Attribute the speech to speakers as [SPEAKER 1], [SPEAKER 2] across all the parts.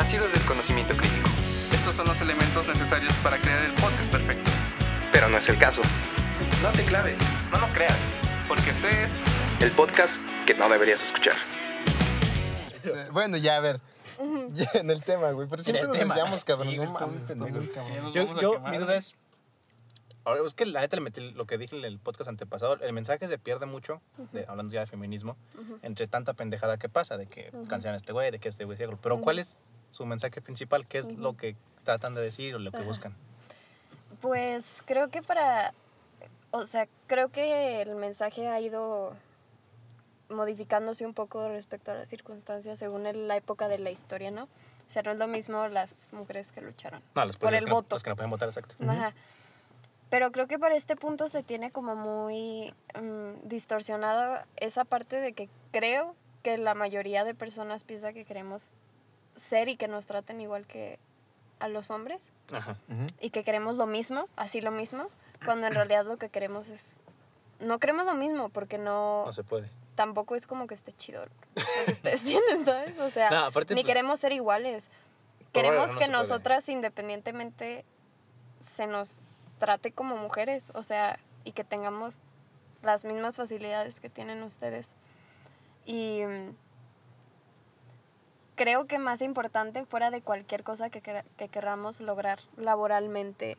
[SPEAKER 1] nacidos del conocimiento crítico.
[SPEAKER 2] Estos son los elementos necesarios para crear el podcast perfecto.
[SPEAKER 1] Pero no es el caso.
[SPEAKER 2] No te claves, no lo creas, porque este es
[SPEAKER 1] El podcast que no deberías escuchar.
[SPEAKER 3] Este, bueno, ya, a ver. Ya en el tema, güey. Pero siempre nos
[SPEAKER 4] tema.
[SPEAKER 3] desviamos, cabrón.
[SPEAKER 4] Sí,
[SPEAKER 3] no
[SPEAKER 4] está muy
[SPEAKER 3] mames, está
[SPEAKER 4] pendejo.
[SPEAKER 3] muy cabrón.
[SPEAKER 2] nos
[SPEAKER 4] Yo, mi duda es. Ahora, es que la neta le metí lo que dije en el podcast antepasado. El mensaje se pierde mucho, de- hablando ya de feminismo, entre tanta pendejada que pasa, de que cancelan a este güey, de que este güey es ciego. Pero, ¿cuál es su mensaje principal? ¿Qué es lo que tratan de decir o lo que buscan?
[SPEAKER 5] Pues creo que para, o sea, creo que el mensaje ha ido modificándose un poco respecto a las circunstancias según el- la época de la historia, ¿no? O sea, no es lo mismo las mujeres que lucharon
[SPEAKER 4] No, los,
[SPEAKER 5] por el
[SPEAKER 4] que no-
[SPEAKER 5] voto.
[SPEAKER 4] los que no pueden votar, exacto.
[SPEAKER 5] Ajá. Pero creo que para este punto se tiene como muy mm, distorsionado esa parte de que creo que la mayoría de personas piensa que queremos ser y que nos traten igual que a los hombres
[SPEAKER 4] Ajá.
[SPEAKER 5] y que queremos lo mismo, así lo mismo, cuando en realidad lo que queremos es... No queremos lo mismo porque no...
[SPEAKER 4] No se puede.
[SPEAKER 5] Tampoco es como que esté chido lo que ustedes tienen, ¿sabes? O sea,
[SPEAKER 4] No, aparte,
[SPEAKER 5] ni
[SPEAKER 4] pues,
[SPEAKER 5] queremos ser iguales. Queremos
[SPEAKER 4] no
[SPEAKER 5] que
[SPEAKER 4] puede.
[SPEAKER 5] nosotras independientemente se nos trate como mujeres, o sea, y que tengamos las mismas facilidades que tienen ustedes. Y mm, creo que más importante fuera de cualquier cosa que, quera- que queramos lograr laboralmente,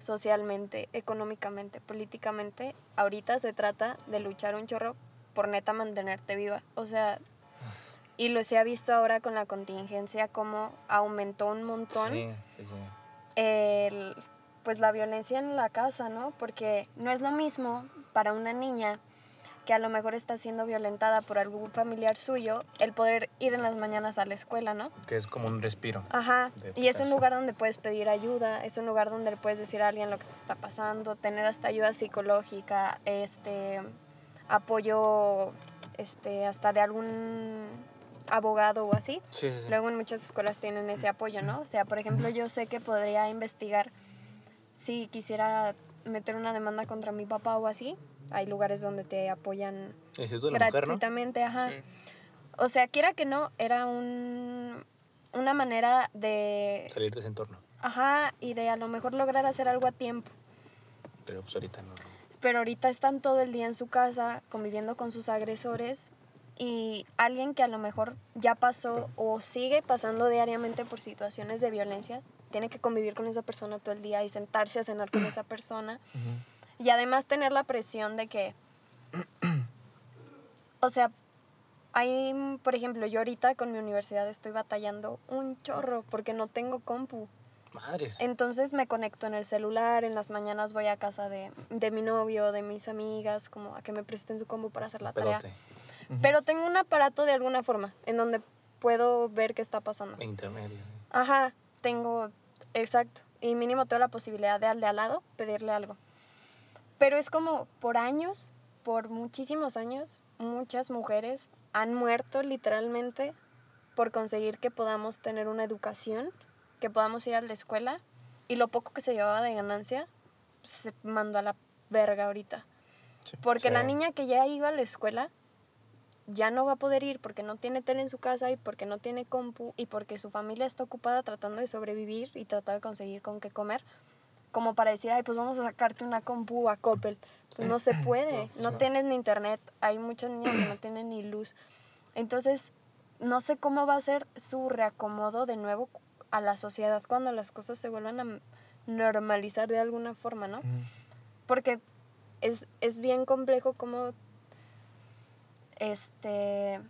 [SPEAKER 5] socialmente, económicamente, políticamente, ahorita se trata de luchar un chorro por neta mantenerte viva. O sea, y lo se ha visto ahora con la contingencia como aumentó un montón
[SPEAKER 4] Sí, sí, sí.
[SPEAKER 5] el, pues la violencia en la casa, ¿no? Porque no es lo mismo para una niña que a lo mejor está siendo violentada por algún familiar suyo, el poder ir en las mañanas a la escuela, ¿no?
[SPEAKER 4] Que es como un respiro.
[SPEAKER 5] Ajá. Y es un lugar donde puedes pedir ayuda, es un lugar donde le puedes decir a alguien lo que te está pasando, tener hasta ayuda psicológica, este apoyo este hasta de algún abogado o así.
[SPEAKER 4] Sí, sí, sí.
[SPEAKER 5] Luego en muchas escuelas tienen ese apoyo, ¿no? O sea, por ejemplo, yo sé que podría investigar si quisiera meter una demanda contra mi papá o así. Hay lugares donde te apoyan
[SPEAKER 4] la Mujer, ¿no?
[SPEAKER 5] gratuitamente, ajá.
[SPEAKER 2] Sí.
[SPEAKER 5] O sea, quiera que no, era un, una manera de,
[SPEAKER 4] Salir de ese entorno.
[SPEAKER 5] ajá, y de a lo mejor lograr hacer algo a tiempo.
[SPEAKER 4] Pero pues ahorita no.
[SPEAKER 5] Pero ahorita están todo el día en su casa conviviendo con sus agresores y alguien que a lo mejor ya pasó o sigue pasando diariamente por situaciones de violencia, tiene que convivir con esa persona todo el día y sentarse a cenar con esa persona. Y además tener la presión de que, o sea, hay, por ejemplo, yo ahorita con mi universidad estoy batallando un chorro porque no tengo compu.
[SPEAKER 4] Madres.
[SPEAKER 5] Entonces me conecto en el celular, en las mañanas voy a casa de, de mi novio, de mis amigas, como a que me presten su compu para hacer la tarea. Pero tengo un aparato de alguna forma en donde puedo ver qué está pasando.
[SPEAKER 4] Intermedio.
[SPEAKER 5] Ajá, tengo, exacto. Y mínimo tengo la posibilidad de al de al lado pedirle algo. Pero es como por años, por muchísimos años, muchas mujeres han muerto literalmente por conseguir que podamos tener una educación, que podamos ir a la escuela y lo poco que se llevaba de ganancia se mandó a la verga ahorita. Porque la niña que ya iba a la escuela ya no va a poder ir porque no tiene tele en su casa y porque no tiene compu y porque su familia está ocupada tratando de sobrevivir y tratando de conseguir con qué comer, como para decir, ay, pues vamos a sacarte una compu a Coppel. Pues no se puede, no tienes ni internet, hay muchas niñas que no tienen ni luz. Entonces, no sé cómo va a ser su reacomodo de nuevo a la sociedad cuando las cosas se vuelvan a normalizar de alguna forma, ¿no? Porque es, es bien complejo como este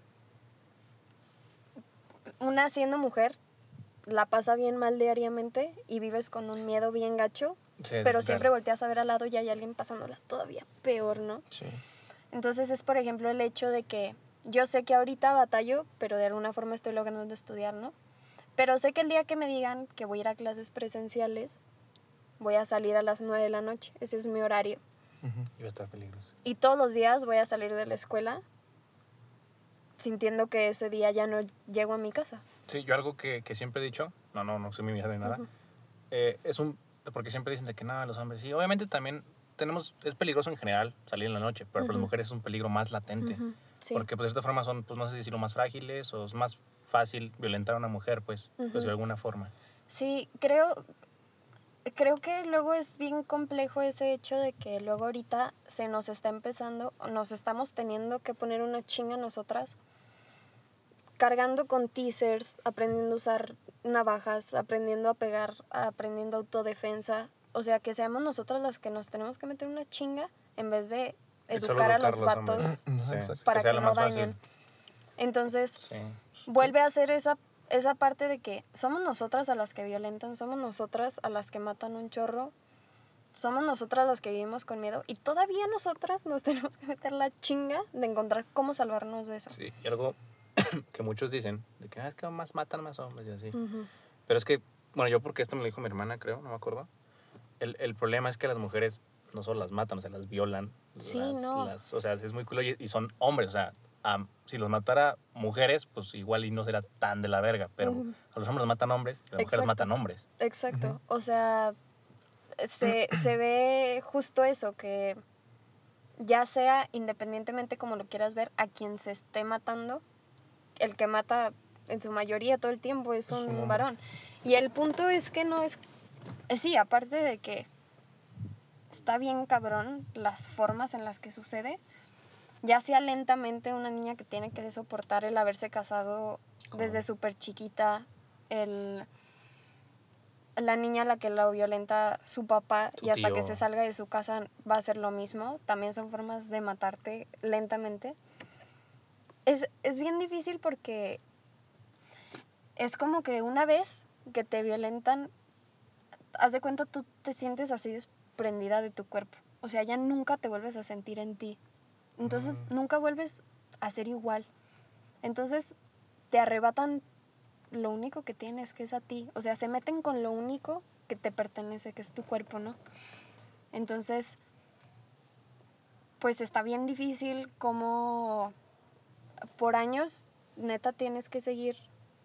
[SPEAKER 5] una siendo mujer la pasa bien mal diariamente y vives con un miedo bien gacho,
[SPEAKER 4] Sí,
[SPEAKER 5] pero
[SPEAKER 4] claro.
[SPEAKER 5] siempre volteas a ver al lado y hay alguien pasándola todavía peor, ¿no?
[SPEAKER 3] Sí.
[SPEAKER 5] Entonces es, por ejemplo, el hecho de que yo sé que ahorita batallo, pero de alguna forma estoy logrando estudiar, ¿no? Pero sé que el día que me digan que voy a ir a clases presenciales, voy a salir a las 9 de la noche. Ese es mi horario.
[SPEAKER 4] Iba a estar peligroso.
[SPEAKER 5] Y todos los días voy a salir de la escuela sintiendo que ese día ya no llego a mi casa.
[SPEAKER 4] Sí, yo algo que, que siempre he dicho, no, no, no soy mi de nada, eh, es un, porque siempre dicen de que nada, los hombres, sí, obviamente también tenemos, es peligroso en general salir en la noche, pero para las mujeres es un peligro más latente.
[SPEAKER 5] Sí.
[SPEAKER 4] Porque pues de cierta forma son, pues no sé si decirlo más frágiles o es más fácil violentar a una mujer, pues, pues de alguna forma.
[SPEAKER 5] Sí, creo, creo que luego es bien complejo ese hecho de que luego ahorita se nos está empezando, nos estamos teniendo que poner una chinga nosotras, cargando con teasers, aprendiendo a usar navajas, aprendiendo a pegar, aprendiendo autodefensa. O sea, que seamos nosotras las que nos tenemos que meter una chinga en vez de educar a los vatos.
[SPEAKER 4] Sí,
[SPEAKER 5] para que, no
[SPEAKER 4] fácil.
[SPEAKER 5] dañen. Entonces,
[SPEAKER 4] Sí.
[SPEAKER 5] vuelve a ser esa, esa parte de que somos nosotras a las que violentan, somos nosotras a las que matan un chorro, somos nosotras las que vivimos con miedo y todavía nosotras nos tenemos que meter la chinga de encontrar cómo salvarnos de eso.
[SPEAKER 4] Sí, y algo que muchos dicen, de que "Ah, es que más matan más hombres y así. Pero es que, bueno, yo porque esto me lo dijo mi hermana, creo, no me acuerdo. El, el problema es que las mujeres no solo las matan, o sea, las violan.
[SPEAKER 5] Sí,
[SPEAKER 4] las-
[SPEAKER 5] no.
[SPEAKER 4] las- o sea, es muy culo y, y son hombres, o sea, si los matara mujeres, pues igual y no será tan de la verga, pero a los hombres los matan hombres y a las mujeres matan hombres.
[SPEAKER 5] Exacto. O sea, se, se ve justo eso, que ya sea independientemente como lo quieras ver, a quien se esté matando, el que mata en su mayoría todo el tiempo es un varón. Y el punto es que no es... Sí, aparte de que está bien cabrón las formas en las que sucede, ya sea lentamente una niña que tiene que soportar el haberse casado desde súper chiquita, el la niña a la que la violenta su papá y hasta
[SPEAKER 4] tío.
[SPEAKER 5] que se salga de su casa va a hacer lo mismo. También son formas de matarte lentamente. Es, es bien difícil porque es como que una vez que te violentan, haz de cuenta tú te sientes así desprendida de tu cuerpo. O sea, ya nunca te vuelves a sentir en ti. Entonces, nunca vuelves a ser igual. Entonces, te arrebatan lo único que tienes, que es a ti. O sea, se meten con lo único que te pertenece, que es tu cuerpo, ¿no? Entonces, pues está bien difícil como por años, neta, tienes que seguir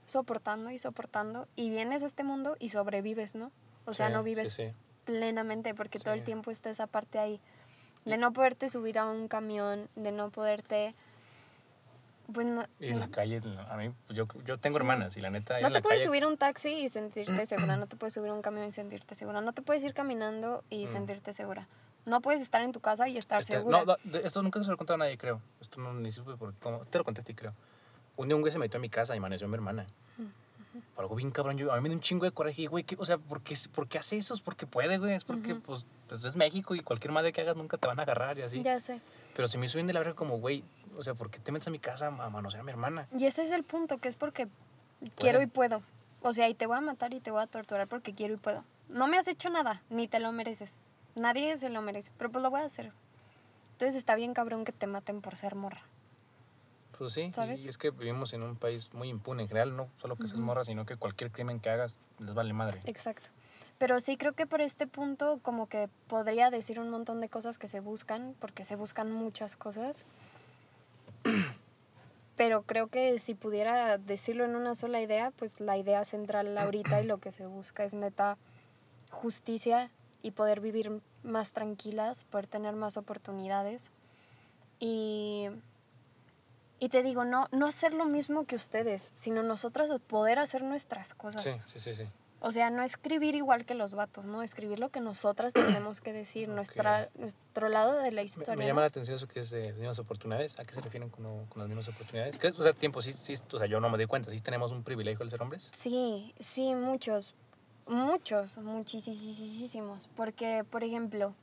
[SPEAKER 5] soportando y soportando y vienes a este mundo y sobrevives, ¿no? O sea,
[SPEAKER 4] Sí,
[SPEAKER 5] no vives
[SPEAKER 4] sí.
[SPEAKER 5] plenamente porque todo el tiempo está esa parte ahí de no poderte subir a un camión, de no poderte pues no,
[SPEAKER 4] Y en la calle, a mí, pues yo, yo tengo hermanas y la neta,
[SPEAKER 5] no te puedes
[SPEAKER 4] calle,
[SPEAKER 5] subir a un taxi y sentirte segura, no te puedes subir a un camión y sentirte segura, no te puedes ir caminando y sentirte segura. No puedes estar en tu casa y estar.
[SPEAKER 4] Este,
[SPEAKER 5] segura.
[SPEAKER 4] No, esto nunca se lo he contado a nadie, creo. Esto no ni supe porque cómo- te lo conté a ti, creo. Un día un güey se metió a mi casa y amaneció a mi hermana. Por algo bien cabrón, yo, a mí me dio un chingo de coraje. Y, güey, ¿qué- o sea, ¿por qué, ¿por qué hace eso? Es porque puede, güey. Es porque, pues, pues, es México y cualquier madre que hagas nunca te van a agarrar y así.
[SPEAKER 5] Ya sé.
[SPEAKER 4] Pero se me bien de la verga como, güey, o sea, ¿por qué te metes a mi casa a manosear a mi hermana?
[SPEAKER 5] Y ese es el punto, que es porque quiero y puedo. O sea, y te voy a matar y te voy a torturar porque quiero y puedo. No me has hecho nada, ni te lo mereces. Nadie se lo merece, pero pues lo voy a hacer. Entonces está bien cabrón que te maten por ser morra.
[SPEAKER 4] Pues sí,
[SPEAKER 5] ¿Sabes?
[SPEAKER 4] y es que vivimos en un país muy impune en general, no solo que seas morra, sino que cualquier crimen que hagas les vale madre.
[SPEAKER 5] Exacto. Pero sí creo que por este punto como que podría decir un montón de cosas que se buscan, porque se buscan muchas cosas. Pero creo que si pudiera decirlo en una sola idea, pues la idea central ahorita y lo que se busca es neta justicia y poder vivir más tranquilas, poder tener más oportunidades. Y, y te digo, no, no hacer lo mismo que ustedes, sino nosotras poder hacer nuestras cosas.
[SPEAKER 4] Sí, sí, sí, sí.
[SPEAKER 5] O sea, no escribir igual que los vatos, ¿no? Escribir lo que nosotras tenemos que decir, nuestra, nuestro lado de la
[SPEAKER 4] Me,
[SPEAKER 5] historia.
[SPEAKER 4] me
[SPEAKER 5] ¿no?
[SPEAKER 4] llama la atención eso que es de mismas oportunidades. ¿A qué se refieren con, con las mismas oportunidades? ¿Crees? O sea, tiempo, sí, sí, o sea, yo no me doy cuenta, sí tenemos un privilegio al ser hombres.
[SPEAKER 5] Sí, sí, muchos, muchos, muchísimos. Porque, por ejemplo,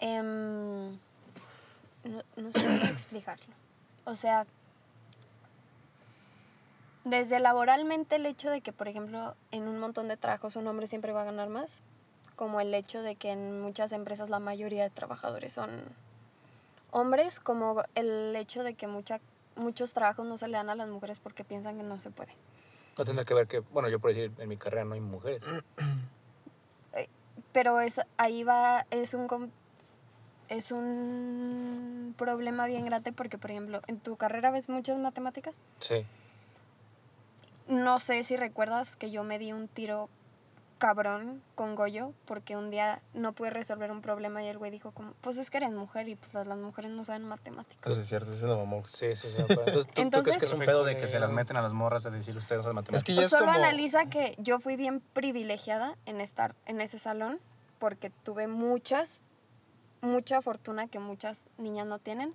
[SPEAKER 5] em, no, no sé cómo explicarlo. O sea, desde laboralmente el hecho de que, por ejemplo, en un montón de trabajos un hombre siempre va a ganar más, como el hecho de que en muchas empresas la mayoría de trabajadores son hombres, como el hecho de que mucha, muchos trabajos no se le dan a las mujeres porque piensan que no se puede.
[SPEAKER 4] No tendrá que ver que, bueno, yo por decir, en mi carrera no hay mujeres.
[SPEAKER 5] Eh, pero es ahí va es un es un problema bien grande porque por ejemplo en tu carrera ves muchas matemáticas
[SPEAKER 4] Sí.
[SPEAKER 5] no sé si recuerdas que yo me di un tiro cabrón con Goyo porque un día no pude resolver un problema y el güey dijo como, pues es que eres mujer y pues las, las mujeres no saben matemáticas.
[SPEAKER 3] Eso es cierto, eso es la mamá.
[SPEAKER 4] Sí, sí, Entonces, ¿tú, tú
[SPEAKER 5] Entonces-
[SPEAKER 4] crees que es un pedo de que se las meten a las morras de decir ustedes no saben
[SPEAKER 3] Es que
[SPEAKER 4] matemáticas?
[SPEAKER 3] ya es
[SPEAKER 5] solo
[SPEAKER 3] como...
[SPEAKER 5] analiza que yo fui bien privilegiada en estar en ese salón porque tuve muchas, mucha fortuna que muchas niñas no tienen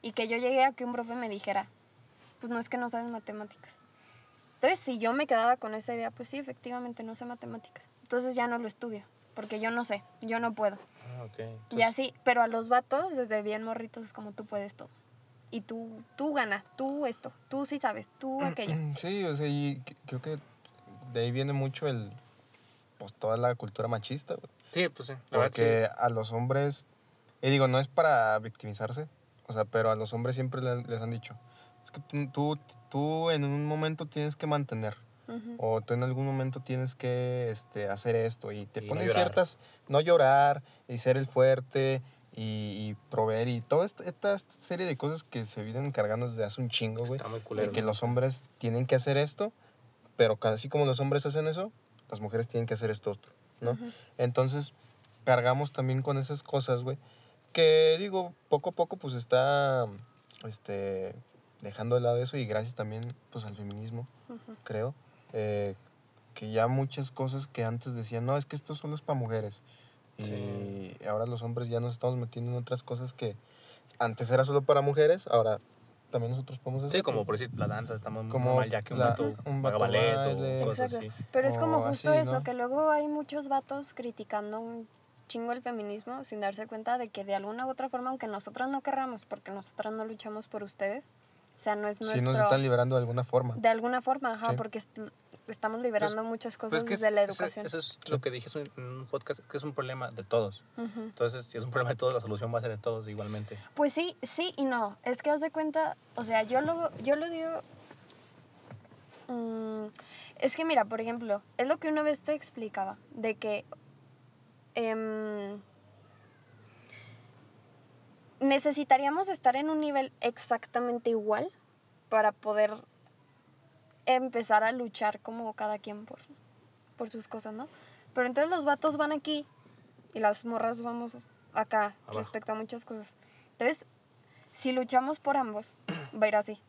[SPEAKER 5] y que yo llegué a que un profe me dijera, pues no es que no sabes matemáticas. Entonces, si yo me quedaba con esa idea, pues sí, efectivamente no sé matemáticas. Entonces ya no lo estudio, porque yo no sé, yo no puedo.
[SPEAKER 4] Ah, ok.
[SPEAKER 5] Y así, pero a los vatos, desde bien morritos, es como tú puedes todo. Y tú, tú gana, tú esto, tú sí sabes, tú aquello.
[SPEAKER 3] Sí, o sea, y creo que de ahí viene mucho el... Pues toda la cultura machista, güey.
[SPEAKER 4] Sí, pues sí. La verdad,
[SPEAKER 3] Porque a los hombres, y digo, no es para victimizarse, o sea, pero a los hombres siempre le- les han dicho, que tú, tú, en un momento tienes que mantener,
[SPEAKER 5] Ujú.
[SPEAKER 3] o tú en algún momento tienes que este, hacer esto, y te
[SPEAKER 4] Y no
[SPEAKER 3] ponen
[SPEAKER 4] llorar.
[SPEAKER 3] ciertas, no llorar, y ser el fuerte, y, y proveer, y toda esta, esta serie de cosas que se vienen encargando desde hace un chingo, güey.
[SPEAKER 4] Está muy
[SPEAKER 3] De que
[SPEAKER 4] ¿no?
[SPEAKER 3] los hombres tienen que hacer esto, pero así como los hombres hacen eso, las mujeres tienen que hacer esto otro, ¿no? Entonces, cargamos también con esas cosas, güey, que digo, poco a poco pues está, este, dejando de lado eso y gracias también, pues, al feminismo, creo, eh, que ya muchas cosas que antes decían, no, es que esto solo es para mujeres. Y
[SPEAKER 4] Sí.
[SPEAKER 3] ahora los hombres ya nos estamos metiendo en otras cosas que antes era solo para mujeres, ahora también nosotros podemos hacer.
[SPEAKER 4] Sí, como por decir la danza, estamos muy
[SPEAKER 3] Como
[SPEAKER 4] mal ya que un
[SPEAKER 3] la-
[SPEAKER 4] vato
[SPEAKER 3] un vato
[SPEAKER 4] ballet
[SPEAKER 3] baile.
[SPEAKER 4] o cosas
[SPEAKER 5] Exacto.
[SPEAKER 4] así.
[SPEAKER 5] Pero es como justo
[SPEAKER 3] así,
[SPEAKER 5] eso,
[SPEAKER 3] ¿no?
[SPEAKER 5] que luego hay muchos vatos criticando un chingo el feminismo sin darse cuenta de que de alguna u otra forma, aunque nosotras no querramos, porque nosotras no luchamos por ustedes, sea, no es
[SPEAKER 3] Sí,
[SPEAKER 5] nuestro...
[SPEAKER 3] nos están liberando de alguna forma.
[SPEAKER 5] de alguna forma, ajá,
[SPEAKER 3] Sí.
[SPEAKER 5] porque est- estamos liberando
[SPEAKER 4] Pues-
[SPEAKER 5] muchas
[SPEAKER 4] Pues
[SPEAKER 5] cosas
[SPEAKER 4] es que
[SPEAKER 5] desde la educación.
[SPEAKER 4] Eso, es lo que dije en un podcast, que es un problema de todos. Entonces, si es un problema de todos, la solución va a ser de todos igualmente.
[SPEAKER 5] Pues sí, sí y no. Es que haz de cuenta, o sea, yo lo, yo lo digo. mm, es que mira, por ejemplo, es lo que una vez te explicaba, de que em, necesitaríamos estar en un nivel exactamente igual para poder empezar a luchar como cada quien por, por sus cosas, ¿no? Pero entonces los vatos van aquí y las morras vamos acá
[SPEAKER 4] Abajo.
[SPEAKER 5] respecto a muchas cosas. Entonces, si luchamos por ambos, va a ir así.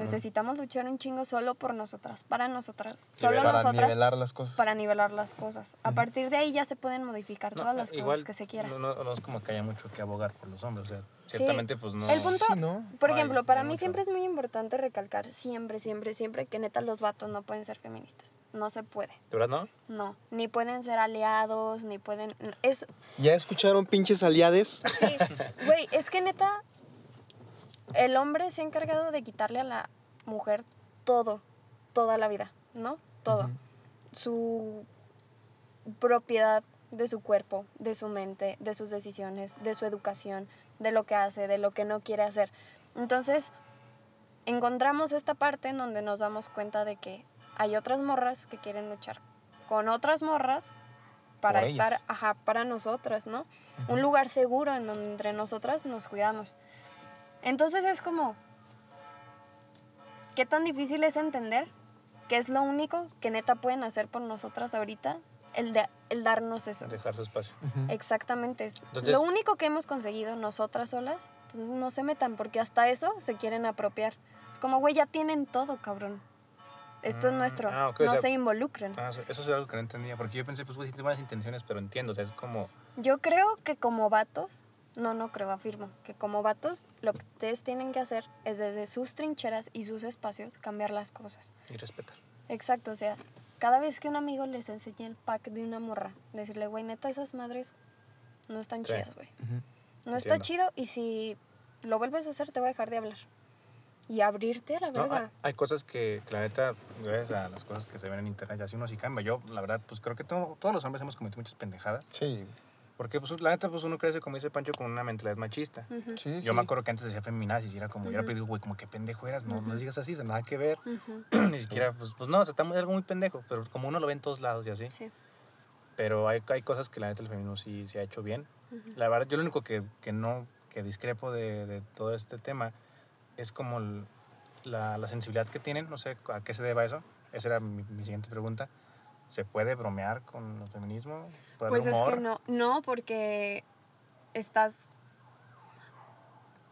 [SPEAKER 5] Necesitamos luchar un chingo solo por nosotras, para nosotras, solo
[SPEAKER 3] para
[SPEAKER 5] nosotras,
[SPEAKER 3] nivelar las cosas.
[SPEAKER 5] para nivelar las cosas. A partir de ahí ya se pueden modificar
[SPEAKER 4] No,
[SPEAKER 5] todas las
[SPEAKER 4] igual,
[SPEAKER 5] cosas que se quieran.
[SPEAKER 4] No, no- no es como que haya mucho que abogar por los hombres. O sea,
[SPEAKER 5] Sí.
[SPEAKER 4] ciertamente, pues no.
[SPEAKER 5] El punto,
[SPEAKER 3] Sí, ¿no?
[SPEAKER 5] por ejemplo, para mí siempre es muy importante recalcar, siempre, siempre, siempre, que neta los vatos no pueden ser feministas. No se puede.
[SPEAKER 4] ¿De verdad no?
[SPEAKER 5] No. Ni pueden ser aliados, ni pueden... Es,
[SPEAKER 3] ¿Ya escucharon pinches aliades?
[SPEAKER 5] Sí, güey, es que neta, el hombre se ha encargado de quitarle a la mujer todo, toda la vida, ¿no? Todo. Su propiedad de su cuerpo, de su mente, de sus decisiones, de su educación, de lo que hace, de lo que no quiere hacer. Entonces, encontramos esta parte en donde nos damos cuenta de que hay otras morras que quieren luchar con otras morras para
[SPEAKER 3] Por
[SPEAKER 5] estar,
[SPEAKER 3] ellas.
[SPEAKER 5] ajá, para nosotras, ¿no? Un lugar seguro en donde entre nosotras nos cuidamos. Entonces es como, ¿qué tan difícil es entender que es lo único que neta pueden hacer por nosotras ahorita? El, de, el darnos eso.
[SPEAKER 4] Dejar su espacio.
[SPEAKER 5] Exactamente es
[SPEAKER 4] Entonces-
[SPEAKER 5] lo único que hemos conseguido nosotras solas. Entonces no se metan porque hasta eso se quieren apropiar. Es como, güey, ya tienen todo, cabrón. Esto es
[SPEAKER 4] Mm,
[SPEAKER 5] nuestro.
[SPEAKER 4] ah, ok, o
[SPEAKER 5] no
[SPEAKER 4] sea-
[SPEAKER 5] se involucren.
[SPEAKER 4] Ah, eso, es algo que no entendía. Porque yo pensé, pues, pues sí, tienes buenas intenciones, pero entiendo. O sea, es como.
[SPEAKER 5] Yo creo que como vatos, no, no creo, afirmo, que como vatos lo que ustedes tienen que hacer es desde sus trincheras y sus espacios cambiar las cosas.
[SPEAKER 4] Y respetar.
[SPEAKER 5] Exacto, o sea, cada vez que un amigo les enseñe el pack de una morra, decirle, güey, neta, esas madres no están
[SPEAKER 4] Sí.
[SPEAKER 5] chidas, güey. No está chido y si lo vuelves a hacer te voy a dejar de hablar. Y abrirte a la
[SPEAKER 4] No, hay,
[SPEAKER 5] verga.
[SPEAKER 4] hay cosas que, que la neta, gracias a las cosas que se ven en internet, ya así uno sí cambia. Yo, la verdad, pues creo que todo- todos los hombres hemos cometido muchas pendejadas.
[SPEAKER 3] Sí,
[SPEAKER 4] Porque, pues, la neta, pues uno crece, como dice Pancho, con una mentalidad machista.
[SPEAKER 5] Ujú.
[SPEAKER 3] sí,
[SPEAKER 4] Yo
[SPEAKER 3] sí.
[SPEAKER 4] me acuerdo que antes decía feminazis y era como, y ahora digo, güey, como qué pendejo eras, no, no les digas así, o sea, nada que ver. Ni siquiera, pues, pues no, o sea, está muy, algo muy pendejo, pero como uno lo ve en todos lados y así.
[SPEAKER 5] Sí.
[SPEAKER 4] Pero hay, hay cosas que la neta el feminismo sí se ha hecho bien. La verdad, yo lo único que, que no, que discrepo de, de todo este tema es como el- la, la sensibilidad que tienen, no sé a qué se deba eso, esa era mi, mi siguiente pregunta, ¿Se puede bromear con el feminismo? ¿Puede
[SPEAKER 5] Pues
[SPEAKER 4] haber
[SPEAKER 5] es
[SPEAKER 4] humor?
[SPEAKER 5] que no, no, porque estás...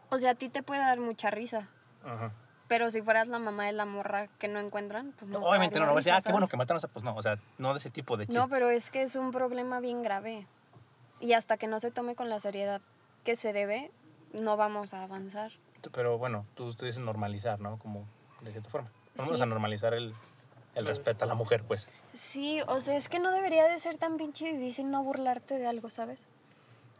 [SPEAKER 5] O sea, a ti te puede dar mucha risa,
[SPEAKER 4] Ajá.
[SPEAKER 5] pero si fueras la mamá de la morra que no encuentran, pues no. te
[SPEAKER 4] Obviamente no, no voy a decir,
[SPEAKER 5] risa,
[SPEAKER 4] ah, qué bueno que mataron pues no, o sea, no de ese tipo de chistes.
[SPEAKER 5] No, pero es que es un problema bien grave. Y hasta que no se tome con la seriedad que se debe, no vamos a avanzar.
[SPEAKER 4] Pero bueno, tú, tú dices normalizar, ¿no? Como de cierta forma. Vamos
[SPEAKER 5] Sí.
[SPEAKER 4] a normalizar el, el respeto a la mujer, pues.
[SPEAKER 5] Sí, o sea, es que no debería de ser tan pinche difícil no burlarte de algo, ¿sabes?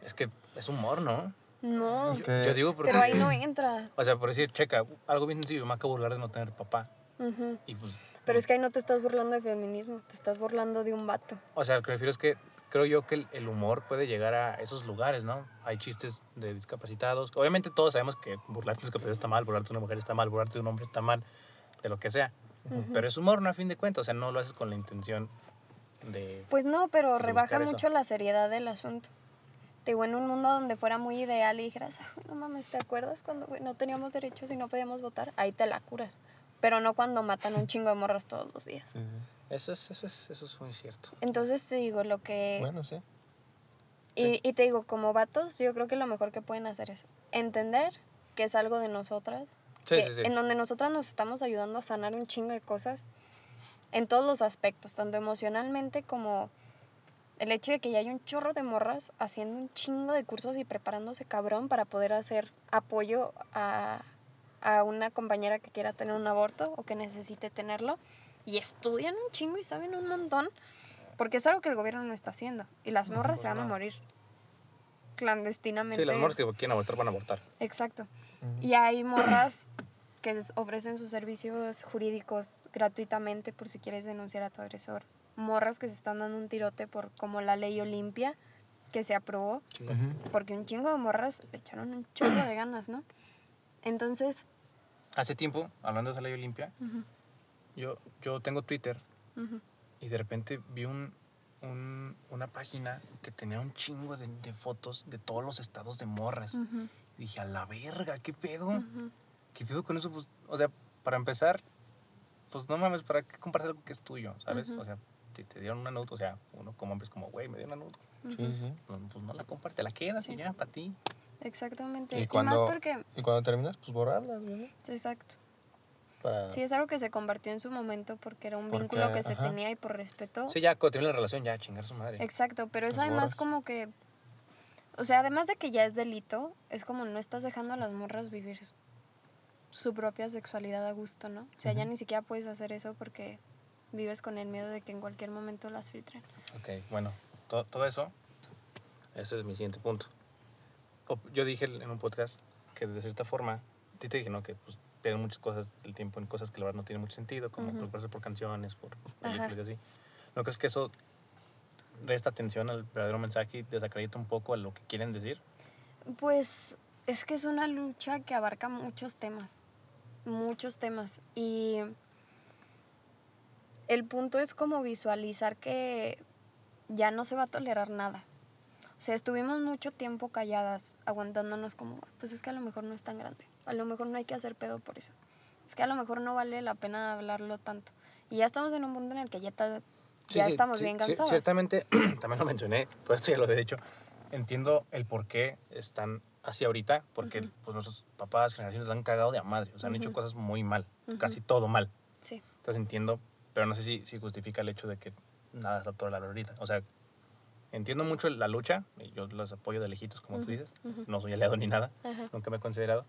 [SPEAKER 4] Es que es humor, ¿no?
[SPEAKER 5] No,
[SPEAKER 4] Yo,
[SPEAKER 3] que-
[SPEAKER 4] yo digo porque...
[SPEAKER 5] pero ahí no entra.
[SPEAKER 4] O sea, por decir, checa, algo bien sencillo, me acabo de burlar de no tener papá.
[SPEAKER 5] Ujú.
[SPEAKER 4] Y pues,
[SPEAKER 5] Pero es que ahí no te estás burlando de feminismo, te estás burlando de un vato.
[SPEAKER 4] o sea, lo que refiero es que creo yo que el, el humor puede llegar a esos lugares, ¿no? Hay chistes de discapacitados. Obviamente todos sabemos que burlarte de un discapacitado está mal, burlarte de una mujer está mal, burlarte de un hombre está mal, de lo que sea. Pero es humor, ¿no? A fin de cuentas, o sea, no lo haces con la intención de...
[SPEAKER 5] Pues no, pero
[SPEAKER 4] Pues
[SPEAKER 5] rebaja
[SPEAKER 4] eso.
[SPEAKER 5] mucho la seriedad del asunto. Te digo, en un mundo donde fuera muy ideal y dijeras, "Ay, no mames, ¿te acuerdas cuando no teníamos derechos y no podíamos votar? Ahí te la curas. Pero no cuando matan un chingo de morras todos los días.
[SPEAKER 3] Sí, sí.
[SPEAKER 4] Eso es, eso es, eso es muy cierto.
[SPEAKER 5] Entonces te digo, lo que...
[SPEAKER 3] Bueno, sí.
[SPEAKER 5] Y, y te digo, como vatos, yo creo que lo mejor que pueden hacer es entender que es algo de nosotras,
[SPEAKER 4] Sí,
[SPEAKER 5] que
[SPEAKER 4] sí, sí.
[SPEAKER 5] en donde nosotras nos estamos ayudando a sanar un chingo de cosas en todos los aspectos, tanto emocionalmente como el hecho de que ya hay un chorro de morras haciendo un chingo de cursos y preparándose cabrón para poder hacer apoyo a, a una compañera que quiera tener un aborto o que necesite tenerlo y estudian un chingo y saben un montón porque es algo que el gobierno no está haciendo y las morras se van a morir clandestinamente.
[SPEAKER 4] Sí, las morras que quieren abortar van a abortar.
[SPEAKER 5] Exacto. Y hay morras que ofrecen sus servicios jurídicos gratuitamente por si quieres denunciar a tu agresor. Morras que se están dando un tirote por como la ley Olimpia que se aprobó, porque un chingo de morras le echaron un chingo de ganas, ¿no? Entonces,
[SPEAKER 4] Hace tiempo, hablando de esa ley Olimpia, yo, yo tengo Twitter y de repente vi un, un- una página que tenía un chingo de, de fotos de todos los estados de morras. Y dije, a la verga, ¿qué pedo? ¿Qué pedo con eso? Pues, o sea, para empezar, pues no mames, ¿para qué compartir algo que es tuyo? ¿Sabes? O sea, si te dieron una nota, o sea, uno como hombre es como, güey, me dieron una nota.
[SPEAKER 3] Sí, sí.
[SPEAKER 4] Pues, pues no la comparte, la quedas y ya, para ti.
[SPEAKER 5] exactamente.
[SPEAKER 3] Y
[SPEAKER 5] Y,
[SPEAKER 3] cuando,
[SPEAKER 5] más porque,
[SPEAKER 3] y cuando terminas, pues borrarlas, güey.
[SPEAKER 5] exacto.
[SPEAKER 3] Para...
[SPEAKER 5] Sí, es algo que se compartió en su momento porque era un
[SPEAKER 3] Porque,
[SPEAKER 5] vínculo que se tenía y por respeto.
[SPEAKER 4] Sí, ya, cuando termina la relación, ya, chingar su madre.
[SPEAKER 5] Exacto, pero es además como que, o sea, además de que ya es delito, es como no estás dejando a las morras vivir su- propia sexualidad a gusto, ¿no? O sea, ya ni siquiera puedes hacer eso porque vives con el miedo de que en cualquier momento las filtren.
[SPEAKER 4] Ok, bueno, to- todo eso, ese es mi siguiente punto. Yo dije en un podcast que de cierta forma, te dije, ¿no? Que pues pierden muchas cosas el tiempo en cosas que la verdad no tienen mucho sentido, como preocuparse por canciones, por películas y así. ¿No crees que eso resta atención al verdadero mensaje y desacredita un poco a lo que quieren decir?
[SPEAKER 5] Pues es que es una lucha que abarca muchos temas, muchos temas. Y el punto es como visualizar que ya no se va a tolerar nada. O sea, estuvimos mucho tiempo calladas, aguantándonos como, pues es que a lo mejor no es tan grande, a lo mejor no hay que hacer pedo por eso. Es que a lo mejor no vale la pena hablarlo tanto. Y ya estamos en un punto en el que ya, ta-
[SPEAKER 4] Sí,
[SPEAKER 5] ya
[SPEAKER 4] sí,
[SPEAKER 5] estamos
[SPEAKER 4] sí,
[SPEAKER 5] bien
[SPEAKER 4] sí,
[SPEAKER 5] cansados.
[SPEAKER 4] ciertamente, también lo mencioné, todo esto ya lo he dicho. Entiendo el por qué están así ahorita, porque pues nuestros papás, generaciones, han cagado de a madre. O sea, han hecho cosas muy mal, casi todo mal.
[SPEAKER 5] Sí.
[SPEAKER 4] Entonces entiendo, pero no sé si, si justifica el hecho de que nada está tolerable ahorita. O sea, entiendo mucho la lucha, y yo los apoyo de lejitos, como tú dices. No soy aliado ni nada, nunca me he considerado.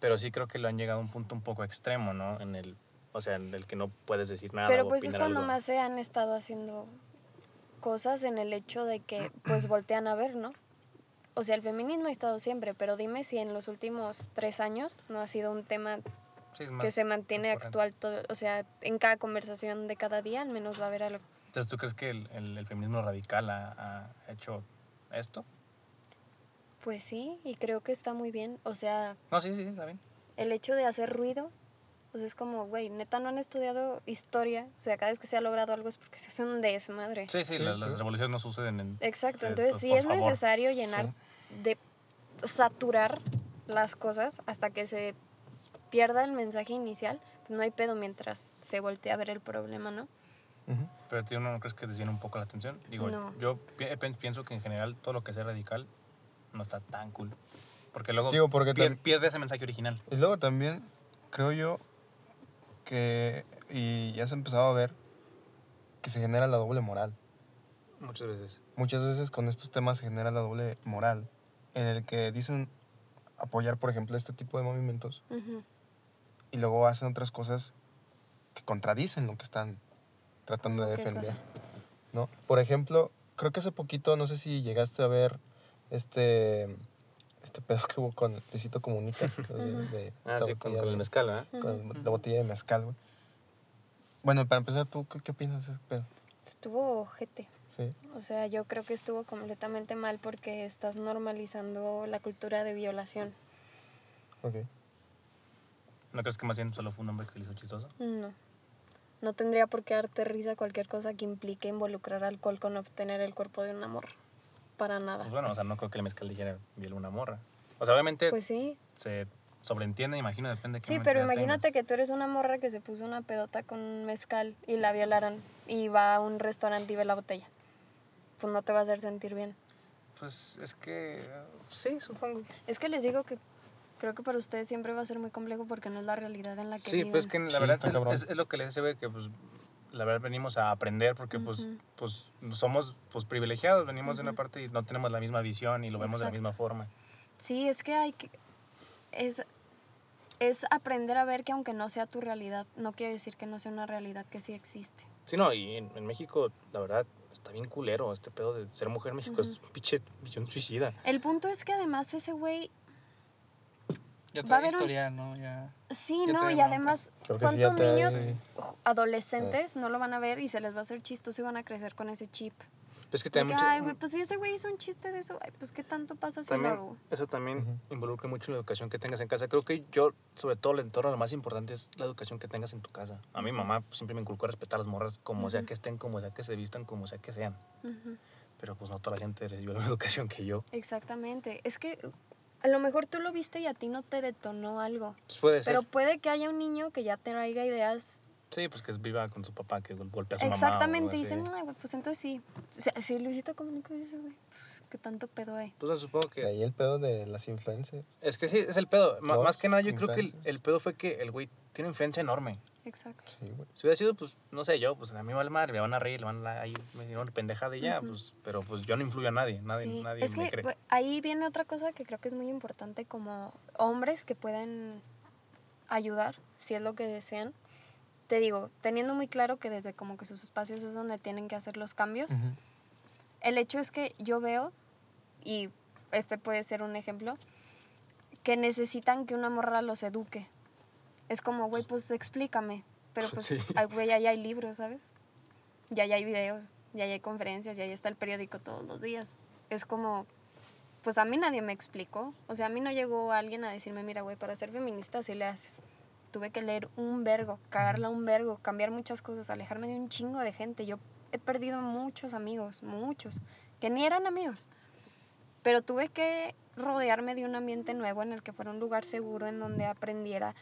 [SPEAKER 4] Pero sí creo que lo han llegado a un punto un poco extremo, ¿no? En el, o sea, en el que no puedes decir nada.
[SPEAKER 5] Pero
[SPEAKER 4] o
[SPEAKER 5] pues es cuando
[SPEAKER 4] algo.
[SPEAKER 5] más se han estado haciendo cosas en el hecho de que pues voltean a ver, ¿no? O sea, el feminismo ha estado siempre, pero dime si en los últimos tres años no ha sido un tema
[SPEAKER 4] Sí,
[SPEAKER 5] que se mantiene actual, todo, o sea, en cada conversación de cada día al menos va a haber algo.
[SPEAKER 4] Entonces, ¿tú crees que el, el- el feminismo radical ha, ha hecho esto?
[SPEAKER 5] Pues sí, y creo que está muy bien, o sea,
[SPEAKER 4] No, sí, sí, sí, está bien.
[SPEAKER 5] el hecho de hacer ruido, pues es como, güey, neta no han estudiado historia, o sea, cada vez que se ha logrado algo es porque se hace un desmadre.
[SPEAKER 4] Sí, sí, la- las revoluciones no suceden en...
[SPEAKER 5] Exacto,
[SPEAKER 4] Eh,
[SPEAKER 5] entonces sí
[SPEAKER 4] por
[SPEAKER 5] es
[SPEAKER 4] favor.
[SPEAKER 5] necesario llenar de saturar las cosas hasta que se pierda el mensaje inicial, pues no hay pedo mientras se voltea a ver el problema, ¿no?
[SPEAKER 3] Ujú.
[SPEAKER 4] Pero tú no crees que desvíen un poco la atención. Digo,
[SPEAKER 5] No.
[SPEAKER 4] yo pi- pen- pienso que en general todo lo que sea radical no está tan cool. Porque luego
[SPEAKER 3] Digo, porque
[SPEAKER 4] pier-
[SPEAKER 3] tam-
[SPEAKER 4] pierde ese mensaje original.
[SPEAKER 3] Y luego también creo yo que, y ya se ha empezado a ver, que se genera la doble moral.
[SPEAKER 4] Muchas veces.
[SPEAKER 3] Muchas veces con estos temas se genera la doble moral, en el que dicen apoyar, por ejemplo, este tipo de movimientos y luego hacen otras cosas que contradicen lo que están tratando de
[SPEAKER 5] ¿Qué
[SPEAKER 3] defender. ¿no? Por ejemplo, creo que hace poquito, no sé si llegaste a ver este, este pedo que hubo con Luisito Comunica. de- de
[SPEAKER 4] Ah, sí, con, el mezcal, ¿eh?
[SPEAKER 3] con la botella de mezcal, güey. Bueno, para empezar, ¿tú qué, qué opinas de ese pedo?
[SPEAKER 5] Estuvo ojete.
[SPEAKER 3] Sí.
[SPEAKER 5] O sea, yo creo que estuvo completamente mal porque estás normalizando la cultura de violación.
[SPEAKER 3] Ok.
[SPEAKER 4] ¿No crees que más bien solo fue un hombre que se le hizo chistoso?
[SPEAKER 5] No. No tendría por qué darte risa cualquier cosa que implique involucrar alcohol con obtener el cuerpo de una morra. Para nada.
[SPEAKER 4] Pues bueno, o sea, no creo que el mezcal dijera viola una morra. O sea, obviamente
[SPEAKER 5] Pues sí.
[SPEAKER 4] se sobreentiende, imagino, depende de qué
[SPEAKER 5] Sí, pero imagínate
[SPEAKER 4] tengas.
[SPEAKER 5] que tú eres una morra que se puso una pedota con un mezcal y la violaron y va a un restaurante y ve la botella. Pues no te va a hacer sentir bien.
[SPEAKER 4] Pues es que... Sí, supongo.
[SPEAKER 5] Es que les digo que creo que para ustedes siempre va a ser muy complejo porque no es la realidad en la que
[SPEAKER 4] Sí,
[SPEAKER 5] viven.
[SPEAKER 4] pues que la
[SPEAKER 3] Sí,
[SPEAKER 4] verdad es, es lo que les ve que pues la verdad venimos a aprender porque pues pues somos pues privilegiados, venimos de una parte y no tenemos la misma visión y lo vemos de la misma forma.
[SPEAKER 5] Sí, es que hay que... Es, es aprender a ver que aunque no sea tu realidad, no quiere decir que no sea una realidad que sí existe.
[SPEAKER 4] Sí, no, y en, en México la verdad está bien culero este pedo de ser mujer en México es pinche visión suicida.
[SPEAKER 5] El punto es que además ese güey...
[SPEAKER 4] Ya
[SPEAKER 5] Va a haber un-
[SPEAKER 4] ¿no? Ya.
[SPEAKER 5] Sí,
[SPEAKER 4] Ya
[SPEAKER 5] no,
[SPEAKER 4] trae
[SPEAKER 5] y además,
[SPEAKER 3] sí
[SPEAKER 5] ¿cuántos
[SPEAKER 3] trae-
[SPEAKER 5] niños adolescentes no lo van a ver y se les va a hacer chistoso y van a crecer con ese chip?
[SPEAKER 4] Pues que mucho-
[SPEAKER 5] ay, güey, pues si ese güey hizo un chiste de eso, ay, pues qué tanto pasa si lo
[SPEAKER 4] también,
[SPEAKER 5] hago.
[SPEAKER 4] eso también involucra mucho la educación que tengas en casa. Creo que yo, sobre todo el entorno, lo más importante es la educación que tengas en tu casa. A mi mamá siempre me inculcó a respetar a las morras, como sea que estén, como sea que se vistan, como sea que sean.
[SPEAKER 5] Ujú,
[SPEAKER 4] Pero pues no toda la gente recibió la misma educación que yo.
[SPEAKER 5] Exactamente. Es que a lo mejor tú lo viste y a ti no te detonó algo.
[SPEAKER 4] Pues puede ser.
[SPEAKER 5] Pero puede que haya un niño que ya traiga ideas.
[SPEAKER 4] Sí, pues que viva con su papá, que gol- golpea a su mamá.
[SPEAKER 5] Exactamente.
[SPEAKER 4] algo
[SPEAKER 5] Y dicen,
[SPEAKER 4] así.
[SPEAKER 5] "Ay, güey, pues entonces sí. Si, si Luisito Comunica dice, güey, pues qué tanto pedo hay.
[SPEAKER 4] Pues supongo
[SPEAKER 3] De
[SPEAKER 4] que...
[SPEAKER 3] ahí el pedo de las influencers.
[SPEAKER 4] Es que sí, es el pedo. Más que nada, yo creo que el, el pedo fue que el güey tiene influencia enorme.
[SPEAKER 5] Exacto.
[SPEAKER 3] Sí, güey.
[SPEAKER 4] Si hubiera sido, pues, no sé, yo, pues a mí me vale madre, me van a reír, le van a ahí, me hicieron una pendejada y ya, pues, pero pues yo no influyo a nadie, nadie,
[SPEAKER 5] Sí,
[SPEAKER 4] nadie
[SPEAKER 5] es
[SPEAKER 4] me
[SPEAKER 5] que
[SPEAKER 4] cree.
[SPEAKER 5] pues, ahí viene otra cosa que creo que es muy importante como hombres que pueden ayudar, si es lo que desean. Te digo, teniendo muy claro que desde como que sus espacios es donde tienen que hacer los cambios.
[SPEAKER 3] Ujú.
[SPEAKER 5] El hecho es que yo veo, y este puede ser un ejemplo, que necesitan que una morra los eduque. Es como, güey, pues explícame. Pero pues,
[SPEAKER 4] Sí.
[SPEAKER 5] güey, ya hay libros, ¿sabes? Ya hay videos, ya hay conferencias, ya está el periódico todos los días. Es como, pues a mí nadie me explicó. O sea, a mí no llegó alguien a decirme, mira, güey, para ser feminista así le haces. Tuve que leer un vergo, cagarla un vergo, cambiar muchas cosas, alejarme de un chingo de gente. Yo he perdido muchos amigos, muchos, que ni eran amigos. Pero tuve que rodearme de un ambiente nuevo en el que fuera un lugar seguro, en donde aprendiera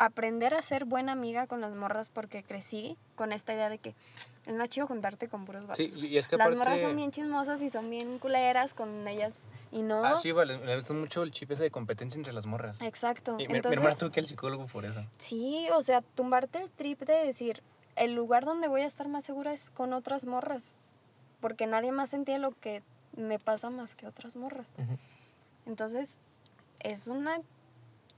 [SPEAKER 5] aprender a ser buena amiga con las morras porque crecí con esta idea de que es más chido juntarte con puros vatos.
[SPEAKER 4] Sí, y es que
[SPEAKER 5] las
[SPEAKER 4] aparte...
[SPEAKER 5] morras son bien chismosas y son bien culeras con ellas y no.
[SPEAKER 4] Ah, sí, vale, le gusta mucho el chip ese de competencia entre las morras.
[SPEAKER 5] Exacto.
[SPEAKER 4] Y mi, mi
[SPEAKER 5] Entonces,
[SPEAKER 4] hermana tuvo que al psicólogo por eso.
[SPEAKER 5] sí, o sea, tumbarte el trip de decir, el lugar donde voy a estar más segura es con otras morras, porque nadie más entiende lo que me pasa más que otras morras.
[SPEAKER 3] Ujú.
[SPEAKER 5] Entonces, es una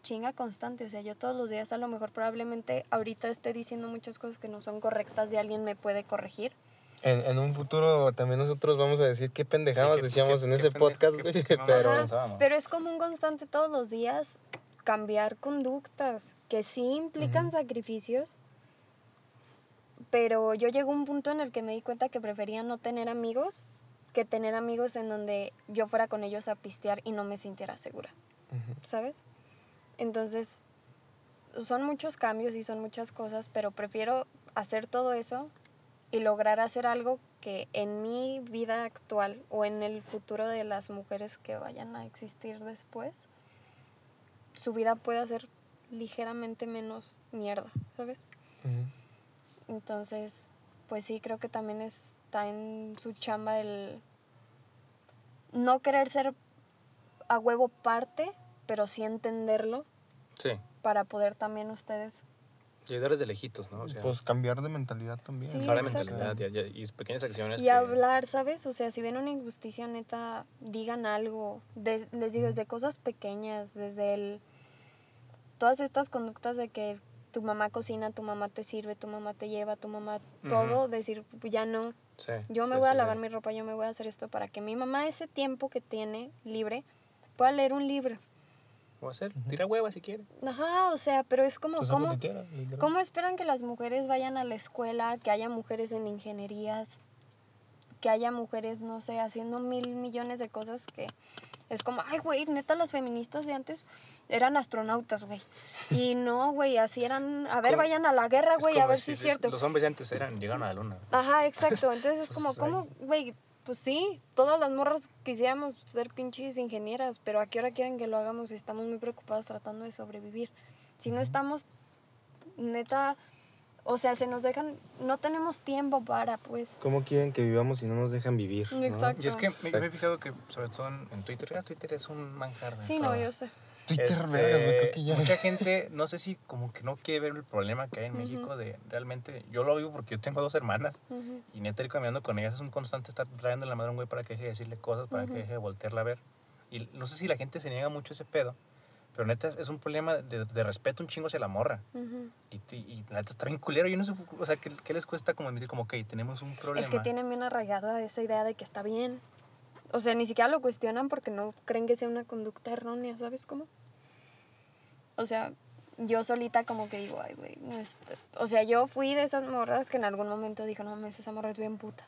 [SPEAKER 5] chinga constante. O sea, yo todos los días a lo mejor probablemente ahorita esté diciendo muchas cosas que no son correctas y alguien me puede corregir.
[SPEAKER 3] En, en un futuro también nosotros vamos a decir qué pendejadas
[SPEAKER 4] Sí,
[SPEAKER 3] decíamos
[SPEAKER 4] qué-
[SPEAKER 3] en
[SPEAKER 4] qué
[SPEAKER 3] ese podcast, güey. Pero
[SPEAKER 5] Ajá, pero es como un constante todos los días cambiar conductas que sí implican sacrificios. Pero yo llegó a un punto en el que me di cuenta que prefería no tener amigos que tener amigos en donde yo fuera con ellos a pistear y no me sintiera segura. ¿sabes? Entonces, son muchos cambios y son muchas cosas, pero prefiero hacer todo eso y lograr hacer algo que en mi vida actual o en el futuro de las mujeres que vayan a existir después, su vida pueda ser ligeramente menos mierda, ¿sabes? Entonces, pues sí, creo que también está en su chamba el no querer ser a huevo parte, pero sí entenderlo
[SPEAKER 4] Sí.
[SPEAKER 5] para poder también ustedes.
[SPEAKER 4] Y ayudar desde lejitos, ¿no? O sea,
[SPEAKER 3] Pues cambiar de mentalidad también.
[SPEAKER 5] Sí,
[SPEAKER 4] clara
[SPEAKER 5] exacto.
[SPEAKER 4] mentalidad y, y- y pequeñas acciones.
[SPEAKER 5] Y
[SPEAKER 4] que-
[SPEAKER 5] hablar, ¿sabes? O sea, si ven una injusticia, neta, digan algo. Des- les digo, desde cosas pequeñas, desde el... Todas estas conductas de que tu mamá cocina, tu mamá te sirve, tu mamá te lleva, tu mamá todo, decir, ya no,
[SPEAKER 4] Sí,
[SPEAKER 5] yo me
[SPEAKER 4] sí,
[SPEAKER 5] voy a
[SPEAKER 4] sí,
[SPEAKER 5] lavar
[SPEAKER 4] sí.
[SPEAKER 5] mi ropa, yo me voy a hacer esto para que mi mamá ese tiempo que tiene libre pueda leer un libro.
[SPEAKER 4] O hacer, tira hueva si quiere.
[SPEAKER 5] Ajá, o sea, pero es como, ¿cómo. ¿cómo esperan que las mujeres vayan a la escuela, que haya mujeres en ingenierías, que haya mujeres, no sé, haciendo mil millones de cosas que es como, ay, güey, neta, las feministas de antes eran astronautas, güey. Y no, güey, así eran, a ver,
[SPEAKER 4] como-
[SPEAKER 5] vayan a la guerra,
[SPEAKER 4] Es
[SPEAKER 5] güey, a ver
[SPEAKER 4] si
[SPEAKER 5] si es
[SPEAKER 4] los-
[SPEAKER 5] cierto.
[SPEAKER 4] Los hombres de antes eran, llegaron a la luna.
[SPEAKER 5] Ajá, exacto. Entonces es como,
[SPEAKER 4] Pues,
[SPEAKER 5] ¿cómo, güey? Pues sí, todas las morras quisiéramos ser pinches ingenieras, pero ¿a qué hora quieren que lo hagamos si estamos muy preocupadas tratando de sobrevivir? Si no estamos, neta, o sea, se nos dejan, no tenemos tiempo para, pues.
[SPEAKER 3] ¿Cómo quieren que vivamos si no nos dejan vivir? ¿no?
[SPEAKER 5] Exacto.
[SPEAKER 4] Y es que me, he fijado que, sobre todo en, en Twitter, ya Twitter es un manjar. de
[SPEAKER 5] Sí, no, yo sé.
[SPEAKER 3] Twitter,
[SPEAKER 4] Este,
[SPEAKER 3] vergas, güey, creo que ya.
[SPEAKER 4] Mucha gente, no sé si como que no quiere ver el problema que hay en México de realmente, yo lo vivo porque yo tengo dos hermanas
[SPEAKER 5] Ujú.
[SPEAKER 4] y neta ir caminando con ellas es un constante estar trayendo la madre a un güey para que deje de decirle cosas, para que deje de voltearla a ver. Y no sé si la gente se niega mucho a ese pedo, pero neta es un problema de, de respeto un chingo hacia la morra. Y, y, y neta está bien culero. Yo no sé, o sea, ¿qué, qué les cuesta como decir como, ok, tenemos un problema?
[SPEAKER 5] Es que tienen bien arraigada esa idea de que está bien. O sea, ni siquiera lo cuestionan porque no creen que sea una conducta errónea, ¿sabes cómo? O sea, yo solita como que digo, ay, güey, no O sea, yo fui de esas morras que en algún momento dijo, no, mames, esa morra es bien puta.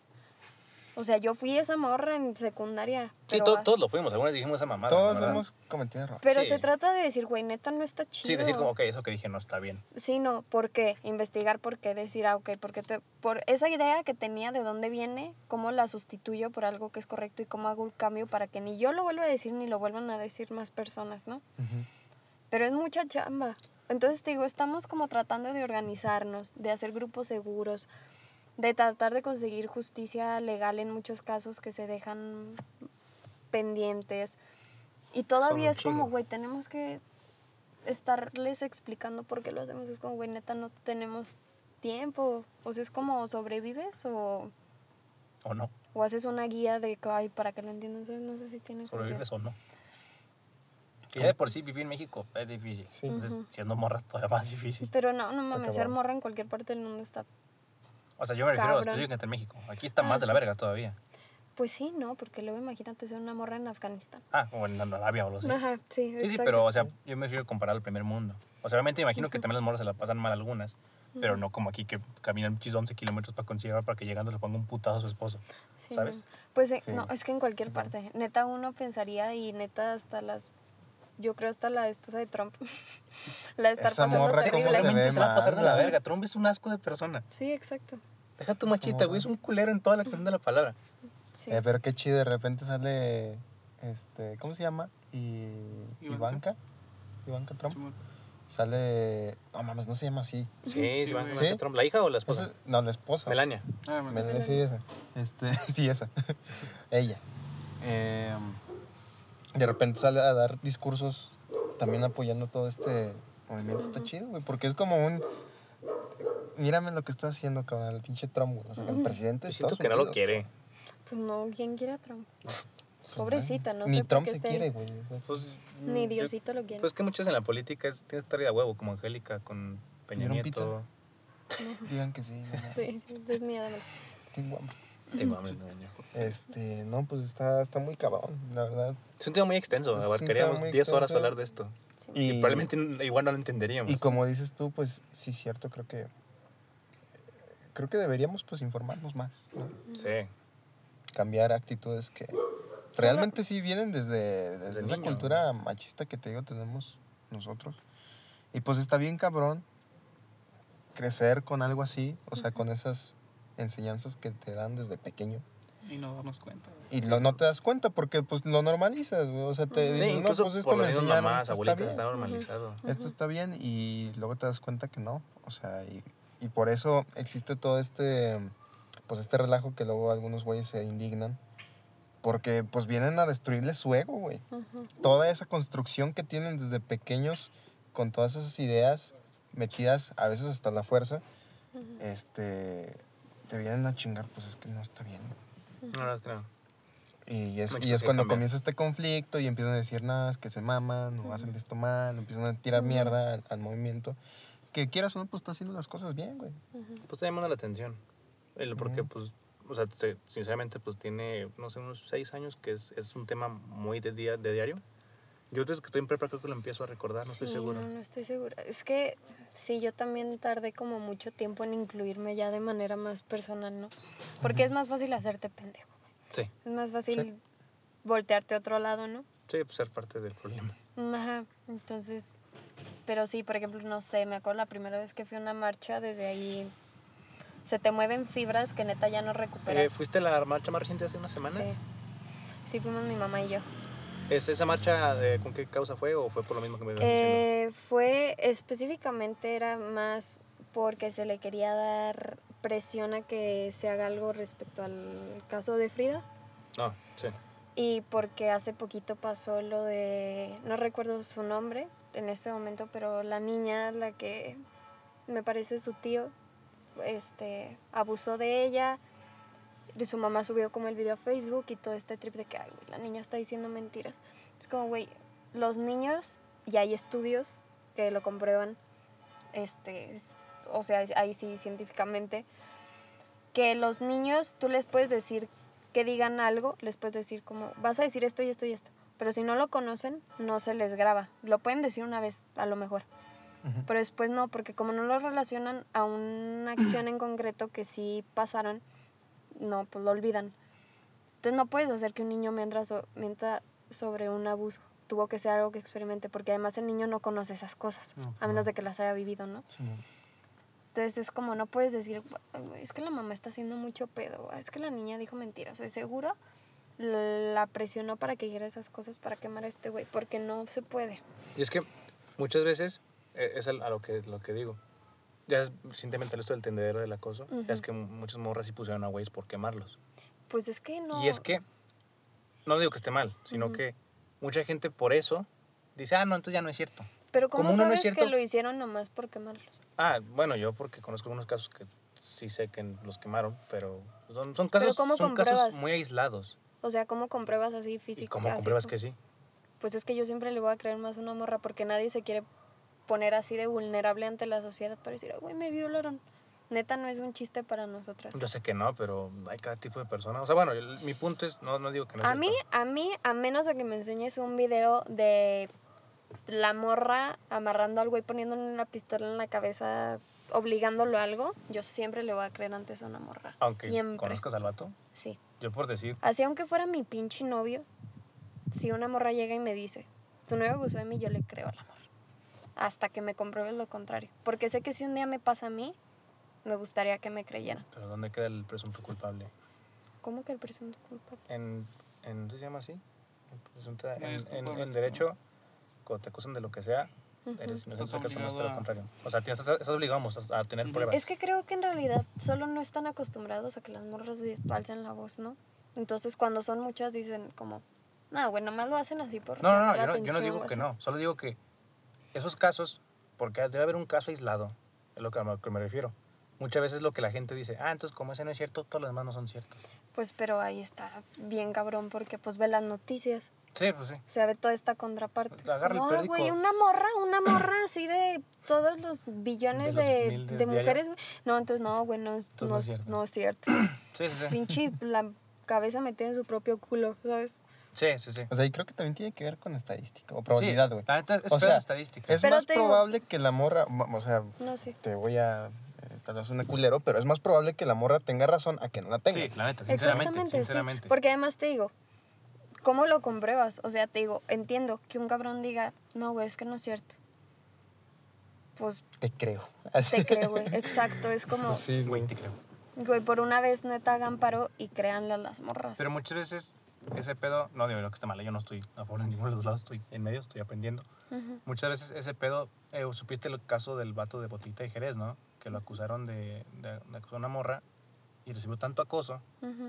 [SPEAKER 5] O sea, yo fui esa morra en secundaria.
[SPEAKER 4] Sí,
[SPEAKER 5] pero
[SPEAKER 4] to-
[SPEAKER 5] as-
[SPEAKER 4] todos lo fuimos, algunos dijimos esa mamada.
[SPEAKER 3] Todos
[SPEAKER 4] ¿verdad?
[SPEAKER 3] hemos cometido errores.
[SPEAKER 5] Pero
[SPEAKER 4] sí.
[SPEAKER 5] se trata de decir, güey, neta, no está chido.
[SPEAKER 4] Sí, decir como, ok, eso que dije no está bien.
[SPEAKER 5] Sí, no, ¿por qué? Investigar por qué, decir, ah, ok, porque te, por esa idea que tenía de dónde viene, cómo la sustituyo por algo que es correcto y cómo hago un cambio para que ni yo lo vuelva a decir ni lo vuelvan a decir más personas, ¿no? Pero es mucha chamba. Entonces te digo, estamos como tratando de organizarnos, de hacer grupos seguros, de tratar de conseguir justicia legal en muchos casos que se dejan pendientes. Y todavía es como, güey, tenemos que estarles explicando por qué lo hacemos. Es como, güey, neta, no tenemos tiempo. O sea, es como, ¿sobrevives o,
[SPEAKER 4] O no,
[SPEAKER 5] o haces una guía de, que, ay, para que lo entiendan? Entonces, no sé si tienes
[SPEAKER 4] sobrevives o no. Que ya de por sí vivir en México es difícil.
[SPEAKER 3] Sí.
[SPEAKER 4] Entonces, siendo morras todavía más difícil.
[SPEAKER 5] Pero no, no mames, ser morra en cualquier parte del mundo está
[SPEAKER 4] O sea, yo me refiero
[SPEAKER 5] Cabrón.
[SPEAKER 4] específicamente en México. Aquí está
[SPEAKER 5] Ah,
[SPEAKER 4] más de la
[SPEAKER 5] sí.
[SPEAKER 4] verga todavía.
[SPEAKER 5] Pues sí, no, porque luego imagínate ser una morra en Afganistán.
[SPEAKER 4] Ah, o en Arabia o lo sé.
[SPEAKER 5] Ajá, sí,
[SPEAKER 4] Sí, sí, pero, o sea, yo me refiero a comparar al primer mundo. O sea, obviamente imagino que también las morras se la pasan mal algunas, pero no como aquí que caminan muchos 11 kilómetros para conseguir para que llegando le ponga un putazo a su esposo.
[SPEAKER 5] Sí,
[SPEAKER 4] ¿sabes?
[SPEAKER 5] no. Pues eh,
[SPEAKER 3] Sí.
[SPEAKER 5] no, es que en cualquier parte. Neta, uno pensaría y neta hasta las. Yo creo hasta la esposa de Trump. la de estar
[SPEAKER 3] Esa
[SPEAKER 5] pasando
[SPEAKER 3] morra, ¿cómo
[SPEAKER 5] terrible.
[SPEAKER 3] se
[SPEAKER 4] va a pasar de la verga. Trump es un asco de persona.
[SPEAKER 5] Sí, exacto.
[SPEAKER 4] Deja tu machista, güey. Es un culero en toda la extensión de la palabra.
[SPEAKER 5] Sí.
[SPEAKER 3] Eh, pero qué chido, de repente sale, este, ¿cómo se llama? Y,
[SPEAKER 2] Ivanka.
[SPEAKER 3] Ivanka. Trump.
[SPEAKER 2] Simón.
[SPEAKER 3] Sale, no mames, no se llama así.
[SPEAKER 4] Sí, sí. Ivanka
[SPEAKER 3] ¿Sí?
[SPEAKER 4] Trump. ¿La hija o la esposa?
[SPEAKER 3] Esa- no, la esposa.
[SPEAKER 4] Melania.
[SPEAKER 2] Ah, me-
[SPEAKER 3] Melania, sí, esa. Este, sí, esa. Ella. Eh, de repente sale a dar discursos también apoyando todo este movimiento. Está chido, güey, porque es como un... Mírame lo que está haciendo, cabrón, el pinche Trump, güey. O sea, el presidente de
[SPEAKER 4] Yo siento
[SPEAKER 3] Estados
[SPEAKER 4] que no lo quiere.
[SPEAKER 5] Pues no, ¿quién quiere a Trump? Pobrecita, no
[SPEAKER 3] Ni
[SPEAKER 5] sé
[SPEAKER 3] Trump
[SPEAKER 5] por
[SPEAKER 3] se
[SPEAKER 5] qué
[SPEAKER 3] quiere, güey.
[SPEAKER 4] Pues,
[SPEAKER 5] Ni
[SPEAKER 4] yo-
[SPEAKER 5] Diosito lo quiere.
[SPEAKER 4] Pues que muchas en la política es, tienes que estar ahí a huevo, como Angélica con Peña
[SPEAKER 3] ¿Dieron
[SPEAKER 4] Nieto.
[SPEAKER 3] Digan que sí. no, no,
[SPEAKER 5] Sí, sí, dámelo.
[SPEAKER 3] tengo hambre.
[SPEAKER 4] Tengo hambre, no, no.
[SPEAKER 3] Este, no, pues está, está muy cabrón, la verdad.
[SPEAKER 4] Es un tema muy extenso. Abarcaríamos
[SPEAKER 3] tema muy
[SPEAKER 4] 10 horas hablar de esto.
[SPEAKER 5] Sí.
[SPEAKER 4] Y,
[SPEAKER 3] Y,
[SPEAKER 4] probablemente igual no lo entenderíamos.
[SPEAKER 3] y como dices tú, pues sí, cierto, creo que creo que deberíamos pues informarnos más, ¿no?
[SPEAKER 4] Sí.
[SPEAKER 3] cambiar actitudes que realmente sí vienen desde, desde
[SPEAKER 4] Desde
[SPEAKER 3] esa
[SPEAKER 4] niño.
[SPEAKER 3] cultura machista que te digo tenemos nosotros. Y pues está bien cabrón crecer con algo así, o sea, con esas enseñanzas que te dan desde pequeño.
[SPEAKER 2] Y no darnos cuenta.
[SPEAKER 3] Y lo, no te das cuenta porque pues lo normalizas, güey. O sea, te
[SPEAKER 4] Sí,
[SPEAKER 3] no,
[SPEAKER 4] incluso
[SPEAKER 3] pues esto
[SPEAKER 4] por
[SPEAKER 3] me enseñaron,
[SPEAKER 4] mamás,
[SPEAKER 3] esto está bien.
[SPEAKER 4] está normalizado.
[SPEAKER 3] Esto está bien y luego te das cuenta que no. O sea, y, y por eso existe todo este pues este relajo que luego algunos güeyes se indignan. Porque pues vienen a destruirles su ego, güey. Toda esa construcción que tienen desde pequeños con todas esas ideas metidas a veces hasta la fuerza, este, te vienen a chingar, pues es que no está bien.
[SPEAKER 4] No, no, no.
[SPEAKER 3] Y es, y es cuando
[SPEAKER 4] cambiar.
[SPEAKER 3] comienza este conflicto y empiezan a decir, nada, es que se maman, o hacen esto mal, empiezan a tirar mierda al, al movimiento. Que quieras o no, pues está haciendo las cosas bien, güey.
[SPEAKER 4] Pues está llamando la atención. El, porque, pues, o sea, se- sinceramente, pues tiene, no sé, unos seis años que es, es un tema muy de, día, de diario. Yo desde que estoy en prepa creo que lo empiezo a recordar, no estoy
[SPEAKER 5] Sí,
[SPEAKER 4] seguro.
[SPEAKER 5] No, no estoy segura. Es que sí, yo también tardé como mucho tiempo en incluirme ya de manera más personal, ¿no? Porque es más fácil hacerte pendejo.
[SPEAKER 4] Sí,
[SPEAKER 5] Es más fácil voltearte a otro lado, ¿no?
[SPEAKER 4] sí, pues ser parte del problema.
[SPEAKER 5] Ajá, entonces, pero sí, por ejemplo, no sé, me acuerdo la primera vez que fui a una marcha, desde ahí se te mueven fibras que neta ya no recuperas.
[SPEAKER 4] Eh, ¿Fuiste a la marcha más reciente hace una semana?
[SPEAKER 5] Sí. Sí, fuimos mi mamá y yo.
[SPEAKER 4] ¿Es esa marcha de, con qué causa fue o fue por lo mismo que me ibas diciendo?
[SPEAKER 5] Eh, fue específicamente era más porque se le quería dar presión a que se haga algo respecto al caso de Frida
[SPEAKER 4] No, sí.
[SPEAKER 5] y porque hace poquito pasó lo de no recuerdo su nombre en este momento pero la niña la que me parece su tío este abusó de ella y su mamá subió como el video a Facebook y todo este trip de que la niña está diciendo mentiras es como güey los niños y hay estudios que lo comprueban este es- o sea ahí sí científicamente que los niños tú les puedes decir que digan algo, les puedes decir como, vas a decir esto y esto y esto. Pero si no lo conocen, no se les graba. Lo pueden decir una vez, a lo mejor. Pero después no, porque como no lo relacionan a una acción en concreto que sí pasaron, no, pues lo olvidan. Entonces no puedes hacer que un niño mienta, so- mienta sobre un abuso. Tuvo que ser algo que experimente, porque además el niño no conoce esas cosas, a menos de que las haya vivido, ¿no? Entonces es como no puedes decir, "Güey, es que la mamá está haciendo mucho pedo, es que la niña dijo mentiras, sea, seguro la presionó para que dijera esas cosas para quemar a este güey, porque no se puede.
[SPEAKER 4] Y es que muchas veces, eh, es a lo que, lo que digo, ya es, recientemente salió esto del tendedero del acoso, ya es que muchas morras sí pusieron a güeyes por quemarlos.
[SPEAKER 5] Pues es que no.
[SPEAKER 4] Y es que, no digo que esté mal, sino que mucha gente por eso dice, ah, no, entonces ya no es cierto.
[SPEAKER 5] Pero ¿cómo
[SPEAKER 4] como uno no es
[SPEAKER 5] sabes que
[SPEAKER 4] cierto-
[SPEAKER 5] lo hicieron nomás por quemarlos?
[SPEAKER 4] Ah, bueno, yo porque conozco algunos casos que sí sé que los quemaron, pero son, son casos,
[SPEAKER 5] ¿cómo
[SPEAKER 4] son casos muy aislados.
[SPEAKER 5] O sea, ¿cómo compruebas así
[SPEAKER 4] ¿Y
[SPEAKER 5] físico?
[SPEAKER 4] cómo
[SPEAKER 5] así
[SPEAKER 4] compruebas
[SPEAKER 5] como-
[SPEAKER 4] que sí?
[SPEAKER 5] Pues es que yo siempre le voy a creer más a una morra porque nadie se quiere poner así de vulnerable ante la sociedad para decir, "Ah, güey, me violaron. Neta no es un chiste para nosotras.
[SPEAKER 4] Yo sé que no, pero hay cada tipo de persona. O sea, bueno, el- mi punto es, no, no digo que no
[SPEAKER 5] A mí, a mí, a menos de que me enseñes un video de la morra amarrando al güey poniéndole una pistola en la cabeza, obligándolo a algo, yo siempre le voy a creer antes a una morra.
[SPEAKER 4] Aunque
[SPEAKER 5] siempre.
[SPEAKER 4] conozcas al vato,
[SPEAKER 5] Sí.
[SPEAKER 4] Yo por decir,
[SPEAKER 5] Así aunque fuera mi pinche novio, si una morra llega y me dice, tu novio abusó de mí, yo le creo al amor. Hasta que me compruebes lo contrario. Porque sé que si un día me pasa a mí, me gustaría que me creyeran.
[SPEAKER 4] pero ¿dónde queda el presunto culpable?
[SPEAKER 5] ¿Cómo que el presunto culpable?
[SPEAKER 4] En, en ¿sí se llama así? En, presunta- en- en- en derecho, cuando te acusan de lo que sea, eres muestre
[SPEAKER 2] obligado
[SPEAKER 4] lo
[SPEAKER 2] a-
[SPEAKER 4] contrario. O sea, tienes- estás, estás obligado a, a tener pruebas.
[SPEAKER 5] Es que creo que en realidad solo no están acostumbrados a que las morras alcen la voz, ¿no? Entonces cuando son muchas dicen como, no, güey, nomás lo hacen así por
[SPEAKER 4] No, no, no, yo no, yo no digo que
[SPEAKER 5] así".
[SPEAKER 4] no. Solo digo que esos casos, porque debe haber un caso aislado, es lo que, a lo que me refiero. Muchas veces lo que la gente dice, ah, entonces como ese no es cierto, todos los demás no son ciertos.
[SPEAKER 5] Pues pero ahí está bien cabrón porque pues ve las noticias.
[SPEAKER 4] Sí, pues sí.
[SPEAKER 5] O sea, ve toda esta contraparte. Es
[SPEAKER 4] Agarra el
[SPEAKER 5] como, "Ay,
[SPEAKER 4] periódico".
[SPEAKER 5] güey, una morra, una morra así de todos los billones
[SPEAKER 4] De los
[SPEAKER 5] de, mujeres. güey. No, entonces no, güey, no, no,
[SPEAKER 4] no es cierto.
[SPEAKER 5] no es cierto.
[SPEAKER 4] Sí, sí, sí.
[SPEAKER 5] Pinche la cabeza metida en su propio culo, ¿sabes?
[SPEAKER 4] Sí, sí, sí.
[SPEAKER 3] O sea, y creo que también tiene que ver con estadística o probabilidad, güey.
[SPEAKER 4] La neta es
[SPEAKER 3] O sea,
[SPEAKER 4] estadística.
[SPEAKER 3] Es
[SPEAKER 5] Pero
[SPEAKER 3] más
[SPEAKER 5] digo-
[SPEAKER 3] probable que la morra, o sea,
[SPEAKER 5] No sé.
[SPEAKER 3] te voy a, eh, tal vez una culero, pero es más probable que la morra tenga razón a que no la tenga.
[SPEAKER 4] Sí, la neta, sinceramente,
[SPEAKER 5] Exactamente,
[SPEAKER 4] sinceramente.
[SPEAKER 5] sí. Porque además te digo, ¿cómo lo compruebas? O sea, te digo, entiendo que un cabrón diga, no, güey, es que no es cierto. Pues
[SPEAKER 3] Te creo.
[SPEAKER 5] Te creo, güey. Exacto, es como,
[SPEAKER 3] Sí,
[SPEAKER 4] Güey, te creo.
[SPEAKER 5] güey, por una vez neta hagan paro y créanle a las morras.
[SPEAKER 4] Pero muchas veces ese pedo, no digo que está mal, yo no estoy a favor de ninguno de los lados, estoy en medio, estoy aprendiendo. Muchas veces ese pedo, eh, supiste el caso del vato de Botita y Jerez, ¿no? Que lo acusaron de, de, de acusar a una morra y recibió tanto acoso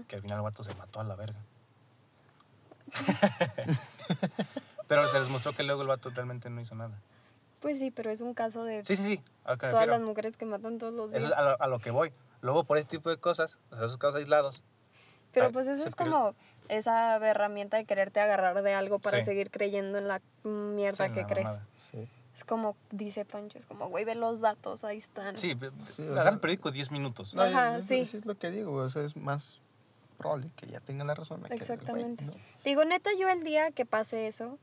[SPEAKER 4] que al final el vato se mató a la verga. Pero se les mostró que luego el vato realmente no hizo nada.
[SPEAKER 5] Pues sí, pero es un caso de
[SPEAKER 4] Sí, sí, sí.
[SPEAKER 5] Todas
[SPEAKER 4] refiero.
[SPEAKER 5] las mujeres que matan todos los
[SPEAKER 4] Eso
[SPEAKER 5] días.
[SPEAKER 4] es a lo, a lo que voy. Luego, por este tipo de cosas, o sea, esos casos aislados,
[SPEAKER 5] Pero pues eso es como esa herramienta de quererte agarrar de algo para
[SPEAKER 4] Sí.
[SPEAKER 5] seguir creyendo en la mierda
[SPEAKER 4] sí,
[SPEAKER 5] que
[SPEAKER 4] la
[SPEAKER 5] crees.
[SPEAKER 3] Sí.
[SPEAKER 5] Es como dice Pancho, es como, güey, ve los datos, ahí están.
[SPEAKER 4] Sí,
[SPEAKER 3] Sí,
[SPEAKER 4] agarra el periódico 10 minutos.
[SPEAKER 3] No,
[SPEAKER 5] Ajá,
[SPEAKER 3] es,
[SPEAKER 5] sí.
[SPEAKER 3] es- es lo que digo, o sea, es más probable que ya tenga la razón. que
[SPEAKER 5] Exactamente.
[SPEAKER 3] no.
[SPEAKER 5] Digo, neta, yo el día que pase eso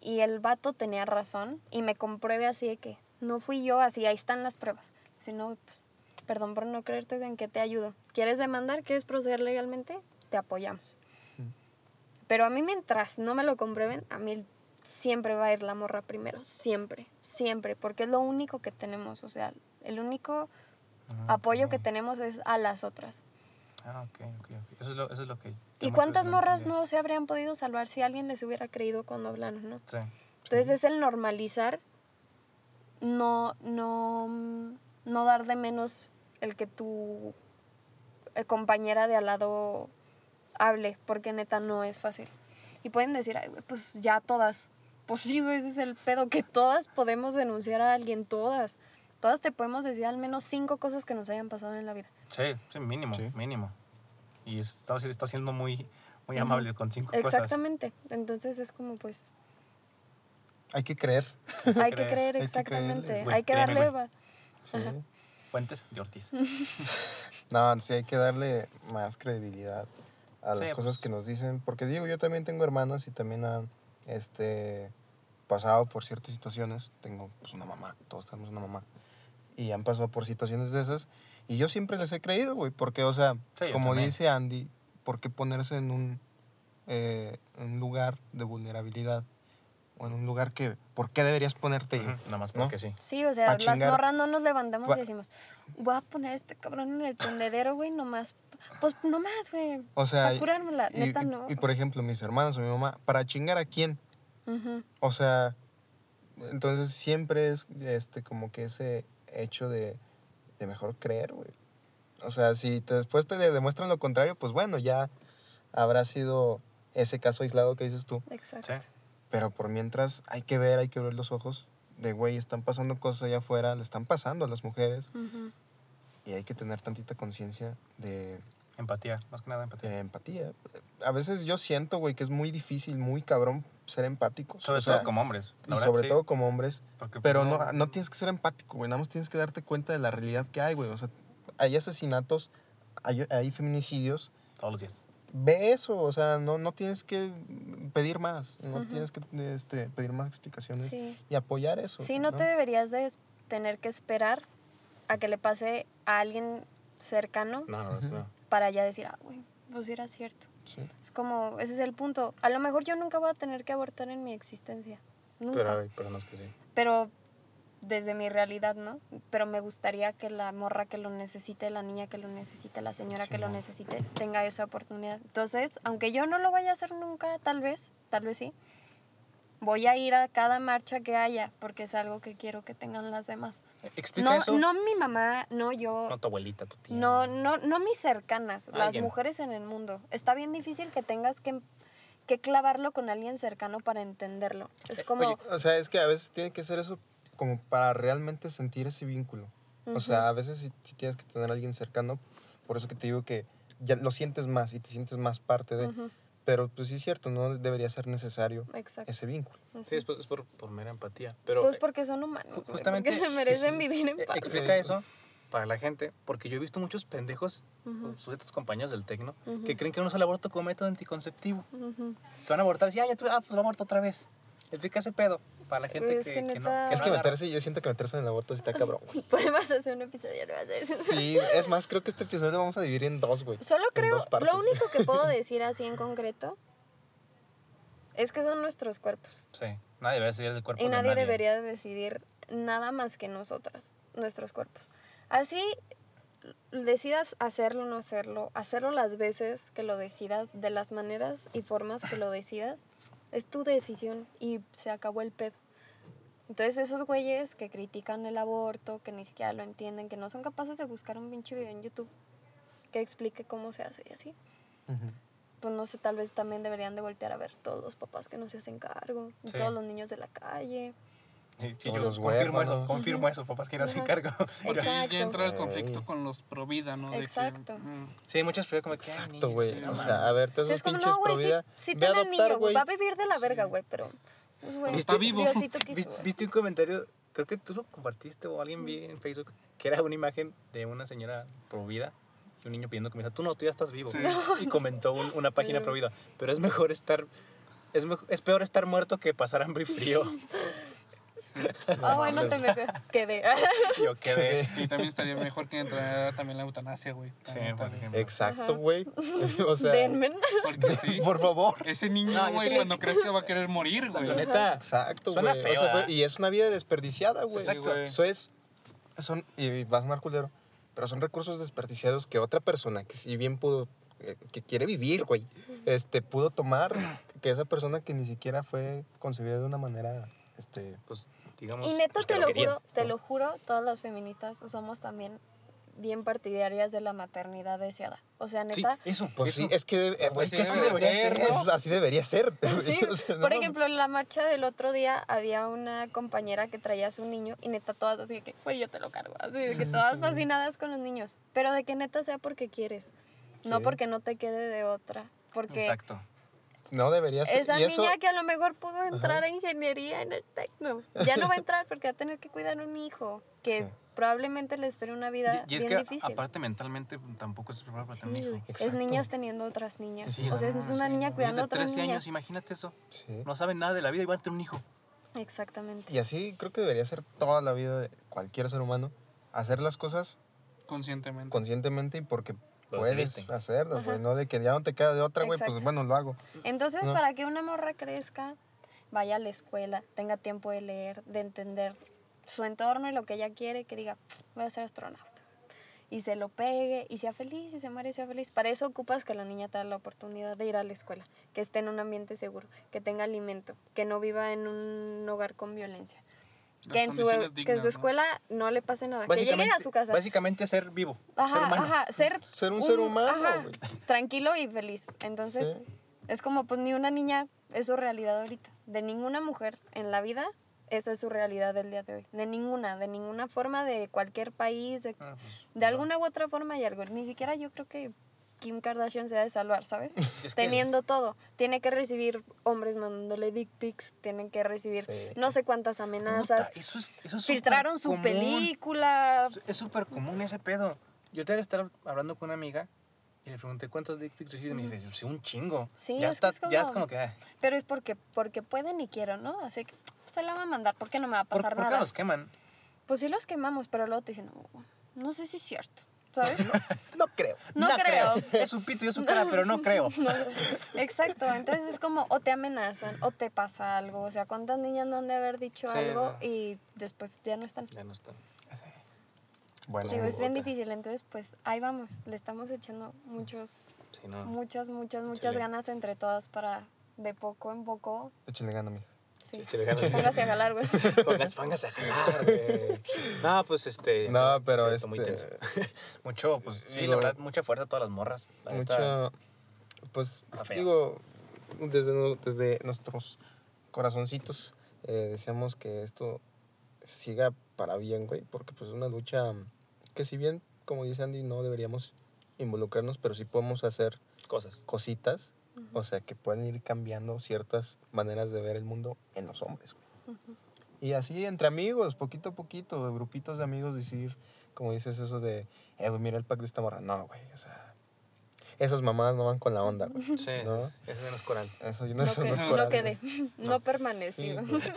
[SPEAKER 5] y el vato tenía razón y me compruebe así de que no fui yo, así ahí están las pruebas. Si no, pues, perdón por no creerte, en que te ayudo. ¿Quieres demandar? ¿Quieres proceder legalmente? Te apoyamos. Pero a mí mientras no me lo comprueben, a mí siempre va a ir la morra primero, siempre, siempre, porque es lo único que tenemos, o sea, el único
[SPEAKER 4] Ah,
[SPEAKER 5] apoyo que tenemos es a las otras.
[SPEAKER 4] Ah, ok, ok, ok. Eso es lo, eso es lo que...
[SPEAKER 5] ¿Y cuántas morras no se habrían podido salvar si alguien les hubiera creído cuando hablaron, no?
[SPEAKER 4] Sí.
[SPEAKER 5] Entonces es el normalizar, no, no, mm, no dar de menos el que tu eh, compañera de al lado hable, porque neta no es fácil. Y pueden decir, "Ay, pues ya todas. Pues sí, ese es el pedo, que todas podemos denunciar a alguien, todas. Todas te podemos decir al menos cinco cosas que nos hayan pasado en la vida.
[SPEAKER 4] Sí, sí, mínimo,
[SPEAKER 3] Sí.
[SPEAKER 4] mínimo. Y está, está siendo muy, muy amable con cinco cosas.
[SPEAKER 5] Exactamente. Entonces es como pues
[SPEAKER 3] Hay que creer.
[SPEAKER 5] hay que
[SPEAKER 4] creer,
[SPEAKER 5] creer
[SPEAKER 3] hay que
[SPEAKER 5] exactamente, hay que darle
[SPEAKER 4] güey.
[SPEAKER 5] va-
[SPEAKER 3] Sí.
[SPEAKER 4] Fuentes de Ortiz.
[SPEAKER 3] No, sí hay que darle más credibilidad a las
[SPEAKER 4] Sí,
[SPEAKER 3] cosas
[SPEAKER 4] pues.
[SPEAKER 3] que nos dicen. Porque digo, yo también tengo hermanas y también han este, pasado por ciertas situaciones. Tengo pues, una mamá, todos tenemos una mamá. Y han pasado por situaciones de esas. Y yo siempre les he creído, güey. Porque, o sea,
[SPEAKER 4] Sí,
[SPEAKER 3] como dice Andy, ¿por qué ponerse en un, eh, un lugar de vulnerabilidad? O en un lugar que, ¿por qué deberías ponerte ahí?
[SPEAKER 4] Ujú, Nada más
[SPEAKER 3] ¿no?
[SPEAKER 4] porque sí.
[SPEAKER 5] Sí, o sea, las
[SPEAKER 3] chingar.
[SPEAKER 5] morras no nos levantamos y decimos, voy a poner a este cabrón en el tendedero, güey, nomás. Pues nomás, güey.
[SPEAKER 3] O sea,
[SPEAKER 5] Para curármela,
[SPEAKER 3] y,
[SPEAKER 5] neta
[SPEAKER 3] y-
[SPEAKER 5] no.
[SPEAKER 3] y, por ejemplo, mis hermanos o mi mamá, ¿para chingar a quién? O sea, entonces siempre es este como que ese hecho de, de mejor creer, güey. O sea, si te- después te demuestran lo contrario, pues bueno, ya habrá sido ese caso aislado que dices tú.
[SPEAKER 5] Exacto.
[SPEAKER 4] Sí.
[SPEAKER 3] Pero por mientras hay que ver, hay que ver los ojos de, güey, están pasando cosas allá afuera, le están pasando a las mujeres
[SPEAKER 5] Ujú.
[SPEAKER 3] y hay que tener tantita conciencia de,
[SPEAKER 4] Empatía, más que nada empatía.
[SPEAKER 3] de empatía. A veces yo siento, güey, que es muy difícil, muy cabrón ser empáticos.
[SPEAKER 4] Sobre
[SPEAKER 3] O sea,
[SPEAKER 4] todo como hombres.
[SPEAKER 3] Y
[SPEAKER 4] verdad,
[SPEAKER 3] sobre
[SPEAKER 4] sí,
[SPEAKER 3] todo como hombres.
[SPEAKER 4] porque, pues,
[SPEAKER 3] Pero no, no tienes que ser empático, güey. Nada más tienes que darte cuenta de la realidad que hay, güey. O sea, hay asesinatos, hay, hay feminicidios.
[SPEAKER 4] Todos los días.
[SPEAKER 3] Ve eso, o sea, no, no tienes que pedir más. No tienes que este, pedir más explicaciones
[SPEAKER 5] Sí.
[SPEAKER 3] y apoyar eso.
[SPEAKER 5] Sí, no te deberías de tener que esperar a que le pase a alguien cercano
[SPEAKER 4] No, no, no. no.
[SPEAKER 5] para ya decir, ah, güey, pues era cierto.
[SPEAKER 3] Sí.
[SPEAKER 5] Es como, ese es el punto. A lo mejor yo nunca voy a tener que abortar en mi existencia. Nunca.
[SPEAKER 4] Pero hay personas que sí.
[SPEAKER 5] pero desde mi realidad, ¿no? Pero me gustaría que la morra que lo necesite, la niña que lo necesite, la señora que lo necesite, tenga esa oportunidad. Entonces, aunque yo no lo vaya a hacer nunca, tal vez, tal vez sí, voy a ir a cada marcha que haya, porque es algo que quiero que tengan las demás.
[SPEAKER 4] Explica
[SPEAKER 5] No,
[SPEAKER 4] eso.
[SPEAKER 5] no mi mamá, no yo,
[SPEAKER 4] No tu abuelita, tu tía.
[SPEAKER 5] no, no, no mis cercanas, las
[SPEAKER 4] Alguien.
[SPEAKER 5] mujeres en el mundo. Está bien difícil que tengas que, que clavarlo con alguien cercano para entenderlo. Es como...
[SPEAKER 3] Oye, o sea, es que a veces tiene que ser eso como para realmente sentir ese vínculo. O sea, a veces sí, sí tienes que tener a alguien cercano. Por eso que te digo que ya lo sientes más y te sientes más parte de.
[SPEAKER 5] Ujú.
[SPEAKER 3] Pero pues sí es cierto, no debería ser necesario
[SPEAKER 5] Exacto.
[SPEAKER 3] ese vínculo.
[SPEAKER 4] Sí, es por, es por, por mera empatía. Pero
[SPEAKER 5] Pues
[SPEAKER 4] eh,
[SPEAKER 5] porque son humanos.
[SPEAKER 4] justamente.
[SPEAKER 5] Porque se merecen
[SPEAKER 4] sí,
[SPEAKER 5] vivir en
[SPEAKER 4] eh,
[SPEAKER 5] paz.
[SPEAKER 4] Explica eso para la gente, porque yo he visto muchos pendejos, sujetos compañeros del tecno, que creen que uno usa el aborto como método anticonceptivo. Que van a abortar, y ah, ya tuve, ah, pues lo aborto otra vez. Explica ese pedo para la gente
[SPEAKER 5] Es
[SPEAKER 4] que,
[SPEAKER 5] que
[SPEAKER 4] que no.
[SPEAKER 3] Es que
[SPEAKER 4] no
[SPEAKER 3] meterse, yo siento que meterse en el aborto sí está cabrón, güey.
[SPEAKER 5] Podemos hacer un episodio eso.
[SPEAKER 3] Sí, es más, creo que este episodio lo vamos a dividir en dos, güey.
[SPEAKER 5] Solo creo, lo único que puedo decir así en concreto es que son nuestros cuerpos.
[SPEAKER 4] Sí, nadie debería salir del cuerpo
[SPEAKER 5] Y
[SPEAKER 4] de
[SPEAKER 5] nadie
[SPEAKER 4] nadie.
[SPEAKER 5] debería decidir nada más que nosotras, nuestros cuerpos. Así decidas hacerlo o no hacerlo, hacerlo las veces que lo decidas, de las maneras y formas que lo decidas, es tu decisión y se acabó el pedo. Entonces esos güeyes que critican el aborto, que ni siquiera lo entienden, que no son capaces de buscar un pinche video en YouTube, que explique cómo se hace y así. Pues no sé, tal vez también deberían de voltear a ver todos los papás que no se hacen cargo, y todos los niños de la calle.
[SPEAKER 4] Sí, sí, yo
[SPEAKER 3] los
[SPEAKER 4] confirmo eso,
[SPEAKER 3] huérfanos.
[SPEAKER 4] confirmo eso, papás que se encargo.
[SPEAKER 6] Porque ahí
[SPEAKER 5] Exacto.
[SPEAKER 6] ya entra el conflicto con los pro vida, ¿no? De que,
[SPEAKER 5] Exacto.
[SPEAKER 6] mm,
[SPEAKER 4] Sí, muchas veces como que.
[SPEAKER 3] Exacto, güey.
[SPEAKER 4] sí,
[SPEAKER 3] o sea, a ver, todos esos pinches
[SPEAKER 5] no, güey,
[SPEAKER 3] pro
[SPEAKER 5] sí,
[SPEAKER 3] vida.
[SPEAKER 5] sí
[SPEAKER 3] ve a
[SPEAKER 5] tiene
[SPEAKER 3] adoptar,
[SPEAKER 5] niño,
[SPEAKER 3] güey.
[SPEAKER 5] va a vivir de la verga, güey, pero... Pues, güey,
[SPEAKER 6] Está vivo.
[SPEAKER 5] Diosito quiso,
[SPEAKER 4] ¿Viste, un comentario? Creo que tú lo compartiste o alguien vi en Facebook que era una imagen de una señora pro vida y un niño pidiendo comida. Tú no, tú ya estás vivo.
[SPEAKER 6] Sí.
[SPEAKER 4] Y comentó un- una página pro vida. Pero es mejor estar. Es, es peor estar muerto que pasar hambre y frío.
[SPEAKER 5] Ah, bueno, te me quedé.
[SPEAKER 4] Yo quedé.
[SPEAKER 6] Y también estaría mejor que entrara también la eutanasia, güey.
[SPEAKER 4] Sí, por ejemplo.
[SPEAKER 3] Exacto, güey. o sea,
[SPEAKER 5] Denme.
[SPEAKER 6] Porque sí.
[SPEAKER 3] por favor.
[SPEAKER 6] Ese niño, güey, cuando crees que va a querer morir, güey.
[SPEAKER 4] La neta.
[SPEAKER 3] Exacto,
[SPEAKER 4] Suena
[SPEAKER 3] güey.
[SPEAKER 4] feo,
[SPEAKER 3] O sea, fue-
[SPEAKER 4] ¿verdad?
[SPEAKER 3] y es una vida desperdiciada, güey.
[SPEAKER 6] Exacto.
[SPEAKER 3] Eso es. Son, y va a sonar culero, pero son recursos desperdiciados que otra persona que si bien pudo, eh, que quiere vivir, güey, este, pudo tomar, que esa persona que ni siquiera fue concebida de una manera, este,
[SPEAKER 4] Pues, digamos.
[SPEAKER 5] Y neta,
[SPEAKER 4] pues,
[SPEAKER 5] te lo
[SPEAKER 4] querían.
[SPEAKER 5] juro, te lo juro, todas las feministas somos también bien partidarias de la maternidad deseada. O sea,
[SPEAKER 4] Sí,
[SPEAKER 5] neta...
[SPEAKER 4] eso.
[SPEAKER 3] pues
[SPEAKER 4] eso.
[SPEAKER 3] sí, es que, eh,
[SPEAKER 6] Pues
[SPEAKER 3] es que así
[SPEAKER 6] debe de
[SPEAKER 3] debería
[SPEAKER 6] ser,
[SPEAKER 3] ser,
[SPEAKER 6] ¿no?
[SPEAKER 3] es- así debería ser.
[SPEAKER 5] Sí,
[SPEAKER 3] O sea, no
[SPEAKER 5] por ejemplo, en la marcha del otro día había una compañera que traía a su niño y neta todas así de que, güey, yo te lo cargo. Así de que todas fascinadas con los niños. Pero de que neta sea porque quieres. No porque no te quede de otra. Porque
[SPEAKER 4] Exacto.
[SPEAKER 3] No debería ser.
[SPEAKER 5] esa
[SPEAKER 3] y eso,
[SPEAKER 5] niña que a lo mejor pudo entrar a ingeniería en el tecno, ya no va a entrar porque va a tener que cuidar un hijo que
[SPEAKER 3] Sí.
[SPEAKER 5] probablemente le espere una vida
[SPEAKER 4] Y, y es
[SPEAKER 5] bien
[SPEAKER 4] que
[SPEAKER 5] difícil.
[SPEAKER 4] aparte mentalmente tampoco es preparado para
[SPEAKER 5] Sí,
[SPEAKER 4] tener un hijo.
[SPEAKER 5] es niñas teniendo otras niñas.
[SPEAKER 4] Sí,
[SPEAKER 5] o sea, es una
[SPEAKER 4] sí.
[SPEAKER 5] niña cuidando a otra
[SPEAKER 4] 13
[SPEAKER 5] niña.
[SPEAKER 4] años, imagínate eso.
[SPEAKER 3] Sí.
[SPEAKER 4] No saben nada de la vida y van a tener un hijo.
[SPEAKER 5] Exactamente.
[SPEAKER 3] Y así creo que debería ser toda la vida de cualquier ser humano. Hacer las cosas
[SPEAKER 6] Conscientemente.
[SPEAKER 3] conscientemente y porque
[SPEAKER 4] Lo
[SPEAKER 3] puedes
[SPEAKER 4] decidiste.
[SPEAKER 3] hacerlas, güey. No de que ya no te queda de otra, güey, pues bueno, lo hago.
[SPEAKER 5] Entonces,
[SPEAKER 3] No.
[SPEAKER 5] para que una morra crezca, vaya a la escuela, tenga tiempo de leer, de entender su entorno y lo que ella quiere, que diga, voy a ser astronauta. Y se lo pegue y sea feliz y se muere y sea feliz. Para eso ocupas que la niña te dé la oportunidad de ir a la escuela, que esté en un ambiente seguro, que tenga alimento, que no viva en un hogar con violencia. Que en, su, que en su escuela no le pase nada. Que llegue a su casa.
[SPEAKER 4] Básicamente ser vivo. ser
[SPEAKER 5] Ajá,
[SPEAKER 4] humano.
[SPEAKER 5] ajá, ser,
[SPEAKER 3] Ser un ser humano,
[SPEAKER 5] ajá, tranquilo y feliz. Entonces,
[SPEAKER 3] Sí.
[SPEAKER 5] es como pues ni una niña es su realidad ahorita. De ninguna mujer en la vida, esa es su realidad del día de hoy. De ninguna, de ninguna forma, de cualquier país, de,
[SPEAKER 4] Ah, pues,
[SPEAKER 5] de alguna u otra forma hay algo. Ni siquiera yo creo que Kim Kardashian se ha de salvar, ¿sabes?
[SPEAKER 4] Es que-
[SPEAKER 5] Teniendo todo. Tiene que recibir hombres mandándole dick pics, tienen que recibir
[SPEAKER 3] Sí.
[SPEAKER 5] no sé cuántas amenazas.
[SPEAKER 4] puta, eso es, eso es
[SPEAKER 5] Filtraron su
[SPEAKER 4] supercomún.
[SPEAKER 5] película.
[SPEAKER 4] Es súper común ese pedo. Yo te estar hablando con una amiga y le pregunté cuántos dick pics recibes y me dice, sí, un chingo.
[SPEAKER 5] Sí,
[SPEAKER 4] ya,
[SPEAKER 5] es
[SPEAKER 4] está,
[SPEAKER 5] es como-
[SPEAKER 4] ya es como que, ah,
[SPEAKER 5] Pero es porque, porque pueden y quiero, ¿no? Así que pues, se la va a mandar. ¿Por qué no me va a
[SPEAKER 4] ¿por,
[SPEAKER 5] pasar
[SPEAKER 4] por qué
[SPEAKER 5] nada?
[SPEAKER 4] los queman?
[SPEAKER 5] Pues sí los quemamos, pero luego te dicen, no, no sé si es cierto, ¿sabes?
[SPEAKER 3] No creo.
[SPEAKER 5] No creo.
[SPEAKER 4] Es su pito y es su cara, pero no creo.
[SPEAKER 5] No, exacto, entonces es como o te amenazan o te pasa algo. O sea, ¿cuántas niñas no han de haber dicho
[SPEAKER 4] Sí,
[SPEAKER 5] algo
[SPEAKER 4] no.
[SPEAKER 5] y después ya no están?
[SPEAKER 4] Ya no está.
[SPEAKER 3] Bueno,
[SPEAKER 5] Digo, es bien difícil, entonces pues ahí vamos, le estamos echando muchos,
[SPEAKER 4] Sí, no.
[SPEAKER 5] muchas, muchas, muchas
[SPEAKER 4] Chile.
[SPEAKER 5] ganas entre todas para de poco en poco,
[SPEAKER 3] échale gana, mija.
[SPEAKER 5] Sí. Póngase a jalar, güey.
[SPEAKER 4] Póngase, póngase a jalar, güey. No, pues este.
[SPEAKER 3] No, pero
[SPEAKER 4] esto muy
[SPEAKER 3] este-
[SPEAKER 4] tenso. Mucho, pues sí,
[SPEAKER 3] Digo-
[SPEAKER 4] la verdad, mucha fuerza a todas las morras. La neta,
[SPEAKER 3] Mucha, pues, digo, desde, desde nuestros corazoncitos eh, deseamos que esto siga para bien, güey, porque pues es una lucha que si bien, como dice Andy, no deberíamos involucrarnos, pero sí podemos hacer
[SPEAKER 4] Cosas.
[SPEAKER 3] cositas, o sea, que pueden ir cambiando ciertas maneras de ver el mundo en los hombres, güey. Y así entre amigos, poquito a poquito, grupitos de amigos, decir, como dices eso de, eh, güey, mira el pack de esta morra. No, güey, o sea, esas mamadas no van con la onda, güey.
[SPEAKER 4] Sí,
[SPEAKER 3] ¿No?
[SPEAKER 4] es, coral.
[SPEAKER 3] Eso, no,
[SPEAKER 5] No,
[SPEAKER 3] eso
[SPEAKER 5] que-
[SPEAKER 3] no es
[SPEAKER 5] no
[SPEAKER 3] coral,
[SPEAKER 5] quedé,
[SPEAKER 3] güey.
[SPEAKER 5] no permaneció.
[SPEAKER 3] Sí.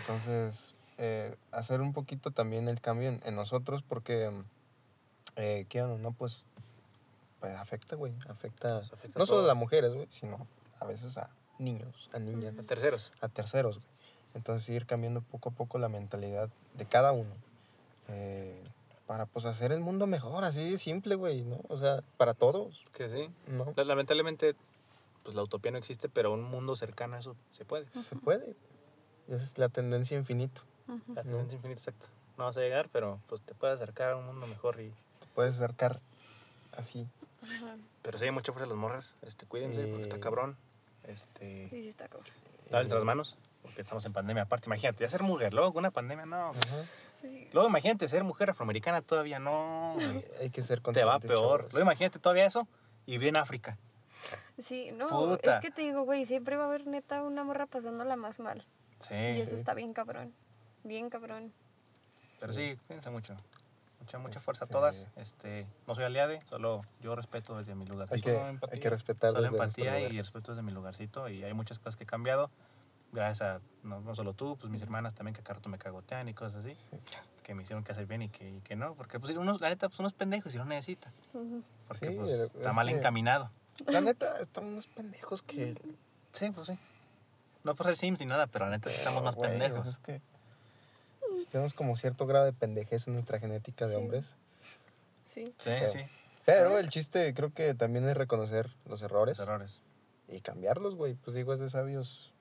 [SPEAKER 3] Entonces, eh, hacer un poquito también el cambio en, en nosotros porque, eh, quieran o no, pues, pues afecta, güey. Afecta,
[SPEAKER 4] afecta a
[SPEAKER 3] no solo a las mujeres, güey, sino a veces a niños, a niñas,
[SPEAKER 4] A terceros.
[SPEAKER 3] a terceros, güey. Entonces, ir cambiando poco a poco la mentalidad de cada uno. eh, para, pues, hacer el mundo mejor, así de simple, güey, ¿no? O sea, para todos,
[SPEAKER 4] Que sí.
[SPEAKER 3] ¿no?
[SPEAKER 4] La- Lamentablemente, pues la utopía no existe, pero un mundo cercano a eso se puede.
[SPEAKER 3] Se puede. Y esa es la tendencia infinito.
[SPEAKER 4] La tendencia infinita, exacto. No vas a llegar, pero pues te puedes acercar a un mundo mejor y
[SPEAKER 3] Te puedes acercar así.
[SPEAKER 4] Pero sí, hay mucha fuerza las morras. Este, cuídense, porque está
[SPEAKER 3] Eh.
[SPEAKER 4] cabrón. Este,
[SPEAKER 5] Sí, sí está cabrón.
[SPEAKER 4] lávense las manos, porque estamos en pandemia. Aparte, imagínate, ya ser mujer, luego una pandemia, no.
[SPEAKER 3] Ajá.
[SPEAKER 5] Sí.
[SPEAKER 4] Luego imagínate ser mujer afroamericana todavía, no.
[SPEAKER 3] Hay que ser
[SPEAKER 4] Te va peor.
[SPEAKER 3] chavos.
[SPEAKER 4] Luego imagínate todavía eso y vive en África.
[SPEAKER 5] Sí, no,
[SPEAKER 4] Puta.
[SPEAKER 5] es que te digo, güey, siempre va a haber neta una morra pasándola más mal.
[SPEAKER 4] Sí.
[SPEAKER 5] y eso
[SPEAKER 3] sí.
[SPEAKER 5] está bien cabrón. Bien cabrón.
[SPEAKER 4] Pero sí, cuídense mucho. Mucha, mucha fuerza a
[SPEAKER 3] Este-
[SPEAKER 4] todas. Este, no soy aliade, solo yo respeto desde mi lugar.
[SPEAKER 3] Hay que, hay que respetar
[SPEAKER 4] Solo
[SPEAKER 3] desde
[SPEAKER 4] empatía y respeto desde mi lugarcito. Y hay muchas cosas que he cambiado. Gracias a, no, no solo tú, pues mis hermanas también que a rato me cagotean y cosas así. Que me hicieron que hacer bien y que, y que no. Porque pues unos, la neta, pues unos pendejos y no necesita. Porque
[SPEAKER 3] Sí,
[SPEAKER 4] pues
[SPEAKER 3] es
[SPEAKER 4] está mal
[SPEAKER 3] que-
[SPEAKER 4] encaminado.
[SPEAKER 3] La neta, estamos unos pendejos que...
[SPEAKER 4] Sí, pues sí. No por ser Sims ni nada, pero la neta sí estamos más
[SPEAKER 3] Güey,
[SPEAKER 4] pendejos.
[SPEAKER 3] Es que tenemos como cierto grado de pendejez en nuestra genética de
[SPEAKER 5] Sí.
[SPEAKER 3] hombres.
[SPEAKER 5] Sí.
[SPEAKER 4] Sí,
[SPEAKER 3] Pero-
[SPEAKER 4] sí.
[SPEAKER 3] Pero el chiste creo que también es reconocer los errores
[SPEAKER 4] Los errores.
[SPEAKER 3] y cambiarlos, güey. Pues digo, es de sabios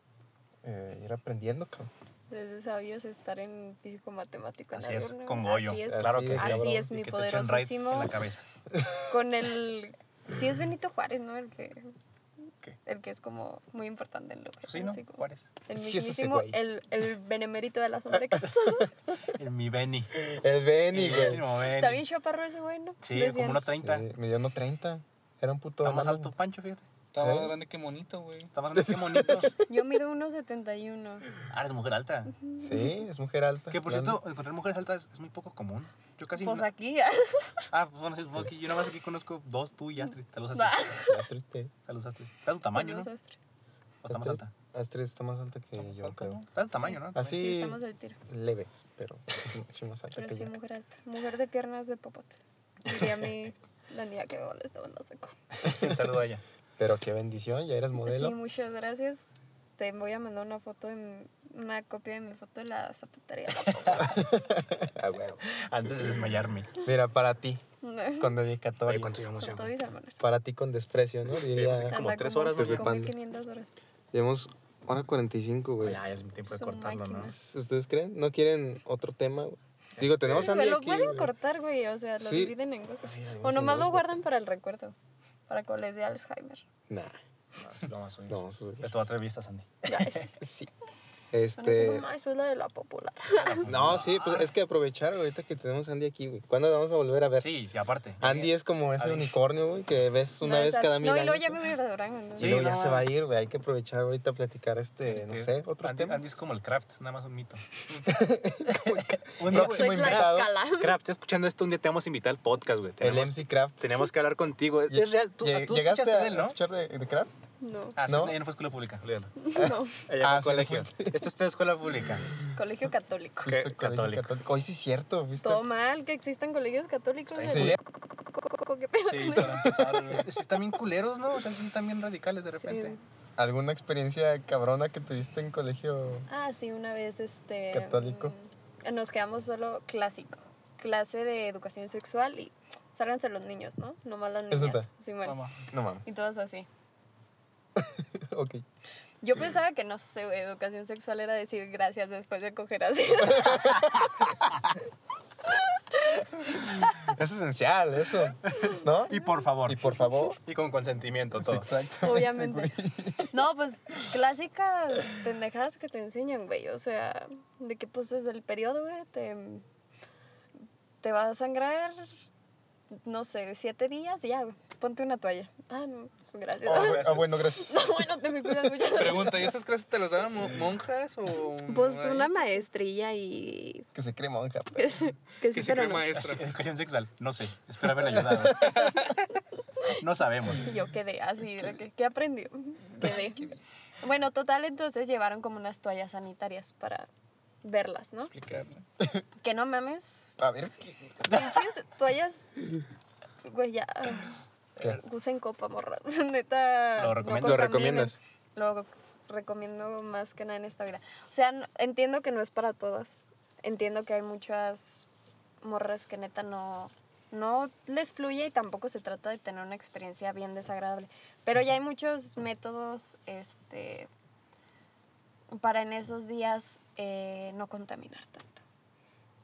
[SPEAKER 3] eh, ir aprendiendo, cabrón.
[SPEAKER 5] Desde sabios estar en físico matemático. en
[SPEAKER 4] Así es, con Goyo.
[SPEAKER 5] Así es,
[SPEAKER 4] Claro que sí.
[SPEAKER 5] así es mi
[SPEAKER 4] que
[SPEAKER 5] poderosísimo.
[SPEAKER 4] en la cabeza.
[SPEAKER 5] Con el. Sí, es Benito Juárez, ¿no? El que.
[SPEAKER 4] ¿Qué?
[SPEAKER 5] El que es como muy importante en lo
[SPEAKER 4] Pues sí, ¿no?
[SPEAKER 5] así como
[SPEAKER 4] Juárez.
[SPEAKER 5] El
[SPEAKER 3] Sí,
[SPEAKER 5] mismísimo,
[SPEAKER 3] güey.
[SPEAKER 5] el, el benemérito de las Américas.
[SPEAKER 4] El mi Benny.
[SPEAKER 3] El Benny, güey.
[SPEAKER 5] Está bien chaparro ese güey, ¿no?
[SPEAKER 4] Sí,
[SPEAKER 5] Decían.
[SPEAKER 4] como uno 30.
[SPEAKER 3] Sí, me dio no 30. Era un puto.
[SPEAKER 4] Está más alto Pancho, fíjate.
[SPEAKER 6] Está más
[SPEAKER 3] ¿Eh?
[SPEAKER 6] grande que monito, güey.
[SPEAKER 4] Está más alto que monito.
[SPEAKER 5] Yo mido 1.71.
[SPEAKER 4] Ah, eres mujer alta.
[SPEAKER 3] Sí, es mujer alta.
[SPEAKER 4] Que por
[SPEAKER 3] grande.
[SPEAKER 4] cierto, encontrar mujeres altas es muy poco común. Yo casi.
[SPEAKER 5] Pues
[SPEAKER 4] no-
[SPEAKER 5] aquí.
[SPEAKER 4] Ah, pues bueno, sí, supongo que yo nada más aquí conozco dos, tú y Astrid. Saludos. Astrid.
[SPEAKER 3] Astrid, ¿qué?
[SPEAKER 4] Saludos, Astrid. Está a tu tamaño, ¿no?
[SPEAKER 5] Saludos,
[SPEAKER 4] ¿O
[SPEAKER 5] Astrid.
[SPEAKER 4] está más
[SPEAKER 3] Astrid-
[SPEAKER 4] alta?
[SPEAKER 3] Astrid está más alta que yo,
[SPEAKER 6] alta,
[SPEAKER 3] creo.
[SPEAKER 6] ¿no?
[SPEAKER 4] Está a tu tamaño, ¿no? También.
[SPEAKER 3] Así
[SPEAKER 5] Sí, estamos del tiro.
[SPEAKER 3] leve, pero sí más alta
[SPEAKER 5] Pero
[SPEAKER 3] que
[SPEAKER 5] sí,
[SPEAKER 3] yo.
[SPEAKER 5] mujer alta. Mujer de piernas de popote. Diría mi la niña que me molestaba en la seco.
[SPEAKER 4] Un saludo a ella.
[SPEAKER 3] Pero qué bendición, ya eres modelo.
[SPEAKER 5] Sí, muchas gracias. Te voy a mandar una foto, mi- una copia de mi foto de la zapatería.
[SPEAKER 3] Ah, huevo.
[SPEAKER 4] Antes de desmayarme.
[SPEAKER 3] Mira, para ti,
[SPEAKER 5] Con
[SPEAKER 3] con dedicatoria.
[SPEAKER 4] Oye, ¿cuánto llevamos ya?
[SPEAKER 3] Para ti con desprecio, ¿no? Diría.
[SPEAKER 4] pues, Como tres horas,
[SPEAKER 3] ¿no?
[SPEAKER 5] Como
[SPEAKER 3] Panda.
[SPEAKER 5] 500 horas.
[SPEAKER 3] Llevamos hora 45, güey.
[SPEAKER 4] Ya, ya es mi tiempo de
[SPEAKER 5] Su
[SPEAKER 4] cortarlo, ¿no?
[SPEAKER 5] máquina.
[SPEAKER 3] ¿Ustedes creen? ¿No quieren otro tema? güey? Digo, tenemos
[SPEAKER 5] Sí,
[SPEAKER 3] a Andy
[SPEAKER 5] pero lo
[SPEAKER 3] aquí.
[SPEAKER 5] pueden
[SPEAKER 3] güey.
[SPEAKER 5] cortar, güey. O sea, lo
[SPEAKER 3] Sí.
[SPEAKER 5] dividen en cosas.
[SPEAKER 3] Sí,
[SPEAKER 5] o nomás
[SPEAKER 3] en
[SPEAKER 5] lo guardan para el recuerdo. Para cuando les dé Alzheimer.
[SPEAKER 3] Nah,
[SPEAKER 4] No, sí lo vamos a subir.
[SPEAKER 3] no, eso-
[SPEAKER 4] Esto va a traer vistas, Andy.
[SPEAKER 5] Ya es.
[SPEAKER 3] sí. Este.
[SPEAKER 5] "Mamá, eso es la de la popular.
[SPEAKER 3] No, sí, pues es que aprovechar ahorita que tenemos a Andy aquí, güey. ¿Cuándo la vamos a volver a ver?
[SPEAKER 4] Sí, sí, aparte.
[SPEAKER 3] Andy es como ese unicornio, güey, que ves una
[SPEAKER 5] No,
[SPEAKER 3] vez cada mil
[SPEAKER 5] No, y
[SPEAKER 3] años.
[SPEAKER 5] luego ya me voy a ir de Durango. ¿no?
[SPEAKER 3] Y
[SPEAKER 4] Sí,
[SPEAKER 3] luego ya
[SPEAKER 4] no.
[SPEAKER 3] se va a ir, güey. Hay que aprovechar ahorita a platicar este,
[SPEAKER 4] Este,
[SPEAKER 3] no sé, otros
[SPEAKER 4] Andy,
[SPEAKER 3] temas.
[SPEAKER 4] Andy es como el craft, nada más un mito.
[SPEAKER 3] Un próximo invitado.
[SPEAKER 4] Craft, estás escuchando esto, un día te vamos a invitar al podcast, güey.
[SPEAKER 3] El
[SPEAKER 4] Tenemos,
[SPEAKER 3] MC Craft.
[SPEAKER 4] tenemos que hablar contigo. Es real, tú,
[SPEAKER 3] lle-
[SPEAKER 4] tú
[SPEAKER 3] ¿Llegaste a
[SPEAKER 4] él, ¿no?
[SPEAKER 3] escuchar de, de Craft?
[SPEAKER 5] No,
[SPEAKER 4] Ah, sí,
[SPEAKER 3] ¿No?
[SPEAKER 4] ella no fue escuela pública,
[SPEAKER 5] no.
[SPEAKER 4] Ella
[SPEAKER 3] Ah,
[SPEAKER 4] fue
[SPEAKER 3] sí, no
[SPEAKER 4] colegio. Esta es escuela pública.
[SPEAKER 5] Colegio católico.
[SPEAKER 4] ¿Qué?
[SPEAKER 3] Colegio
[SPEAKER 4] Católico.
[SPEAKER 3] Hoy sí es cierto, ¿viste?
[SPEAKER 5] Todo mal que existan colegios católicos.
[SPEAKER 3] Sí.
[SPEAKER 5] ¿Qué pedo
[SPEAKER 6] Sí, para empezar,
[SPEAKER 4] es- están bien culeros, ¿no? O sea, sí están bien radicales de repente.
[SPEAKER 5] Sí.
[SPEAKER 3] ¿Alguna experiencia cabrona que tuviste en colegio?
[SPEAKER 5] Ah, sí, una vez este.
[SPEAKER 3] Católico.
[SPEAKER 5] mm, Nos quedamos solo clásico. Clase de educación sexual y sálganse los niños, ¿no? Nomás las
[SPEAKER 3] ¿Es
[SPEAKER 5] niñas. Sí, bueno.
[SPEAKER 3] No mames.
[SPEAKER 5] Y todas así.
[SPEAKER 3] ok.
[SPEAKER 5] Yo pensaba que, no sé, educación sexual era decir gracias después de coger así.
[SPEAKER 3] Es esencial eso, ¿no?
[SPEAKER 4] Y por favor.
[SPEAKER 3] Y por favor.
[SPEAKER 4] Y con consentimiento todo.
[SPEAKER 3] Exacto.
[SPEAKER 5] Obviamente. No, pues clásicas pendejadas que te enseñan, güey. O sea, de que pues desde el periodo, güey, te, te va a sangrar, no sé, siete días y ya, güey, ponte una toalla. Ah, no, gracias.
[SPEAKER 3] Ah, ah, bueno, gracias.
[SPEAKER 5] No, bueno, te me cuidas mucho.
[SPEAKER 6] Pregunta, ¿y esas clases te las daban mo- monjas o...?
[SPEAKER 5] Pues una maestrilla y...
[SPEAKER 3] Que se cree monja. pero-
[SPEAKER 5] Que sí, que
[SPEAKER 6] Que
[SPEAKER 5] sí,
[SPEAKER 6] se
[SPEAKER 5] pero
[SPEAKER 6] cree
[SPEAKER 5] no.
[SPEAKER 6] maestra.
[SPEAKER 4] Educación sexual, no sé. Espero haberle ayudado. No sabemos.
[SPEAKER 5] Y yo quedé así, de que, ¿qué aprendió? Quedé. Bueno, total, entonces llevaron como unas toallas sanitarias para verlas, ¿no?
[SPEAKER 6] Explicarle.
[SPEAKER 5] Que no mames,
[SPEAKER 3] A ver, ¿qué?
[SPEAKER 5] pinches toallas, güey, ya.
[SPEAKER 3] ¿Qué?
[SPEAKER 5] Usen copa, morras. Neta.
[SPEAKER 4] Lo
[SPEAKER 5] no
[SPEAKER 4] recomiendo.
[SPEAKER 3] ¿Lo
[SPEAKER 5] contaminen.
[SPEAKER 3] recomiendas?
[SPEAKER 5] Lo recomiendo más que nada en esta vida. O sea, no- entiendo que no es para todas. Entiendo que hay muchas morras que neta no, no les fluye y tampoco se trata de tener una experiencia bien desagradable. Pero ya hay muchos métodos este, para en esos días eh, no contaminar tanto.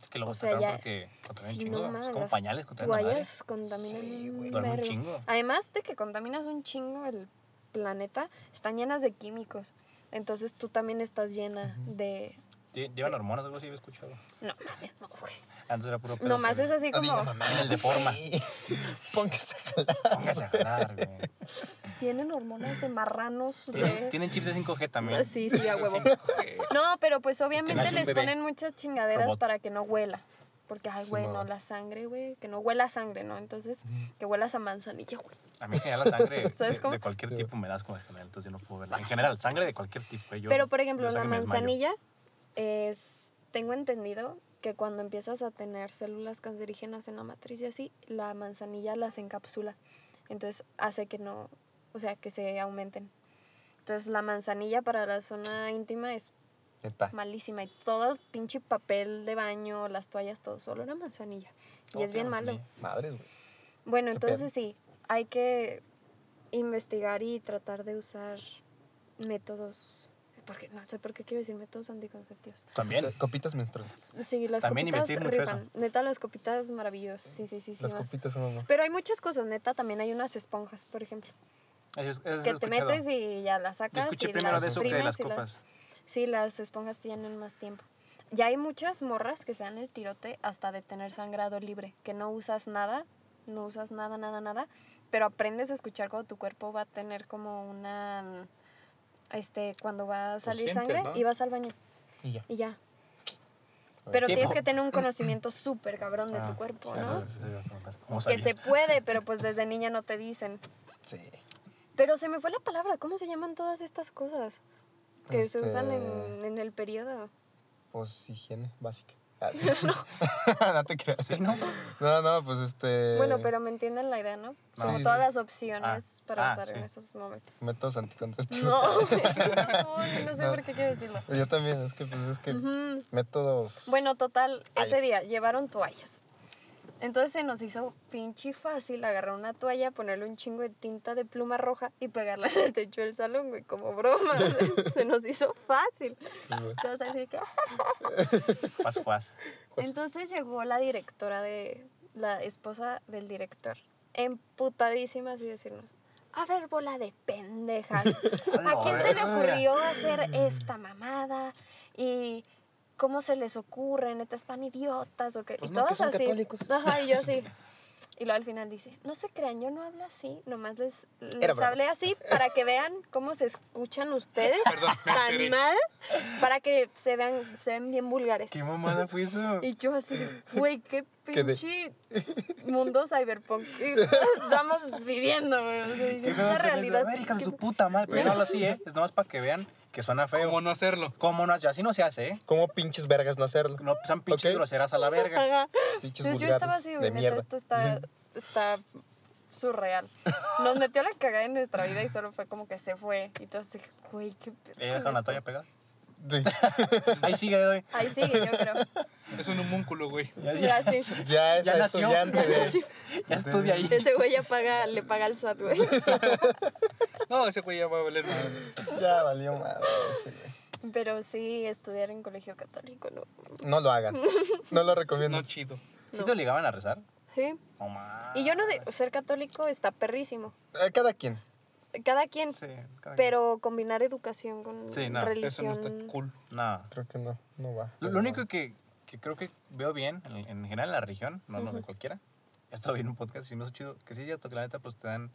[SPEAKER 4] Que luego
[SPEAKER 5] O sea, ya-
[SPEAKER 4] porque contaminan
[SPEAKER 5] Sí,
[SPEAKER 4] un chingo.
[SPEAKER 5] no
[SPEAKER 4] es como pañales contaminan.
[SPEAKER 5] Toallas contaminan un
[SPEAKER 4] Duerme un chingo.
[SPEAKER 5] Además de que contaminas un chingo el planeta, están llenas de químicos. Entonces tú también estás llena de...
[SPEAKER 4] Lle- ¿Llevan hormonas o algo así? Había escuchado.
[SPEAKER 5] No mames, no, güey.
[SPEAKER 4] Antes era puro pedo.
[SPEAKER 5] Nomás
[SPEAKER 4] pero-
[SPEAKER 5] es así como...
[SPEAKER 4] En el de forma.
[SPEAKER 3] Póngase a jalar.
[SPEAKER 4] Póngase a jalar, güey.
[SPEAKER 5] Tienen hormonas de marranos.
[SPEAKER 4] Tienen,
[SPEAKER 5] De...
[SPEAKER 4] tienen chips de 5G también.
[SPEAKER 5] Sí, sí, a huevo. No, pero pues obviamente les ponen muchas chingaderas
[SPEAKER 4] Robot.
[SPEAKER 5] para que no huela. Porque, ay,
[SPEAKER 3] Sí,
[SPEAKER 5] güey,
[SPEAKER 3] no.
[SPEAKER 5] no, la sangre, güey, que no huela a sangre, ¿no? Entonces, que huelas a manzanilla, güey.
[SPEAKER 4] A mí en general la sangre
[SPEAKER 5] ¿Sabes
[SPEAKER 4] de,
[SPEAKER 5] cómo?
[SPEAKER 4] de cualquier tipo me da asco en general, entonces yo no puedo verla. En general, sangre de cualquier tipo. eh, yo-
[SPEAKER 5] Pero, por ejemplo, la manzanilla es, tengo entendido que cuando empiezas a tener células cancerígenas en la matriz y así, la manzanilla las encapsula. Entonces hace que no, o sea, que se aumenten. Entonces la manzanilla para la zona íntima es malísima y todo el pinche papel de baño, las toallas, todo, solo la manzanilla. Y es bien malo.
[SPEAKER 3] Madres, güey.
[SPEAKER 5] Bueno, entonces sí, hay que investigar y tratar de usar métodos, porque no sé por qué quiero decir métodos anticonceptivos.
[SPEAKER 4] También.
[SPEAKER 3] Copitas menstruales.
[SPEAKER 5] Sí, las
[SPEAKER 4] También
[SPEAKER 5] copitas
[SPEAKER 4] investiguen mucho
[SPEAKER 5] rifan. Neta, las copitas maravillosas. Sí, sí, sí, sí.
[SPEAKER 3] Las
[SPEAKER 5] más.
[SPEAKER 3] copitas son no.
[SPEAKER 5] Pero hay muchas cosas, neta. También hay unas esponjas, por ejemplo.
[SPEAKER 4] Eso es- eso es
[SPEAKER 5] que te
[SPEAKER 4] escuchado.
[SPEAKER 5] metes y ya las
[SPEAKER 4] Yo
[SPEAKER 5] sacas.
[SPEAKER 4] escuché
[SPEAKER 5] y
[SPEAKER 4] primero
[SPEAKER 5] las
[SPEAKER 4] de eso que de las copas.
[SPEAKER 5] Sí, las esponjas tienen más tiempo. Ya hay muchas morras que se dan el tirote hasta de tener sangrado libre, que no usas nada, no usas nada, nada, nada, pero aprendes a escuchar cuando tu cuerpo va a tener como una, este, cuando va a salir
[SPEAKER 6] sientes,
[SPEAKER 5] sangre
[SPEAKER 6] ¿no?
[SPEAKER 5] y vas al baño
[SPEAKER 3] Y ya.
[SPEAKER 5] y ya. Pero
[SPEAKER 4] Tiempo.
[SPEAKER 5] tienes que tener un conocimiento súper cabrón de
[SPEAKER 3] Ah,
[SPEAKER 5] tu cuerpo,
[SPEAKER 3] sí,
[SPEAKER 5] ¿no?
[SPEAKER 4] ¿Cómo
[SPEAKER 5] Que se puede, pero pues desde niña no te dicen.
[SPEAKER 3] Sí.
[SPEAKER 5] Pero se me fue la palabra, ¿cómo se llaman todas estas cosas? Que se
[SPEAKER 3] Este-
[SPEAKER 5] usan en, en el periodo.
[SPEAKER 3] Pues higiene básica. Sí. no te creas.
[SPEAKER 4] Sí, ¿no?
[SPEAKER 3] No, no, pues este.
[SPEAKER 5] Bueno, pero me entienden la idea, ¿no? Como
[SPEAKER 3] Sí,
[SPEAKER 5] todas
[SPEAKER 3] sí.
[SPEAKER 5] las opciones
[SPEAKER 4] Ah,
[SPEAKER 5] para
[SPEAKER 4] ah,
[SPEAKER 5] usar
[SPEAKER 4] sí.
[SPEAKER 5] en esos momentos.
[SPEAKER 3] Métodos anticonceptivos.
[SPEAKER 5] No, no, yo no sé por qué quiero decirlo.
[SPEAKER 3] Yo también, es que, pues es que. Métodos.
[SPEAKER 5] Bueno, total,
[SPEAKER 3] Ay.
[SPEAKER 5] ese día llevaron toallas. Entonces se nos hizo pinche fácil agarrar una toalla, ponerle un chingo de tinta de pluma roja y pegarla en el techo del salón, güey, como broma. o sea, se nos hizo fácil.
[SPEAKER 3] Sí.
[SPEAKER 5] Todos así que,
[SPEAKER 4] Juas, juas.
[SPEAKER 5] Entonces llegó la directora de, la esposa del director, emputadísima así decirnos, a ver, bola de pendejas, ¿a quién se le ocurrió hacer esta mamada? Y cómo se les ocurre, neta, están idiotas o qué.
[SPEAKER 3] Pues
[SPEAKER 5] y
[SPEAKER 3] no, que
[SPEAKER 5] todos
[SPEAKER 3] son
[SPEAKER 5] así.
[SPEAKER 3] católicos.
[SPEAKER 5] Ajá, y yo así. Y luego al final dice, no se crean, yo no hablo así, nomás les, les hablé así para que vean cómo se escuchan ustedes
[SPEAKER 6] Perdón,
[SPEAKER 5] tan mal, para que se vean, se ven bien vulgares.
[SPEAKER 3] ¿Qué mamada fue eso?
[SPEAKER 5] Y yo así, güey, qué
[SPEAKER 3] ¿Qué
[SPEAKER 5] pinche mundo cyberpunk estamos viviendo, güey. O sea,
[SPEAKER 4] ¿Qué
[SPEAKER 5] es
[SPEAKER 4] pedo
[SPEAKER 5] una
[SPEAKER 4] con eso?
[SPEAKER 5] realidad.
[SPEAKER 4] A ver, hija de
[SPEAKER 5] que-
[SPEAKER 4] su puta madre. Pero no hablo así, ¿eh? Es nomás para que vean que suena feo.
[SPEAKER 6] ¿Cómo no hacerlo?
[SPEAKER 4] ¿Cómo no? Así no se hace, ¿eh?
[SPEAKER 3] ¿Cómo pinches vergas no hacerlo?
[SPEAKER 4] No sean pinches
[SPEAKER 3] Ok.
[SPEAKER 4] groseras a la verga.
[SPEAKER 3] Pinches
[SPEAKER 5] Yo, yo estaba
[SPEAKER 3] vulgares
[SPEAKER 5] así,
[SPEAKER 3] de mierda.
[SPEAKER 5] esto está, está surreal. Nos metió la cagada en nuestra vida y solo fue como que se fue. Y tú así, güey, qué pedo
[SPEAKER 4] ¿Ella
[SPEAKER 5] con
[SPEAKER 4] deja una
[SPEAKER 5] esto?
[SPEAKER 4] toalla pegada?
[SPEAKER 3] Sí.
[SPEAKER 4] Ahí sigue, doy.
[SPEAKER 5] Ahí sigue, yo creo.
[SPEAKER 6] Es un homúnculo, güey.
[SPEAKER 5] Sí, así.
[SPEAKER 3] Ya es
[SPEAKER 4] Ya nació.
[SPEAKER 3] estudiante de.
[SPEAKER 5] Sí.
[SPEAKER 4] Ya estudia ahí.
[SPEAKER 5] Ese güey ya paga, le paga al SAT, güey.
[SPEAKER 6] No, ese güey ya va a valer madre.
[SPEAKER 3] Ya valió madre. ese güey.
[SPEAKER 5] Pero sí, estudiar en colegio católico, ¿no?
[SPEAKER 3] No lo hagan. No lo recomiendo.
[SPEAKER 6] No chido.
[SPEAKER 4] ¿Sí te obligaban a rezar?
[SPEAKER 5] Sí.
[SPEAKER 4] No más.
[SPEAKER 5] Y yo no de ser católico está perrísimo.
[SPEAKER 3] Eh, Cada quien.
[SPEAKER 5] Cada quien,
[SPEAKER 4] Sí, cada
[SPEAKER 5] pero combinar educación con
[SPEAKER 4] Sí, no,
[SPEAKER 6] Eso
[SPEAKER 5] religión.
[SPEAKER 6] no está cool.
[SPEAKER 4] No.
[SPEAKER 3] Creo que no. No va.
[SPEAKER 4] Lo, lo único que, que creo que veo bien, en, en general en la región, no, no de cualquiera, esto lo vi en un podcast y me hace chido, que sí es cierto que la neta pues te dan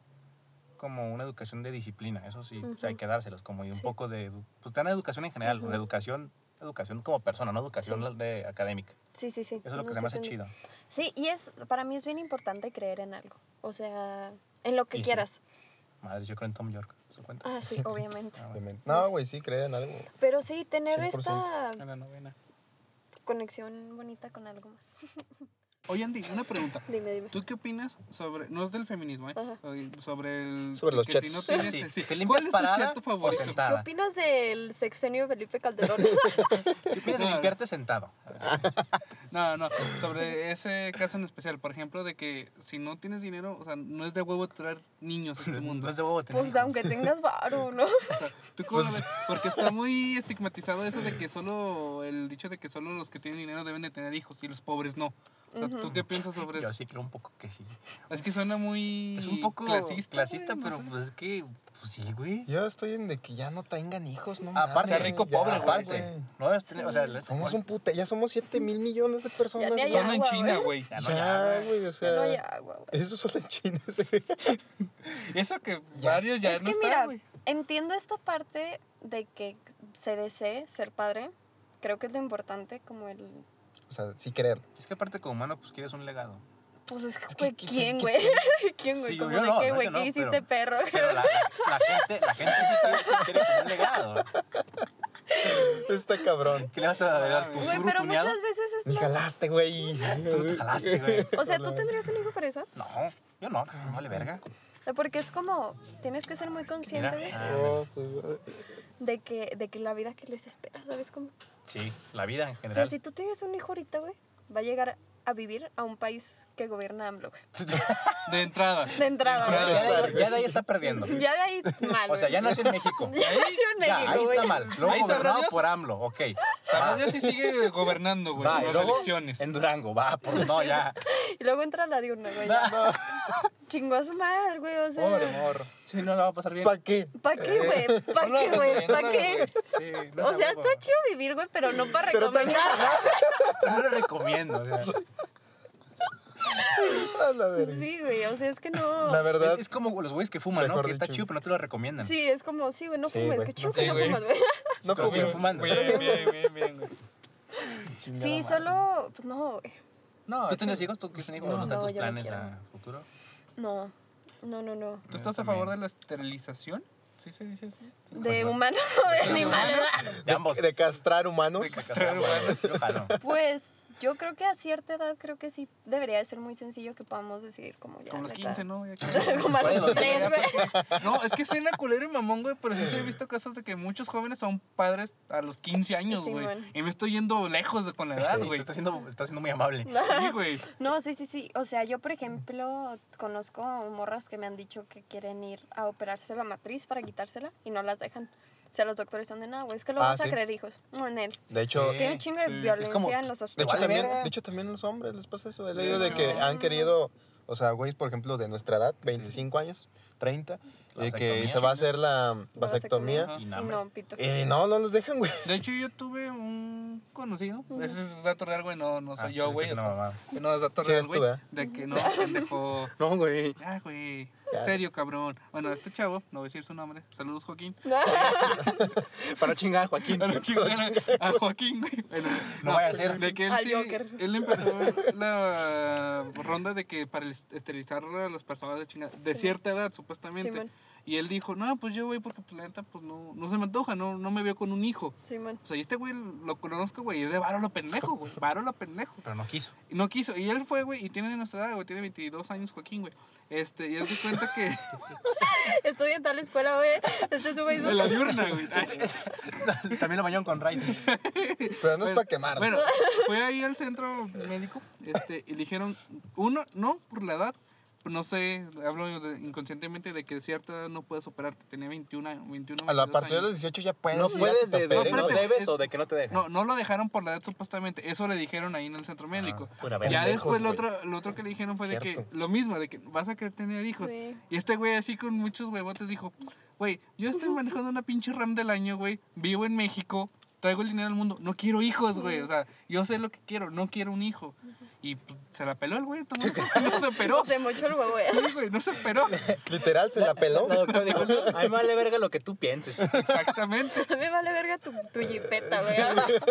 [SPEAKER 4] como una educación de disciplina, eso sí, o sea, hay que dárselos, como y un
[SPEAKER 5] Sí.
[SPEAKER 4] poco de, pues te dan educación en general, una educación, educación como persona, no educación
[SPEAKER 5] Sí.
[SPEAKER 4] de académica.
[SPEAKER 5] Sí, sí, sí.
[SPEAKER 4] Eso es lo
[SPEAKER 5] No
[SPEAKER 4] que se me hace chido.
[SPEAKER 5] Sí, y es, para mí es bien importante creer en algo. O sea, en lo que
[SPEAKER 4] Y sí. Madre, yo creo en Tom York, ¿su cuenta?
[SPEAKER 5] Ah, sí, obviamente.
[SPEAKER 3] Obviamente. No, güey, sí, creen en algo.
[SPEAKER 5] Pero sí, tener
[SPEAKER 3] 100%.
[SPEAKER 5] esta
[SPEAKER 6] En la novena.
[SPEAKER 5] conexión bonita con algo más.
[SPEAKER 6] Oye, Andy, una pregunta.
[SPEAKER 5] dime, dime.
[SPEAKER 6] ¿Tú qué opinas sobre, no es del feminismo, eh?
[SPEAKER 5] Ajá.
[SPEAKER 6] Sobre el...
[SPEAKER 3] Sobre los
[SPEAKER 6] que
[SPEAKER 3] chetos.
[SPEAKER 6] Si no tienes,
[SPEAKER 4] Sí,
[SPEAKER 6] sí.
[SPEAKER 4] ¿te
[SPEAKER 6] ¿Cuál es tu
[SPEAKER 4] o
[SPEAKER 6] favorito?
[SPEAKER 5] ¿Qué opinas del sexenio de Felipe Calderón?
[SPEAKER 4] ¿Qué opinas de limpiarte sentado?
[SPEAKER 6] No, no, sobre ese caso en especial, por ejemplo, de que si no tienes dinero, o sea, no es de huevo traer niños a este mundo.
[SPEAKER 4] No es de huevo tener
[SPEAKER 5] Pues aunque tengas varo, ¿no?
[SPEAKER 6] O sea, ¿tú cómo lo ves? Porque está muy estigmatizado eso de que solo, el dicho de que solo los que tienen dinero deben de tener hijos y los pobres no. O sea, ¿tú qué piensas sobre
[SPEAKER 4] Yo
[SPEAKER 6] eso?
[SPEAKER 4] sí creo un poco que sí.
[SPEAKER 6] Es que suena muy
[SPEAKER 4] Es un poco
[SPEAKER 6] clasista.
[SPEAKER 4] clasista,
[SPEAKER 6] güey,
[SPEAKER 4] pero
[SPEAKER 6] no sé.
[SPEAKER 4] pues es que, pues sí, güey.
[SPEAKER 3] Yo estoy en de que ya no tengan hijos, ¿no?
[SPEAKER 4] Aparte,
[SPEAKER 3] mames,
[SPEAKER 4] rico,
[SPEAKER 3] ya,
[SPEAKER 4] pobre, aparte. No debes tener, o sea,
[SPEAKER 3] Somos un puta, ya somos 7 mil millones de personas.
[SPEAKER 5] Ya
[SPEAKER 3] güey.
[SPEAKER 6] Solo en
[SPEAKER 5] agua,
[SPEAKER 6] China,
[SPEAKER 5] güey.
[SPEAKER 4] Ya no,
[SPEAKER 3] Ya,
[SPEAKER 4] ya,
[SPEAKER 3] güey, o
[SPEAKER 5] Ya
[SPEAKER 3] sea.
[SPEAKER 5] no hay agua, güey.
[SPEAKER 3] Eso solo en China. sí.
[SPEAKER 6] Eso que varios ya
[SPEAKER 5] es
[SPEAKER 6] no
[SPEAKER 5] que
[SPEAKER 6] están,
[SPEAKER 5] mira,
[SPEAKER 6] güey.
[SPEAKER 5] entiendo esta parte de que se desee ser padre. Creo que es lo importante, como el...
[SPEAKER 3] O sea, sí creerlo.
[SPEAKER 4] Es que aparte como humano, pues quieres un legado.
[SPEAKER 5] Pues es que, güey,
[SPEAKER 3] que-
[SPEAKER 5] ¿quién, güey? ¿Quién, güey?
[SPEAKER 4] Sí,
[SPEAKER 5] ¿Cómo
[SPEAKER 4] yo
[SPEAKER 5] de
[SPEAKER 4] no,
[SPEAKER 5] qué, güey?
[SPEAKER 4] no,
[SPEAKER 5] ¿Qué hiciste,
[SPEAKER 4] pero-
[SPEAKER 5] perro?
[SPEAKER 4] Pero la, la- gente, la gente sí quiere, sí quiere como un legado.
[SPEAKER 3] Está cabrón.
[SPEAKER 4] ¿Qué le vas a dar tu
[SPEAKER 5] Güey, pero
[SPEAKER 4] tuneado?
[SPEAKER 5] muchas veces es
[SPEAKER 3] Ni
[SPEAKER 5] más...
[SPEAKER 3] jalaste, güey.
[SPEAKER 4] Tú te jalaste, güey.
[SPEAKER 5] O sea, ¿tú tendrías un hijo para eso?
[SPEAKER 4] No, yo no, no vale verga.
[SPEAKER 5] Porque es como... Tienes que ser muy consciente de,
[SPEAKER 4] ah,
[SPEAKER 3] Oh, güey.
[SPEAKER 5] de que, de que la vida que les espera, ¿sabes cómo?
[SPEAKER 4] sí, la vida en
[SPEAKER 5] O sea,
[SPEAKER 4] general.
[SPEAKER 5] si tú tienes un hijo ahorita, güey, va a llegar a vivir a un país que gobierna AMLO, güey.
[SPEAKER 6] De entrada.
[SPEAKER 5] De entrada,
[SPEAKER 4] ya,
[SPEAKER 5] güey.
[SPEAKER 4] de ahí, ya de ahí está perdiendo.
[SPEAKER 5] Ya de ahí mal,
[SPEAKER 4] O sea, ya nació en México.
[SPEAKER 5] Ya nació en
[SPEAKER 4] Ya,
[SPEAKER 5] México,
[SPEAKER 4] ahí
[SPEAKER 5] güey.
[SPEAKER 4] está mal. Luego
[SPEAKER 6] Ahí sabrá
[SPEAKER 4] gobernado
[SPEAKER 6] Dios.
[SPEAKER 4] por AMLO, ok.
[SPEAKER 6] Sabrá Dios si sigue gobernando, güey,
[SPEAKER 4] Va,
[SPEAKER 6] en las elecciones.
[SPEAKER 4] en Durango, va, por no, ya.
[SPEAKER 5] Y luego entra la diurna, güey. ya. Chingó a su madre, güey. O sea,
[SPEAKER 6] Pobre morro.
[SPEAKER 4] Sí, no la va a pasar bien.
[SPEAKER 3] ¿Para qué?
[SPEAKER 5] ¿para qué, güey? ¿Para
[SPEAKER 6] No lo
[SPEAKER 5] qué, güey?
[SPEAKER 6] no
[SPEAKER 5] ¿Para qué?
[SPEAKER 4] Sí, no
[SPEAKER 5] O sea, está chido vivir, güey, pero no para
[SPEAKER 3] Pero también-
[SPEAKER 5] recomendar.
[SPEAKER 4] Pero no lo recomiendo. O sea,
[SPEAKER 3] A la verga.
[SPEAKER 5] Sí, güey. O sea, es que no.
[SPEAKER 3] La verdad.
[SPEAKER 4] es, es como los güeyes que fuman, ¿no? Que está chido, pero no te lo recomiendan.
[SPEAKER 5] Sí, es como, sí, güey, no
[SPEAKER 3] Sí,
[SPEAKER 5] fumes.
[SPEAKER 3] güey,
[SPEAKER 5] Qué chido
[SPEAKER 3] no
[SPEAKER 5] que no fumas, güey.
[SPEAKER 3] No fumes.
[SPEAKER 4] fumando.
[SPEAKER 6] Bien, bien, bien, bien, güey.
[SPEAKER 5] Sí, solo. Pues no, güey.
[SPEAKER 6] No,
[SPEAKER 4] ¿Tú tienes hijos? ¿Tú tener hijos?
[SPEAKER 5] No,
[SPEAKER 4] ¿Cómo están tus planes a futuro?
[SPEAKER 5] No. No, no, no.
[SPEAKER 6] ¿Tú estás a favor de la esterilización? ¿Sí se dice eso?
[SPEAKER 5] ¿De humanos o de animales?
[SPEAKER 4] De ambos.
[SPEAKER 3] De castrar humanos.
[SPEAKER 6] De castrar humanos.
[SPEAKER 4] Yo jalo.
[SPEAKER 5] Pues yo creo que a cierta edad creo que sí debería de ser muy sencillo que podamos decidir como ya.
[SPEAKER 6] Como los
[SPEAKER 5] neta.
[SPEAKER 6] 15, ¿no?
[SPEAKER 5] Como a
[SPEAKER 4] ¿Cuál de
[SPEAKER 5] los
[SPEAKER 4] los
[SPEAKER 5] tres, güey.
[SPEAKER 6] No, es que suena culero y mamón, güey, pero sí, sí he visto casos de que muchos jóvenes son padres a los 15 años,
[SPEAKER 5] Sí,
[SPEAKER 6] güey.
[SPEAKER 5] man.
[SPEAKER 6] y me estoy yendo lejos de, con la edad,
[SPEAKER 4] Sí, te
[SPEAKER 6] güey.
[SPEAKER 4] está siendo, está siendo muy amable.
[SPEAKER 6] Sí, güey.
[SPEAKER 5] No, sí, sí, sí. O sea, yo, por ejemplo, conozco morras que me han dicho que quieren ir a operarse la matriz para quitársela y no las dejan. O sea, los doctores son de nada, güey. Es que lo
[SPEAKER 3] Ah,
[SPEAKER 5] vas a
[SPEAKER 3] sí.
[SPEAKER 5] creer hijos. No, en él.
[SPEAKER 3] De hecho,
[SPEAKER 4] Sí.
[SPEAKER 5] Tiene un chingo de
[SPEAKER 6] sí.
[SPEAKER 5] violencia
[SPEAKER 4] Es como-
[SPEAKER 5] en los
[SPEAKER 3] de hecho,
[SPEAKER 5] hospitales.
[SPEAKER 3] También, de hecho, también a los hombres les pasa eso. He leído de que han querido, o sea, güeyes, por ejemplo, de nuestra edad, 25 años, 30, Y que se va a hacer la vasectomía.
[SPEAKER 5] Y
[SPEAKER 4] Y
[SPEAKER 5] no, pito.
[SPEAKER 3] Y no, no los dejan, güey.
[SPEAKER 6] De hecho, yo tuve un conocido. Ese es dato real, güey. No, no soy
[SPEAKER 4] Ah,
[SPEAKER 6] yo, güey.
[SPEAKER 4] es.
[SPEAKER 6] No, es dato
[SPEAKER 3] Sí
[SPEAKER 6] real. De que no, pendejo.
[SPEAKER 4] No, güey.
[SPEAKER 6] Ah, güey. Serio, cabrón. Bueno, este chavo, no voy a decir su nombre. Saludos, Joaquín.
[SPEAKER 4] Para no chingar a Joaquín.
[SPEAKER 6] A, la chingada, a Joaquín, güey. Bueno,
[SPEAKER 4] No vaya a ser.
[SPEAKER 6] De que él sí, él empezó la ronda de que para est- esterilizar a las personas de chingada, de cierta edad, supuestamente.
[SPEAKER 5] Simón.
[SPEAKER 6] Y él dijo, no, pues yo, güey, porque pues la neta, pues no, no se me antoja, no, no me veo con un hijo.
[SPEAKER 5] Sí, man.
[SPEAKER 6] O sea, y este güey lo conozco, güey, es de varo lo pendejo, güey, varo lo pendejo.
[SPEAKER 4] Pero no quiso.
[SPEAKER 6] Y no quiso, y él fue, güey, y tiene nuestra edad, güey, tiene 22 años Joaquín, güey. Este, y él se cuenta que...
[SPEAKER 5] Estudia en tal escuela, güey. Este es su
[SPEAKER 6] de la
[SPEAKER 5] Facebook.
[SPEAKER 6] diurna, güey.
[SPEAKER 4] También lo bañaron con Raid.
[SPEAKER 3] Pero no es para quemar.
[SPEAKER 6] Bueno, fue ahí al centro médico este, y le dijeron, uno, no, por la edad, no sé, hablo de- inconscientemente de que de cierta edad no puedes operarte, tenía 21, años, 21
[SPEAKER 3] a la
[SPEAKER 6] 22
[SPEAKER 3] partir de los
[SPEAKER 6] años.
[SPEAKER 3] 18 ya puedes.
[SPEAKER 4] No puedes, de, de- no debes
[SPEAKER 6] es-
[SPEAKER 4] o de que no te dejan.
[SPEAKER 6] No, no lo dejaron por la edad supuestamente, eso le dijeron ahí en el centro médico.
[SPEAKER 4] pura
[SPEAKER 6] ya
[SPEAKER 3] pendejos,
[SPEAKER 6] después lo otro, lo otro que le dijeron fue de que lo mismo, de que vas a querer tener hijos.
[SPEAKER 5] Sí.
[SPEAKER 6] Y este güey así con muchos huevotes dijo, güey, yo estoy manejando una pinche RAM del año, güey, vivo en México, traigo el dinero al mundo, no quiero hijos, güey, o sea, yo sé lo que quiero, no quiero un hijo. Y pues, se la peló el güey, no se operó.
[SPEAKER 5] Se mochó el huevo, güey.
[SPEAKER 6] Sí, güey, no se operó.
[SPEAKER 3] Literal, se la peló.
[SPEAKER 4] La doctora dijo, no, a mí me vale verga lo que tú pienses.
[SPEAKER 6] Exactamente.
[SPEAKER 5] A mí me vale verga tu, tu jipeta, güey.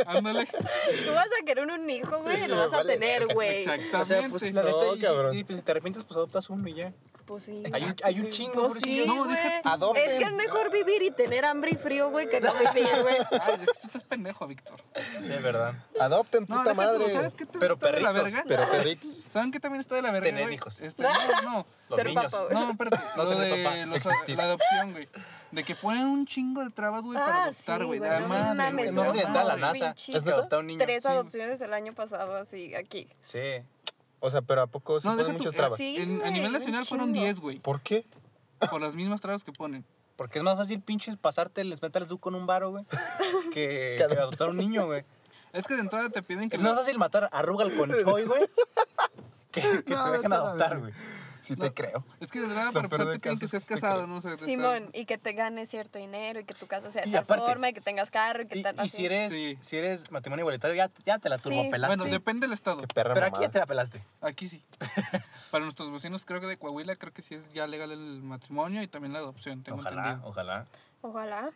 [SPEAKER 6] Ándale.
[SPEAKER 5] Tú vas a querer un hijo, güey, y lo vas a tener, güey.
[SPEAKER 6] Exactamente.
[SPEAKER 4] O sea, pues la neta,
[SPEAKER 3] No,
[SPEAKER 4] y- y, pues, si te arrepientes, pues adoptas uno y ya.
[SPEAKER 5] Pues sí.
[SPEAKER 4] Hay un, hay un chingo,
[SPEAKER 5] Pues sí.
[SPEAKER 6] No,
[SPEAKER 3] Adopten.
[SPEAKER 5] Es que es mejor vivir y tener hambre y frío, güey, que no vivir, güey.
[SPEAKER 6] Ay, es que tú estás pendejo, Víctor.
[SPEAKER 4] Sí, es verdad.
[SPEAKER 3] Adopten,
[SPEAKER 6] No,
[SPEAKER 3] puta
[SPEAKER 6] deja tú,
[SPEAKER 3] madre.
[SPEAKER 6] ¿sabes qué
[SPEAKER 4] Pero
[SPEAKER 6] está de la
[SPEAKER 4] perritos,
[SPEAKER 6] verga?
[SPEAKER 3] Pero perritos.
[SPEAKER 6] ¿Saben qué también está de la verga,
[SPEAKER 4] Tener
[SPEAKER 6] güey?
[SPEAKER 4] hijos.
[SPEAKER 6] Este, no, no.
[SPEAKER 4] Los
[SPEAKER 5] Ser
[SPEAKER 4] niños.
[SPEAKER 5] papá, güey.
[SPEAKER 6] No, espérate.
[SPEAKER 4] No
[SPEAKER 6] lo de
[SPEAKER 4] papá.
[SPEAKER 6] los- la adopción, güey. De que ponen un chingo de trabas, güey, para
[SPEAKER 5] Ah,
[SPEAKER 6] adoptar,
[SPEAKER 5] sí,
[SPEAKER 6] güey.
[SPEAKER 5] güey,
[SPEAKER 6] la
[SPEAKER 5] no
[SPEAKER 6] madre.
[SPEAKER 4] No a la NASA. que adoptar un niño.
[SPEAKER 5] Tres
[SPEAKER 6] Sí.
[SPEAKER 5] adopciones el año pasado, así, aquí.
[SPEAKER 4] Sí.
[SPEAKER 3] O sea, pero ¿a poco se
[SPEAKER 6] No,
[SPEAKER 3] ponen muchas
[SPEAKER 6] eh,
[SPEAKER 3] trabas?
[SPEAKER 5] Sí,
[SPEAKER 6] en- a nivel nacional fueron
[SPEAKER 5] chingo.
[SPEAKER 6] 10, güey.
[SPEAKER 3] ¿Por qué?
[SPEAKER 6] Por las mismas trabas que ponen.
[SPEAKER 4] Porque es más fácil, pinches, pasarte el metal du con un varo, güey. Que, adoptar un niño, güey.
[SPEAKER 6] Es que de entrada te piden que...
[SPEAKER 4] Es más fácil matar a Ruga al conchoy, güey. Que, que
[SPEAKER 3] No,
[SPEAKER 4] te dejen
[SPEAKER 3] no,
[SPEAKER 4] adoptar,
[SPEAKER 3] no.
[SPEAKER 4] güey.
[SPEAKER 3] Sí te creo.
[SPEAKER 6] Es que de
[SPEAKER 3] Lo
[SPEAKER 6] para empezar te piden que
[SPEAKER 3] es
[SPEAKER 6] seas casado, no sé. de estar-
[SPEAKER 5] Simón, y que te ganes cierto dinero y que tu casa sea de tal
[SPEAKER 4] aparte,
[SPEAKER 5] forma y que tengas carro y que
[SPEAKER 4] Y,
[SPEAKER 5] tal
[SPEAKER 4] y si eres,
[SPEAKER 6] Sí.
[SPEAKER 4] si eres matrimonio igualitario, ya, ya te la
[SPEAKER 5] Sí.
[SPEAKER 4] turbopelaste.
[SPEAKER 6] Bueno, depende del estado.
[SPEAKER 3] Qué perra
[SPEAKER 4] Pero aquí ya te la pelaste.
[SPEAKER 6] Aquí sí. Para nuestros vecinos, creo que de Coahuila, creo que sí es ya legal el matrimonio y también la adopción, tengo
[SPEAKER 4] Ojalá,
[SPEAKER 6] entendido.
[SPEAKER 4] ojalá.
[SPEAKER 5] Ojalá.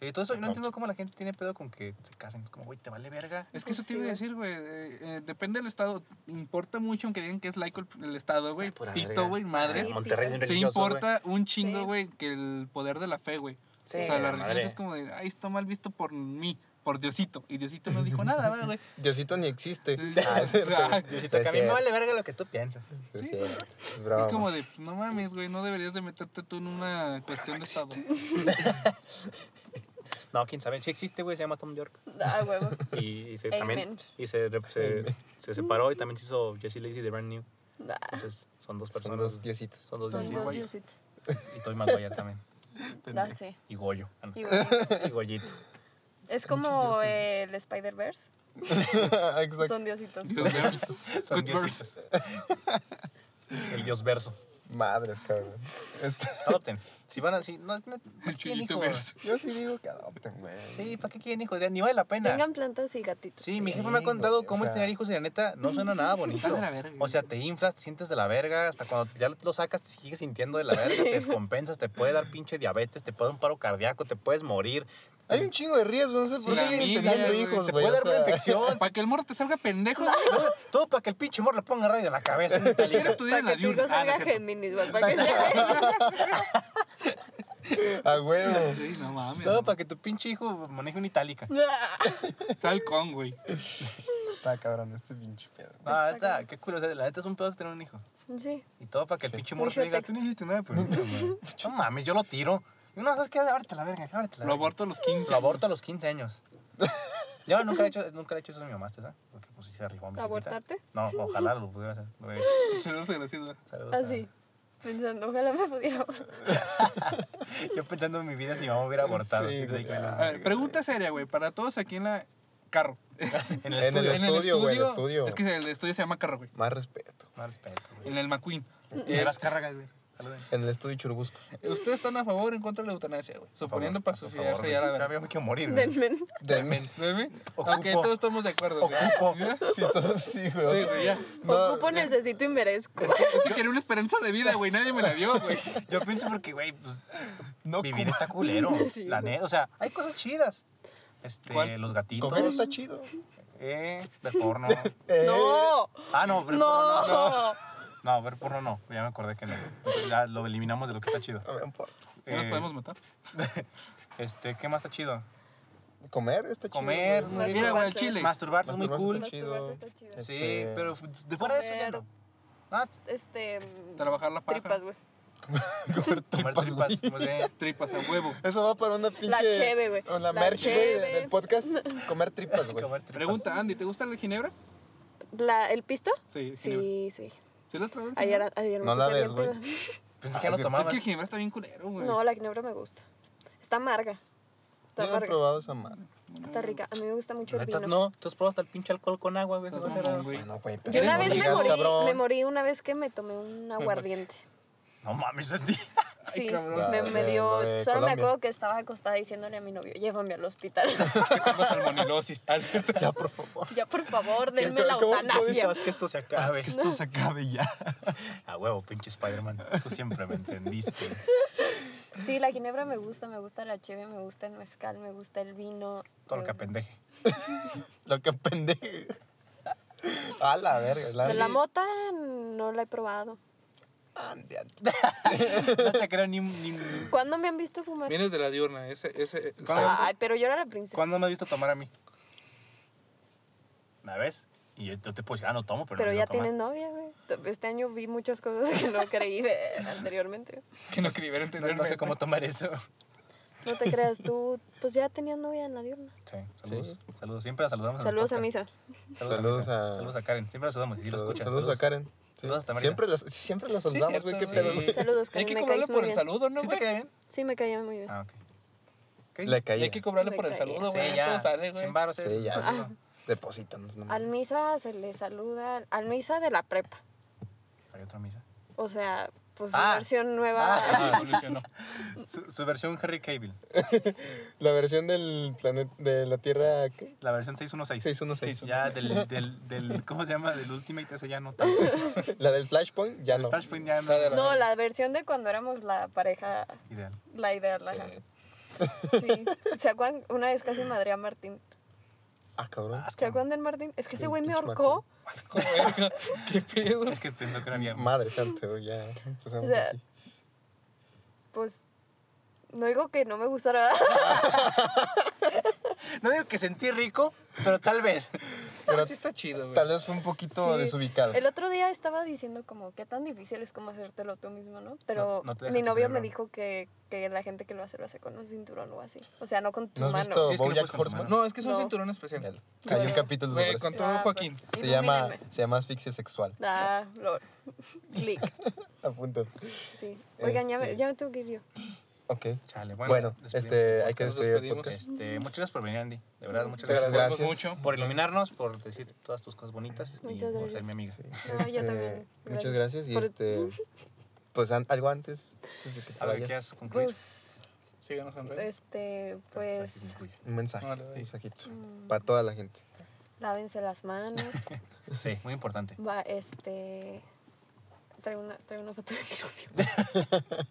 [SPEAKER 4] Sí, todo eso, yo no entiendo cómo la gente tiene pedo con que se casen. Es como, güey, te vale verga.
[SPEAKER 6] Es que eso te iba a
[SPEAKER 5] sí,
[SPEAKER 6] decir, güey. eh, eh, depende del estado. Importa mucho, aunque digan que es laico el, el estado, güey.
[SPEAKER 4] Pura
[SPEAKER 6] Pito, güey, madre.
[SPEAKER 5] Sí,
[SPEAKER 4] Monterrey es
[SPEAKER 6] Se importa un chingo,
[SPEAKER 5] Sí.
[SPEAKER 6] güey, que el poder de la fe, güey.
[SPEAKER 5] Sí.
[SPEAKER 6] o sea, la
[SPEAKER 4] la
[SPEAKER 6] religión
[SPEAKER 4] madre.
[SPEAKER 6] es como de, ay, está mal visto por mí, por Diosito. Y Diosito no dijo nada, ¿verdad, güey.
[SPEAKER 3] Diosito ni existe.
[SPEAKER 6] Sí.
[SPEAKER 3] Ah.
[SPEAKER 6] Ah,
[SPEAKER 4] Diosito, que a mí me vale verga lo que tú piensas.
[SPEAKER 3] Sí, es cierto. Es
[SPEAKER 6] Es como de, pues no mames, güey, no deberías de meterte tú en una cuestión de estado.
[SPEAKER 4] No, quién sabe. Sí existe, güey, se llama Tom York.
[SPEAKER 5] Ah, huevo.
[SPEAKER 4] Y, y se, también, y se, se, se separó y también se hizo Jesse Lacey de Brand New.
[SPEAKER 5] Ah,
[SPEAKER 4] Entonces, son dos
[SPEAKER 3] Son
[SPEAKER 4] personas.
[SPEAKER 3] dos diositos.
[SPEAKER 4] Son dos
[SPEAKER 5] son
[SPEAKER 4] diositos.
[SPEAKER 5] dos diositos.
[SPEAKER 4] Y Toy Maguire también.
[SPEAKER 5] Ah, sí.
[SPEAKER 4] Y Goyo. Ah, no.
[SPEAKER 5] Y
[SPEAKER 4] Goyito.
[SPEAKER 5] Es como el Spider-Verse.
[SPEAKER 3] Exacto.
[SPEAKER 5] Son diositos.
[SPEAKER 4] Son
[SPEAKER 6] Good verse.
[SPEAKER 4] diositos. El dios verso.
[SPEAKER 3] Madres, cabrón. Este-
[SPEAKER 4] Adopten. Si van a. Si, no, no, ¿para
[SPEAKER 6] El
[SPEAKER 4] qué quieren
[SPEAKER 6] chillito
[SPEAKER 4] hijos?
[SPEAKER 3] Yo sí digo que adopten, güey.
[SPEAKER 4] Sí, ¿para qué quieren hijos? Ni vale la pena.
[SPEAKER 5] Tengan plantas y gatitos.
[SPEAKER 4] Sí, mi
[SPEAKER 3] Sí,
[SPEAKER 4] jefe me ha contado
[SPEAKER 3] güey, o
[SPEAKER 4] cómo es tener hijos y la neta no suena nada bonito. O sea, te inflas, te sientes de la verga, hasta cuando ya lo sacas te sigues sintiendo de la verga, te descompensas, te puede dar pinche diabetes, te puede dar un paro cardíaco, te puedes morir,
[SPEAKER 3] Hay un chingo de riesgos, no sé por qué siguen teniendo
[SPEAKER 6] güey.
[SPEAKER 3] hijos,
[SPEAKER 4] te
[SPEAKER 3] güey.
[SPEAKER 4] puede
[SPEAKER 3] o
[SPEAKER 4] dar una infección.
[SPEAKER 6] Para que el morro te salga pendejo, güey.
[SPEAKER 4] todo, todo para que el pinche morro le ponga radio en la cabeza.
[SPEAKER 6] Quiero estudiar en
[SPEAKER 5] Para
[SPEAKER 6] la
[SPEAKER 5] que tu
[SPEAKER 6] diurna.
[SPEAKER 5] hijo
[SPEAKER 6] Ah, no
[SPEAKER 5] salga. Géminis, güey. Para que sea.
[SPEAKER 3] A huevo.
[SPEAKER 6] Sí, no mames.
[SPEAKER 4] Todo para que tu pinche hijo maneje una itálica.
[SPEAKER 6] Sal con, güey.
[SPEAKER 3] Está cabrón este pinche pedo.
[SPEAKER 4] Ah, neta, qué culo. o sea, la neta es un pedo tener un hijo.
[SPEAKER 5] Sí.
[SPEAKER 4] Y todo para que el pinche morro te diga, tú no hiciste nada güey". No mames, yo lo tiro. No, ¿sabes qué? Ábrete la verga, ábrete la
[SPEAKER 6] Lo
[SPEAKER 4] verga.
[SPEAKER 6] aborto a los 15.
[SPEAKER 4] Lo aborto a los 15 años. Yo nunca he hecho, nunca he hecho eso a mi mamá, ¿sabes? Porque pues sí se a mi.
[SPEAKER 5] ¿Abortarte?
[SPEAKER 4] No, ojalá lo pudiera hacer.
[SPEAKER 6] Saludos.
[SPEAKER 4] Saludos a-
[SPEAKER 5] Así. Pensando, ojalá me pudiera.
[SPEAKER 4] Yo pensando en mi vida si mi mamá hubiera abortado.
[SPEAKER 3] Sí,
[SPEAKER 4] Y
[SPEAKER 3] güey.
[SPEAKER 4] de ahí,
[SPEAKER 6] A ver, pregunta seria, güey, para todos aquí en la carro. Este,
[SPEAKER 4] En el
[SPEAKER 3] En el
[SPEAKER 4] estudio.
[SPEAKER 6] en el
[SPEAKER 3] estudio, güey, el
[SPEAKER 6] estudio,
[SPEAKER 3] estudio.
[SPEAKER 6] Es que el estudio se llama carro, güey.
[SPEAKER 3] Más respeto.
[SPEAKER 4] Más respeto, güey.
[SPEAKER 6] En el McQueen.
[SPEAKER 4] Y las cargas, güey.
[SPEAKER 3] En el estudio Churubusco.
[SPEAKER 6] ¿Ustedes están a favor o en contra de la eutanasia, güey? Suponiendo para suicidarse ya la
[SPEAKER 4] Ya
[SPEAKER 6] verdad.
[SPEAKER 4] me quiero morir, güey.
[SPEAKER 5] Denme.
[SPEAKER 3] Denme.
[SPEAKER 4] Ocupo.
[SPEAKER 6] Aunque todos estamos de acuerdo, güey.
[SPEAKER 4] Ocupo.
[SPEAKER 6] ¿Ya?
[SPEAKER 3] Sí, todos sí, güey.
[SPEAKER 6] Sí, güey, ya.
[SPEAKER 3] No,
[SPEAKER 5] Ocupo, necesito y merezco.
[SPEAKER 6] Es que quería una esperanza de vida, güey. Nadie me la dio, güey.
[SPEAKER 4] Yo pienso porque, güey, pues
[SPEAKER 3] no
[SPEAKER 4] vivir está culero.
[SPEAKER 5] Sí,
[SPEAKER 4] la neta. O sea, hay cosas chidas. Este,
[SPEAKER 6] ¿Cuál?
[SPEAKER 4] los gatitos.
[SPEAKER 3] Coger está chido.
[SPEAKER 4] Eh, ver porno.
[SPEAKER 3] Eh,
[SPEAKER 5] No.
[SPEAKER 4] Ah, no, porno no.
[SPEAKER 5] No.
[SPEAKER 4] No, ver porno no. Ya me acordé que no. Entonces ya lo eliminamos de lo que está chido.
[SPEAKER 3] a ver, por-
[SPEAKER 6] ¿No nos
[SPEAKER 4] Eh,
[SPEAKER 6] podemos matar?
[SPEAKER 4] Este, ¿qué más está chido?
[SPEAKER 3] Comer está chido.
[SPEAKER 4] Comer,
[SPEAKER 3] güey.
[SPEAKER 4] muy rico.
[SPEAKER 6] Mira, güey, al chile.
[SPEAKER 4] Masturbarse es muy
[SPEAKER 3] Masturbarse
[SPEAKER 4] cool.
[SPEAKER 3] está chido.
[SPEAKER 5] Masturbarse está chido.
[SPEAKER 4] Sí,
[SPEAKER 3] Este-
[SPEAKER 4] pero de fuera de eso ya no. Ah,
[SPEAKER 5] Este. mm,
[SPEAKER 6] Trabajar la paja.
[SPEAKER 5] Tripas, güey.
[SPEAKER 3] Comer
[SPEAKER 4] comer
[SPEAKER 3] tripas,
[SPEAKER 4] tripas.
[SPEAKER 3] güey.
[SPEAKER 4] pues, eh,
[SPEAKER 6] Tripas a huevo.
[SPEAKER 3] Eso va para una pinche...
[SPEAKER 5] cheve, güey.
[SPEAKER 3] O la
[SPEAKER 5] La
[SPEAKER 3] merch, güey,
[SPEAKER 5] cheve.
[SPEAKER 3] del podcast. Comer tripas, güey.
[SPEAKER 4] comer tripas.
[SPEAKER 6] Pregunta, Andy, ¿te gusta la ginebra?
[SPEAKER 5] La, ¿El pisto?
[SPEAKER 6] Sí, ginebra.
[SPEAKER 5] Sí, sí.
[SPEAKER 6] ¿Sí probado? el
[SPEAKER 5] Ayer, ayer me
[SPEAKER 3] No la
[SPEAKER 5] puse
[SPEAKER 3] ves,
[SPEAKER 5] bien
[SPEAKER 3] güey.
[SPEAKER 5] peda.
[SPEAKER 4] Pensé que ya no
[SPEAKER 3] Es que-
[SPEAKER 4] tomabas.
[SPEAKER 6] Es que el ginebra está bien culero, güey.
[SPEAKER 5] No, la ginebra me gusta. Está amarga. Está
[SPEAKER 3] Yo no he
[SPEAKER 5] amarga.
[SPEAKER 3] probado esa madre.
[SPEAKER 5] Está rica. A mí me gusta mucho el
[SPEAKER 4] Neta,
[SPEAKER 5] vino.
[SPEAKER 4] no, tú has probado hasta el pinche alcohol con agua, güey. eso no será-
[SPEAKER 6] mamón, güey.
[SPEAKER 3] Bueno, güey, pero
[SPEAKER 5] Yo una
[SPEAKER 3] no
[SPEAKER 5] vez me
[SPEAKER 3] digas,
[SPEAKER 5] morí,
[SPEAKER 3] cabrón.
[SPEAKER 5] me morí una vez que me tomé un aguardiente.
[SPEAKER 4] No mames, a ti.
[SPEAKER 5] Sí, me, me dio.
[SPEAKER 3] de
[SPEAKER 5] Solo me acuerdo que estaba acostada diciéndole a mi novio, llévame al hospital.
[SPEAKER 6] Tengo salmonilosis. Ah, ¿es cierto?
[SPEAKER 3] Ya, por favor.
[SPEAKER 5] ya, por favor, denme la
[SPEAKER 3] ¿Cómo- cómo
[SPEAKER 5] eutanasia.
[SPEAKER 4] Haz que esto se acabe.
[SPEAKER 3] Que esto se acabe ya.
[SPEAKER 4] A huevo, pinche Spider-Man. Tú siempre me entendiste.
[SPEAKER 5] Sí, la ginebra me gusta, me gusta la cheve, me gusta el mezcal, me gusta el vino.
[SPEAKER 4] Todo lo que apendeje.
[SPEAKER 3] Lo que pendeje. A la verga. La,
[SPEAKER 5] la mota no la he probado.
[SPEAKER 3] Ande, ande.
[SPEAKER 4] No te creo ni... ni
[SPEAKER 5] ¿Cuándo me han visto fumar?
[SPEAKER 6] Vienes de la diurna, ese, ese.
[SPEAKER 5] Ay, pero yo era la princesa.
[SPEAKER 4] ¿Cuándo me has visto tomar a mí? ¿La ves? Y yo yo te puedo decir, ah, no tomo, pero,
[SPEAKER 5] Pero
[SPEAKER 4] no
[SPEAKER 5] ya tienes novia, güey. Este año vi muchas cosas que no creí ver anteriormente.
[SPEAKER 6] que no
[SPEAKER 4] tomar. No,
[SPEAKER 6] anteriormente.
[SPEAKER 4] no sé cómo tomar eso.
[SPEAKER 5] No te creas, tú pues ya tenías novia en la diurna.
[SPEAKER 4] Sí, saludos. Saludos. Siempre la saludamos.
[SPEAKER 5] Saludos a
[SPEAKER 4] podcasts.
[SPEAKER 5] Misa.
[SPEAKER 4] Saludos,
[SPEAKER 3] Saludos
[SPEAKER 4] a, Misa.
[SPEAKER 3] a-
[SPEAKER 4] Saludos a Karen. Siempre la saludamos. Y si lo
[SPEAKER 3] Saludos,
[SPEAKER 4] escuchas.
[SPEAKER 3] saludos a Karen.
[SPEAKER 4] Saludos.
[SPEAKER 3] Siempre las, siempre las saludamos, güey. Qué pedo.
[SPEAKER 6] sí.
[SPEAKER 5] Saludos,
[SPEAKER 6] Hay que
[SPEAKER 5] me
[SPEAKER 6] cobrarle
[SPEAKER 5] caes
[SPEAKER 6] por
[SPEAKER 5] muy
[SPEAKER 6] el
[SPEAKER 5] bien.
[SPEAKER 6] saludo, ¿no,
[SPEAKER 4] ¿Sí te
[SPEAKER 6] güey?
[SPEAKER 4] cae bien?
[SPEAKER 5] Sí, me caía muy bien.
[SPEAKER 4] Ah, ok. Ok.
[SPEAKER 3] Le
[SPEAKER 6] Y
[SPEAKER 3] caía.
[SPEAKER 6] hay que cobrarle
[SPEAKER 5] Me
[SPEAKER 6] por el
[SPEAKER 5] caía.
[SPEAKER 6] saludo,
[SPEAKER 4] Sí,
[SPEAKER 6] güey.
[SPEAKER 4] ya.
[SPEAKER 6] Todo sale, güey.
[SPEAKER 4] Sin baros, eh.
[SPEAKER 3] Sí, ya.
[SPEAKER 4] Ah.
[SPEAKER 3] Deposítanos. nomás.
[SPEAKER 5] Al Misa se le saluda, al Misa de la prepa.
[SPEAKER 4] Hay otra misa.
[SPEAKER 5] O sea, pues
[SPEAKER 4] Ah.
[SPEAKER 5] su versión nueva.
[SPEAKER 6] Ah, evolucionó.
[SPEAKER 4] Su, su versión Harry Cable.
[SPEAKER 3] La versión del planeta de la Tierra ¿qué?
[SPEAKER 4] La versión 616.
[SPEAKER 3] 616.
[SPEAKER 4] Ya del, del, del, ¿cómo se llama? Del Ultimate ese ya no tanto.
[SPEAKER 3] La del Flashpoint ya no.
[SPEAKER 4] Flashpoint ya no.
[SPEAKER 6] La de la-
[SPEAKER 5] No, la versión de cuando éramos la pareja,
[SPEAKER 4] Ideal.
[SPEAKER 5] la ideal. ajá.
[SPEAKER 3] Eh.
[SPEAKER 5] Sí. ¿Se acuerdan? Una vez casi madre a Martín.
[SPEAKER 3] Ah, cabrón.
[SPEAKER 5] ¿Se acuerdan del Martín? Es que ese
[SPEAKER 3] Sí,
[SPEAKER 5] güey me
[SPEAKER 3] pinche
[SPEAKER 5] ahorcó.
[SPEAKER 6] Verga, ¿Qué pedo?
[SPEAKER 4] Es que pensó que era viernes.
[SPEAKER 3] Madre santa, güey, ya empezamos
[SPEAKER 5] O sea,
[SPEAKER 3] aquí.
[SPEAKER 5] Pues no digo que no me gustara.
[SPEAKER 4] No digo que sentí rico, pero tal vez.
[SPEAKER 6] Pero sí está chido, güey.
[SPEAKER 3] Tal vez fue un poquito
[SPEAKER 5] Sí.
[SPEAKER 3] desubicado.
[SPEAKER 5] El otro día estaba diciendo como qué tan difícil es como hacértelo tú mismo, ¿no? Pero
[SPEAKER 4] No- no
[SPEAKER 5] mi novio me dijo que, que la gente que lo hace lo hace con un cinturón o así. O sea, no con tu
[SPEAKER 3] ¿No has
[SPEAKER 5] mano.
[SPEAKER 3] visto
[SPEAKER 4] Sí, es que no con tu mano.
[SPEAKER 6] No, es que es un cinturón especial.
[SPEAKER 3] Hay un capítulo sobre eso.
[SPEAKER 6] con todo
[SPEAKER 5] Ah,
[SPEAKER 6] Joaquín.
[SPEAKER 5] pues,
[SPEAKER 3] Se llama, se llama asfixia sexual.
[SPEAKER 5] Ah, lo, click.
[SPEAKER 3] A punto.
[SPEAKER 5] Sí. Oigan, ya, me,
[SPEAKER 3] Este-
[SPEAKER 5] ya me tengo que ir yo.
[SPEAKER 3] Ok.
[SPEAKER 4] Chale, bueno.
[SPEAKER 3] Bueno,
[SPEAKER 4] despedimos
[SPEAKER 3] este, hay que despedir el podcast.
[SPEAKER 4] Este, muchas gracias por venir, Andy. De verdad, muchas
[SPEAKER 3] Muchas
[SPEAKER 4] gracias.
[SPEAKER 3] gracias.
[SPEAKER 6] mucho.
[SPEAKER 4] Por iluminarnos, por decir todas tus cosas bonitas
[SPEAKER 5] Muchas
[SPEAKER 4] y por ser
[SPEAKER 5] gracias.
[SPEAKER 4] mi amiga.
[SPEAKER 5] No, yo
[SPEAKER 3] Este,
[SPEAKER 5] también.
[SPEAKER 3] Muchas gracias. Y
[SPEAKER 5] Por-
[SPEAKER 3] este, pues an- algo antes, antes de que te
[SPEAKER 4] A ver. ¿qué has concluido?
[SPEAKER 5] Pues,
[SPEAKER 6] Síganos en redes.
[SPEAKER 5] este, pues,
[SPEAKER 3] Un mensaje, un mensajito.
[SPEAKER 5] Mm.
[SPEAKER 3] Para toda la gente.
[SPEAKER 5] lávense las manos.
[SPEAKER 4] Sí, muy importante.
[SPEAKER 5] Va, este. Traigo una, traigo una foto de mi novio.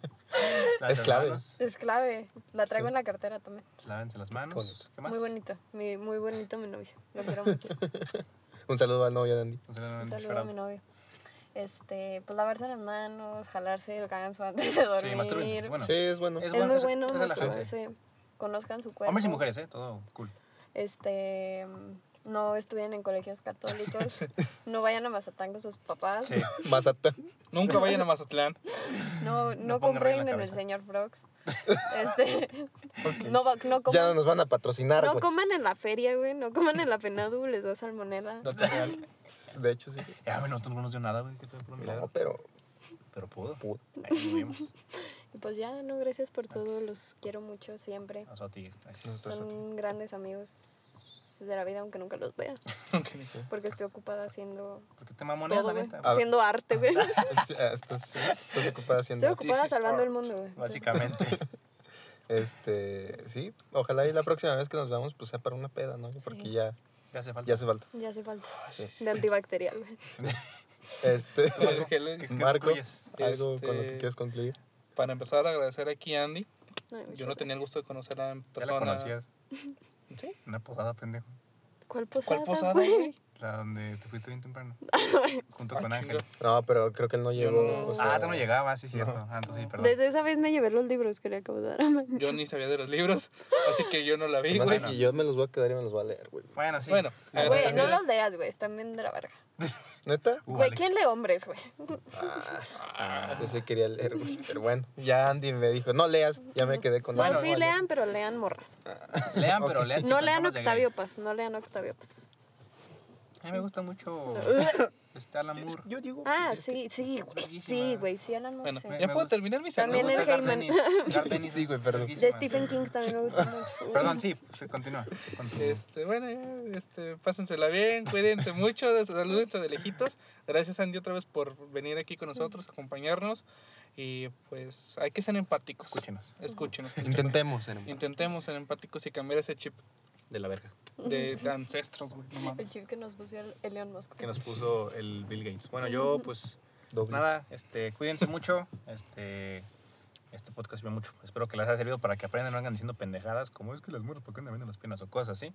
[SPEAKER 4] Las
[SPEAKER 3] clave.
[SPEAKER 4] manos,
[SPEAKER 5] Es clave. La traigo
[SPEAKER 3] Sí.
[SPEAKER 5] en la cartera también.
[SPEAKER 4] Lávense las manos. ¿Qué más?
[SPEAKER 5] Muy bonito. Mi, muy bonito mi novio. Lo quiero mucho.
[SPEAKER 3] Un saludo al novio de Andy.
[SPEAKER 4] Un saludo,
[SPEAKER 5] Un saludo a mi novio. Este, pues lavarse las manos, jalarse el ganso antes de dormir.
[SPEAKER 4] Sí. Bueno,
[SPEAKER 3] Sí, es bueno.
[SPEAKER 4] Es
[SPEAKER 5] es
[SPEAKER 4] bueno,
[SPEAKER 5] muy
[SPEAKER 4] es-
[SPEAKER 5] bueno
[SPEAKER 4] es relajante.
[SPEAKER 5] masturbarse. Conozcan su cuerpo.
[SPEAKER 4] Hombres y mujeres, ¿eh? Todo cool.
[SPEAKER 5] Este, no estudien en colegios católicos. no vayan a Mazatán con sus papás.
[SPEAKER 4] Sí.
[SPEAKER 3] Mazatán.
[SPEAKER 6] Nunca vayan a Mazatlán.
[SPEAKER 5] No, no,
[SPEAKER 4] en
[SPEAKER 5] compren en el señor Frogs. Este, no, va- no
[SPEAKER 3] Ya no
[SPEAKER 5] coman,
[SPEAKER 3] nos van a patrocinar,
[SPEAKER 5] no coman en la feria, güey. No coman en la Penadu, les da salmonela.
[SPEAKER 6] Dato real.
[SPEAKER 3] De hecho, sí.
[SPEAKER 4] Ya, bueno, nosotros no nos dio nada, güey. ¿Qué tal por un
[SPEAKER 3] No, pero
[SPEAKER 4] Pero pudo.
[SPEAKER 3] pudo.
[SPEAKER 4] Ahí.
[SPEAKER 5] Y pues ya, no, gracias por todo. Los quiero mucho siempre.
[SPEAKER 4] A ti.
[SPEAKER 5] Son grandes amigos de la vida, aunque nunca los vea. Porque estoy ocupada haciendo
[SPEAKER 4] Porque te mamoneas,
[SPEAKER 5] todo,
[SPEAKER 4] la
[SPEAKER 5] güey.
[SPEAKER 4] neta.
[SPEAKER 5] Haciendo arte, güey.
[SPEAKER 3] Es- Estás, estás ocupada haciendo.
[SPEAKER 5] Estoy ocupada salvando
[SPEAKER 6] art.
[SPEAKER 5] el mundo, güey.
[SPEAKER 4] Básicamente.
[SPEAKER 3] Este, sí. Ojalá y la próxima vez que nos veamos, pues sea para una peda, ¿no? Porque
[SPEAKER 5] Sí.
[SPEAKER 3] ya,
[SPEAKER 4] Ya hace falta.
[SPEAKER 3] ya hace falta.
[SPEAKER 5] Ya hace falta. De antibacterial, güey.
[SPEAKER 3] Este,
[SPEAKER 6] gel-
[SPEAKER 4] ¿Qué- qué
[SPEAKER 3] Marco, algo con lo que
[SPEAKER 6] Este-
[SPEAKER 3] quieras concluir.
[SPEAKER 6] Para empezar, agradecer aquí a Andy. Yo no tenía el gusto de conocerla en
[SPEAKER 4] Ya la
[SPEAKER 6] persona.
[SPEAKER 4] conocías.
[SPEAKER 6] ¿Sí?
[SPEAKER 4] Una posada, pendejo.
[SPEAKER 5] ¿Cuál posada,
[SPEAKER 6] ¿Cuál posada,
[SPEAKER 5] güey?
[SPEAKER 4] La donde te fuiste bien temprano. Junto
[SPEAKER 6] Ah,
[SPEAKER 4] con. Ángel.
[SPEAKER 3] No, pero creo que él no llegó.
[SPEAKER 6] no-
[SPEAKER 3] o sea,
[SPEAKER 4] Ah, tú no llegabas, sí, cierto. Ah, entonces sí, perdón.
[SPEAKER 5] Desde esa vez me llevé los libros que le acabo de dar a.
[SPEAKER 6] Yo ni sabía de los libros, así que yo no la vi, güey.
[SPEAKER 3] yo me los voy a quedar y me los voy a leer, güey.
[SPEAKER 4] Bueno, sí.
[SPEAKER 6] Bueno,
[SPEAKER 5] Güey, no los leas, güey. Están bien de la verga.
[SPEAKER 3] ¿Neta?
[SPEAKER 5] Güey,
[SPEAKER 4] vale.
[SPEAKER 5] ¿quién lee hombres, güey?
[SPEAKER 3] Yo sí quería leer, güey. Pero bueno, ya Andy me dijo, no leas, ya me quedé con
[SPEAKER 5] No,
[SPEAKER 3] la-
[SPEAKER 5] sí, lean, pero lean morras.
[SPEAKER 4] Lean, pero lean.
[SPEAKER 5] No lean Octavio. Paz, no lean Octavio Paz.
[SPEAKER 4] A mí me gusta mucho este Alan Moore.
[SPEAKER 3] Yo digo.
[SPEAKER 5] Ah, sí, sí, güey. Sí, güey, sí, Alan Moore,
[SPEAKER 6] Bueno,
[SPEAKER 5] sí.
[SPEAKER 4] Me-
[SPEAKER 6] ya
[SPEAKER 4] me
[SPEAKER 6] puedo
[SPEAKER 4] gusta.
[SPEAKER 6] terminar mi
[SPEAKER 5] También el Heyman.
[SPEAKER 3] Sí,
[SPEAKER 4] es
[SPEAKER 3] güey, perdón.
[SPEAKER 5] De. Stephen King también me gusta mucho.
[SPEAKER 4] Perdón, sí, continúa.
[SPEAKER 6] Este, bueno, este, pásensela bien, cuídense mucho, salúdense de lejitos. Gracias Andy otra vez por venir aquí con nosotros, acompañarnos y pues hay que ser empáticos.
[SPEAKER 4] Escúchenos.
[SPEAKER 6] Escúchenos.
[SPEAKER 3] Intentemos ser
[SPEAKER 6] Intentemos ser empáticos y cambiar ese chip
[SPEAKER 4] De la verga.
[SPEAKER 6] de, de ancestros, güey. no
[SPEAKER 5] El chip que nos puso el, el León Mosco.
[SPEAKER 4] Que nos puso el Bill Gates. Bueno, yo, pues,
[SPEAKER 3] doble.
[SPEAKER 4] nada, este, cuídense mucho. Este, Este podcast sirve mucho. Espero que les haya servido para que aprendan, no hagan diciendo pendejadas, como es que las mujeres, ¿por qué no venden las piernas? O cosas así.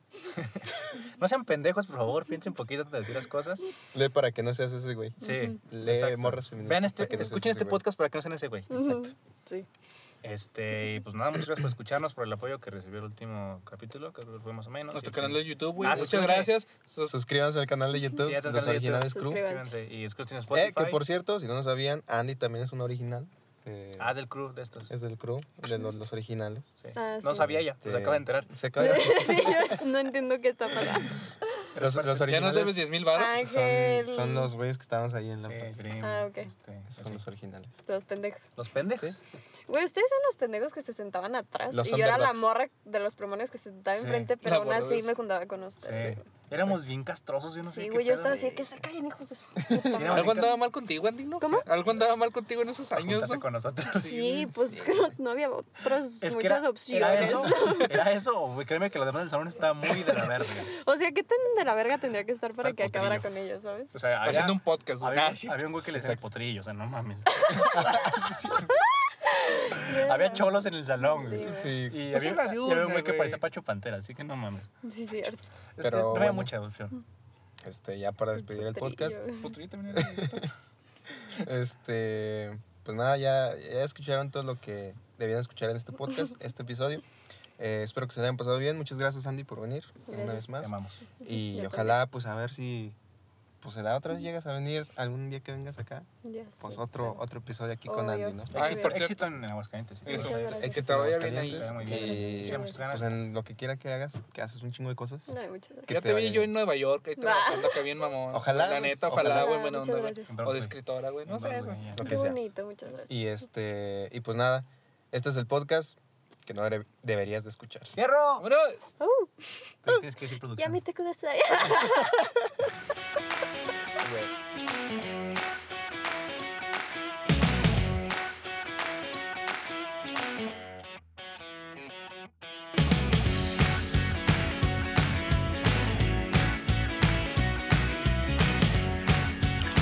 [SPEAKER 4] no sean pendejos, por favor, piensen un poquito antes de decir las cosas.
[SPEAKER 3] Lee para que no seas ese güey.
[SPEAKER 4] Sí.
[SPEAKER 3] Lee
[SPEAKER 4] exacto.
[SPEAKER 3] morras feministas
[SPEAKER 4] Vean este,
[SPEAKER 3] no
[SPEAKER 4] escuchen este
[SPEAKER 3] güey.
[SPEAKER 4] podcast para que no sean ese güey. Exacto.
[SPEAKER 5] Sí.
[SPEAKER 4] Este, y pues nada, muchas gracias por escucharnos, por el apoyo que recibió el último capítulo, que fue más o menos.
[SPEAKER 6] Nuestro canal de YouTube, güey.
[SPEAKER 4] Ah,
[SPEAKER 6] Muchas gracias. Sus-
[SPEAKER 3] Suscríbanse al canal de YouTube,
[SPEAKER 4] Sí,
[SPEAKER 3] los
[SPEAKER 4] YouTube.
[SPEAKER 3] originales crew.
[SPEAKER 5] Suscríbanse.
[SPEAKER 4] Y escuchen Spotify.
[SPEAKER 3] Eh, que por cierto, si no lo sabían, Andy también es un original. eh,
[SPEAKER 4] Ah, es del crew de estos.
[SPEAKER 3] es del crew, de los, los originales.
[SPEAKER 4] Sí.
[SPEAKER 5] Ah,
[SPEAKER 4] no
[SPEAKER 5] sí.
[SPEAKER 4] sabía ya,
[SPEAKER 3] Este,
[SPEAKER 4] se acaba de enterar.
[SPEAKER 3] Se acaba de-
[SPEAKER 5] sí, yo no entiendo qué está pasando.
[SPEAKER 3] Los, los
[SPEAKER 6] Ya nos
[SPEAKER 3] originales
[SPEAKER 6] debes 10 mil baros.
[SPEAKER 5] Ángel.
[SPEAKER 3] son, son los güeyes que estábamos ahí en la...
[SPEAKER 4] Sí, Grim,
[SPEAKER 5] Ah, ok.
[SPEAKER 4] este,
[SPEAKER 3] Son
[SPEAKER 4] así.
[SPEAKER 3] los originales.
[SPEAKER 5] Los pendejos.
[SPEAKER 4] Los pendejos. Sí.
[SPEAKER 5] Güey, ustedes eran los pendejos que se sentaban atrás.
[SPEAKER 3] Los
[SPEAKER 5] y yo era la morra de los promonios que se sentaba
[SPEAKER 4] Sí.
[SPEAKER 5] enfrente,
[SPEAKER 6] La
[SPEAKER 5] pero aún así me juntaba con ustedes.
[SPEAKER 4] Sí. Éramos bien castrosos, yo no sé
[SPEAKER 5] Sí, güey, yo estaba así, que se callen, hijos de
[SPEAKER 4] Sí,
[SPEAKER 6] Algo andaba mal contigo, Andy, ¿no?
[SPEAKER 5] ¿Cómo?
[SPEAKER 6] Algo andaba mal contigo en esos años,
[SPEAKER 4] juntarse
[SPEAKER 6] ¿no?
[SPEAKER 4] con nosotros.
[SPEAKER 5] Sí, pues que no, no había
[SPEAKER 4] que
[SPEAKER 5] muchas
[SPEAKER 4] era,
[SPEAKER 5] opciones.
[SPEAKER 4] Era eso, era eso, güey, créeme que lo demás del salón estaba muy de la verga.
[SPEAKER 5] O sea, ¿qué tan de la verga tendría que estar para que acabara con ellos, sabes?
[SPEAKER 4] O sea, había,
[SPEAKER 6] Haciendo un podcast,
[SPEAKER 4] había,
[SPEAKER 6] Ah, sí.
[SPEAKER 4] había un güey que le decía el potrillo, o sea, no mames. había cholos en el salón, güey.
[SPEAKER 5] Sí, güey.
[SPEAKER 3] Sí,
[SPEAKER 4] Y
[SPEAKER 6] Pues
[SPEAKER 4] había, y un güey que parecía Pacho Pantera, así que no mames.
[SPEAKER 5] Sí, cierto.
[SPEAKER 4] Este,
[SPEAKER 3] Pero
[SPEAKER 4] no había
[SPEAKER 3] bueno.
[SPEAKER 4] mucha opción.
[SPEAKER 3] este, ya para despedir el podcast,
[SPEAKER 5] Potrillo.
[SPEAKER 6] También era
[SPEAKER 3] este, pues nada, ya, ya escucharon todo lo que debían escuchar en este podcast, este episodio. Eh, espero que se hayan pasado bien. Muchas gracias, Andy, por venir una
[SPEAKER 5] Gracias.
[SPEAKER 3] vez más.
[SPEAKER 4] Te amamos.
[SPEAKER 3] Y
[SPEAKER 5] Ya
[SPEAKER 3] ojalá, pues, a ver si, pues, se da otra vez llegas a venir algún día que vengas acá.
[SPEAKER 5] Ya
[SPEAKER 3] Pues otro,
[SPEAKER 5] claro.
[SPEAKER 3] otro episodio aquí con
[SPEAKER 5] Obvio.
[SPEAKER 3] Andy, ¿no?
[SPEAKER 6] Ay,
[SPEAKER 4] Éxito, éxito en Aguascalientes. sí.
[SPEAKER 6] Eso.
[SPEAKER 5] Muchas gracias.
[SPEAKER 3] Éxito
[SPEAKER 6] Que te vaya bien
[SPEAKER 4] ahí.
[SPEAKER 3] Y, pues en lo que quiera que hagas, que haces un chingo de cosas.
[SPEAKER 5] No, muchas gracias.
[SPEAKER 3] Que
[SPEAKER 6] Ya
[SPEAKER 3] te
[SPEAKER 6] te vi yo en Nueva York, ahí trabajando acá bien mamón.
[SPEAKER 3] Ojalá,
[SPEAKER 6] La neta,
[SPEAKER 3] ojalá.
[SPEAKER 6] ojalá, güey, buena onda, güey. O de escritora, güey. No sé, güey.
[SPEAKER 3] Lo que
[SPEAKER 5] Qué
[SPEAKER 3] sea.
[SPEAKER 5] bonito, muchas gracias.
[SPEAKER 3] Y este, y pues nada, este es el podcast que no debe- deberías de escuchar.
[SPEAKER 4] ¡Fierro!
[SPEAKER 6] Bueno,
[SPEAKER 5] Uh,
[SPEAKER 4] Tú tienes que decir
[SPEAKER 5] ya
[SPEAKER 4] producción.
[SPEAKER 5] me te kudasai.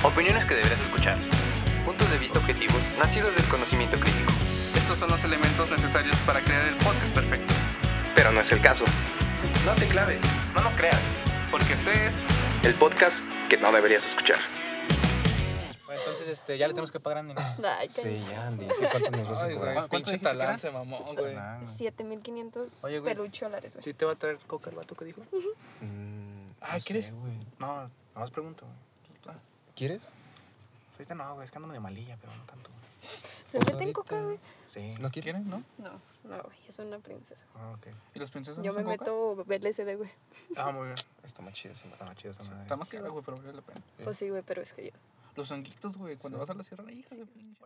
[SPEAKER 1] Opiniones que deberás escuchar. Puntos de vista objetivos nacidos del conocimiento crítico.
[SPEAKER 2] Estos son los elementos necesarios para crear el podcast perfecto.
[SPEAKER 1] Pero no es el caso. No te claves, no nos creas.
[SPEAKER 2] Porque este es
[SPEAKER 1] El podcast que no deberías escuchar.
[SPEAKER 4] Bueno, entonces, este, ya le tenemos que pagar a Andy, ¿no?
[SPEAKER 5] Ay,
[SPEAKER 3] Sí, ya, Andy, ¿qué cuántos nos vas a
[SPEAKER 6] ay,
[SPEAKER 3] cobrar?
[SPEAKER 6] güey,
[SPEAKER 4] ¿Cuánto
[SPEAKER 6] pinche
[SPEAKER 4] dijiste que
[SPEAKER 6] talán
[SPEAKER 4] era?
[SPEAKER 6] se mamó, güey.
[SPEAKER 4] Ah, güey.
[SPEAKER 5] 7500
[SPEAKER 4] Oye, güey.
[SPEAKER 5] pelucholares, güey.
[SPEAKER 4] ¿Sí te va a traer coca el vato que dijo?
[SPEAKER 3] Mm,
[SPEAKER 6] Ay,
[SPEAKER 3] no
[SPEAKER 6] ¿quieres?
[SPEAKER 3] sé, güey.
[SPEAKER 4] No, nada más pregunto, güey. Ah,
[SPEAKER 3] ¿Quieres?
[SPEAKER 4] Ahorita no, güey, es que ando medio malilla, pero no tanto. güey.
[SPEAKER 5] Se
[SPEAKER 3] Pues
[SPEAKER 5] meten
[SPEAKER 3] ahorita-
[SPEAKER 5] coca, güey.
[SPEAKER 4] Sí.
[SPEAKER 3] ¿No?
[SPEAKER 6] ¿Quieren, no?
[SPEAKER 5] No, no, güey, es una princesa.
[SPEAKER 4] Ah, ok.
[SPEAKER 6] ¿Y los princesas
[SPEAKER 5] Yo
[SPEAKER 6] no
[SPEAKER 5] me
[SPEAKER 6] son
[SPEAKER 5] meto LSD, güey.
[SPEAKER 4] Ah, muy bien.
[SPEAKER 3] Está más chido esa
[SPEAKER 4] Está más chida esa madre.
[SPEAKER 6] Está más cara, güey, pero vale la pena.
[SPEAKER 5] Pues sí, güey, pero es que yo.
[SPEAKER 6] Los honguitos, güey, cuando vas a la sierra, hija de pinche.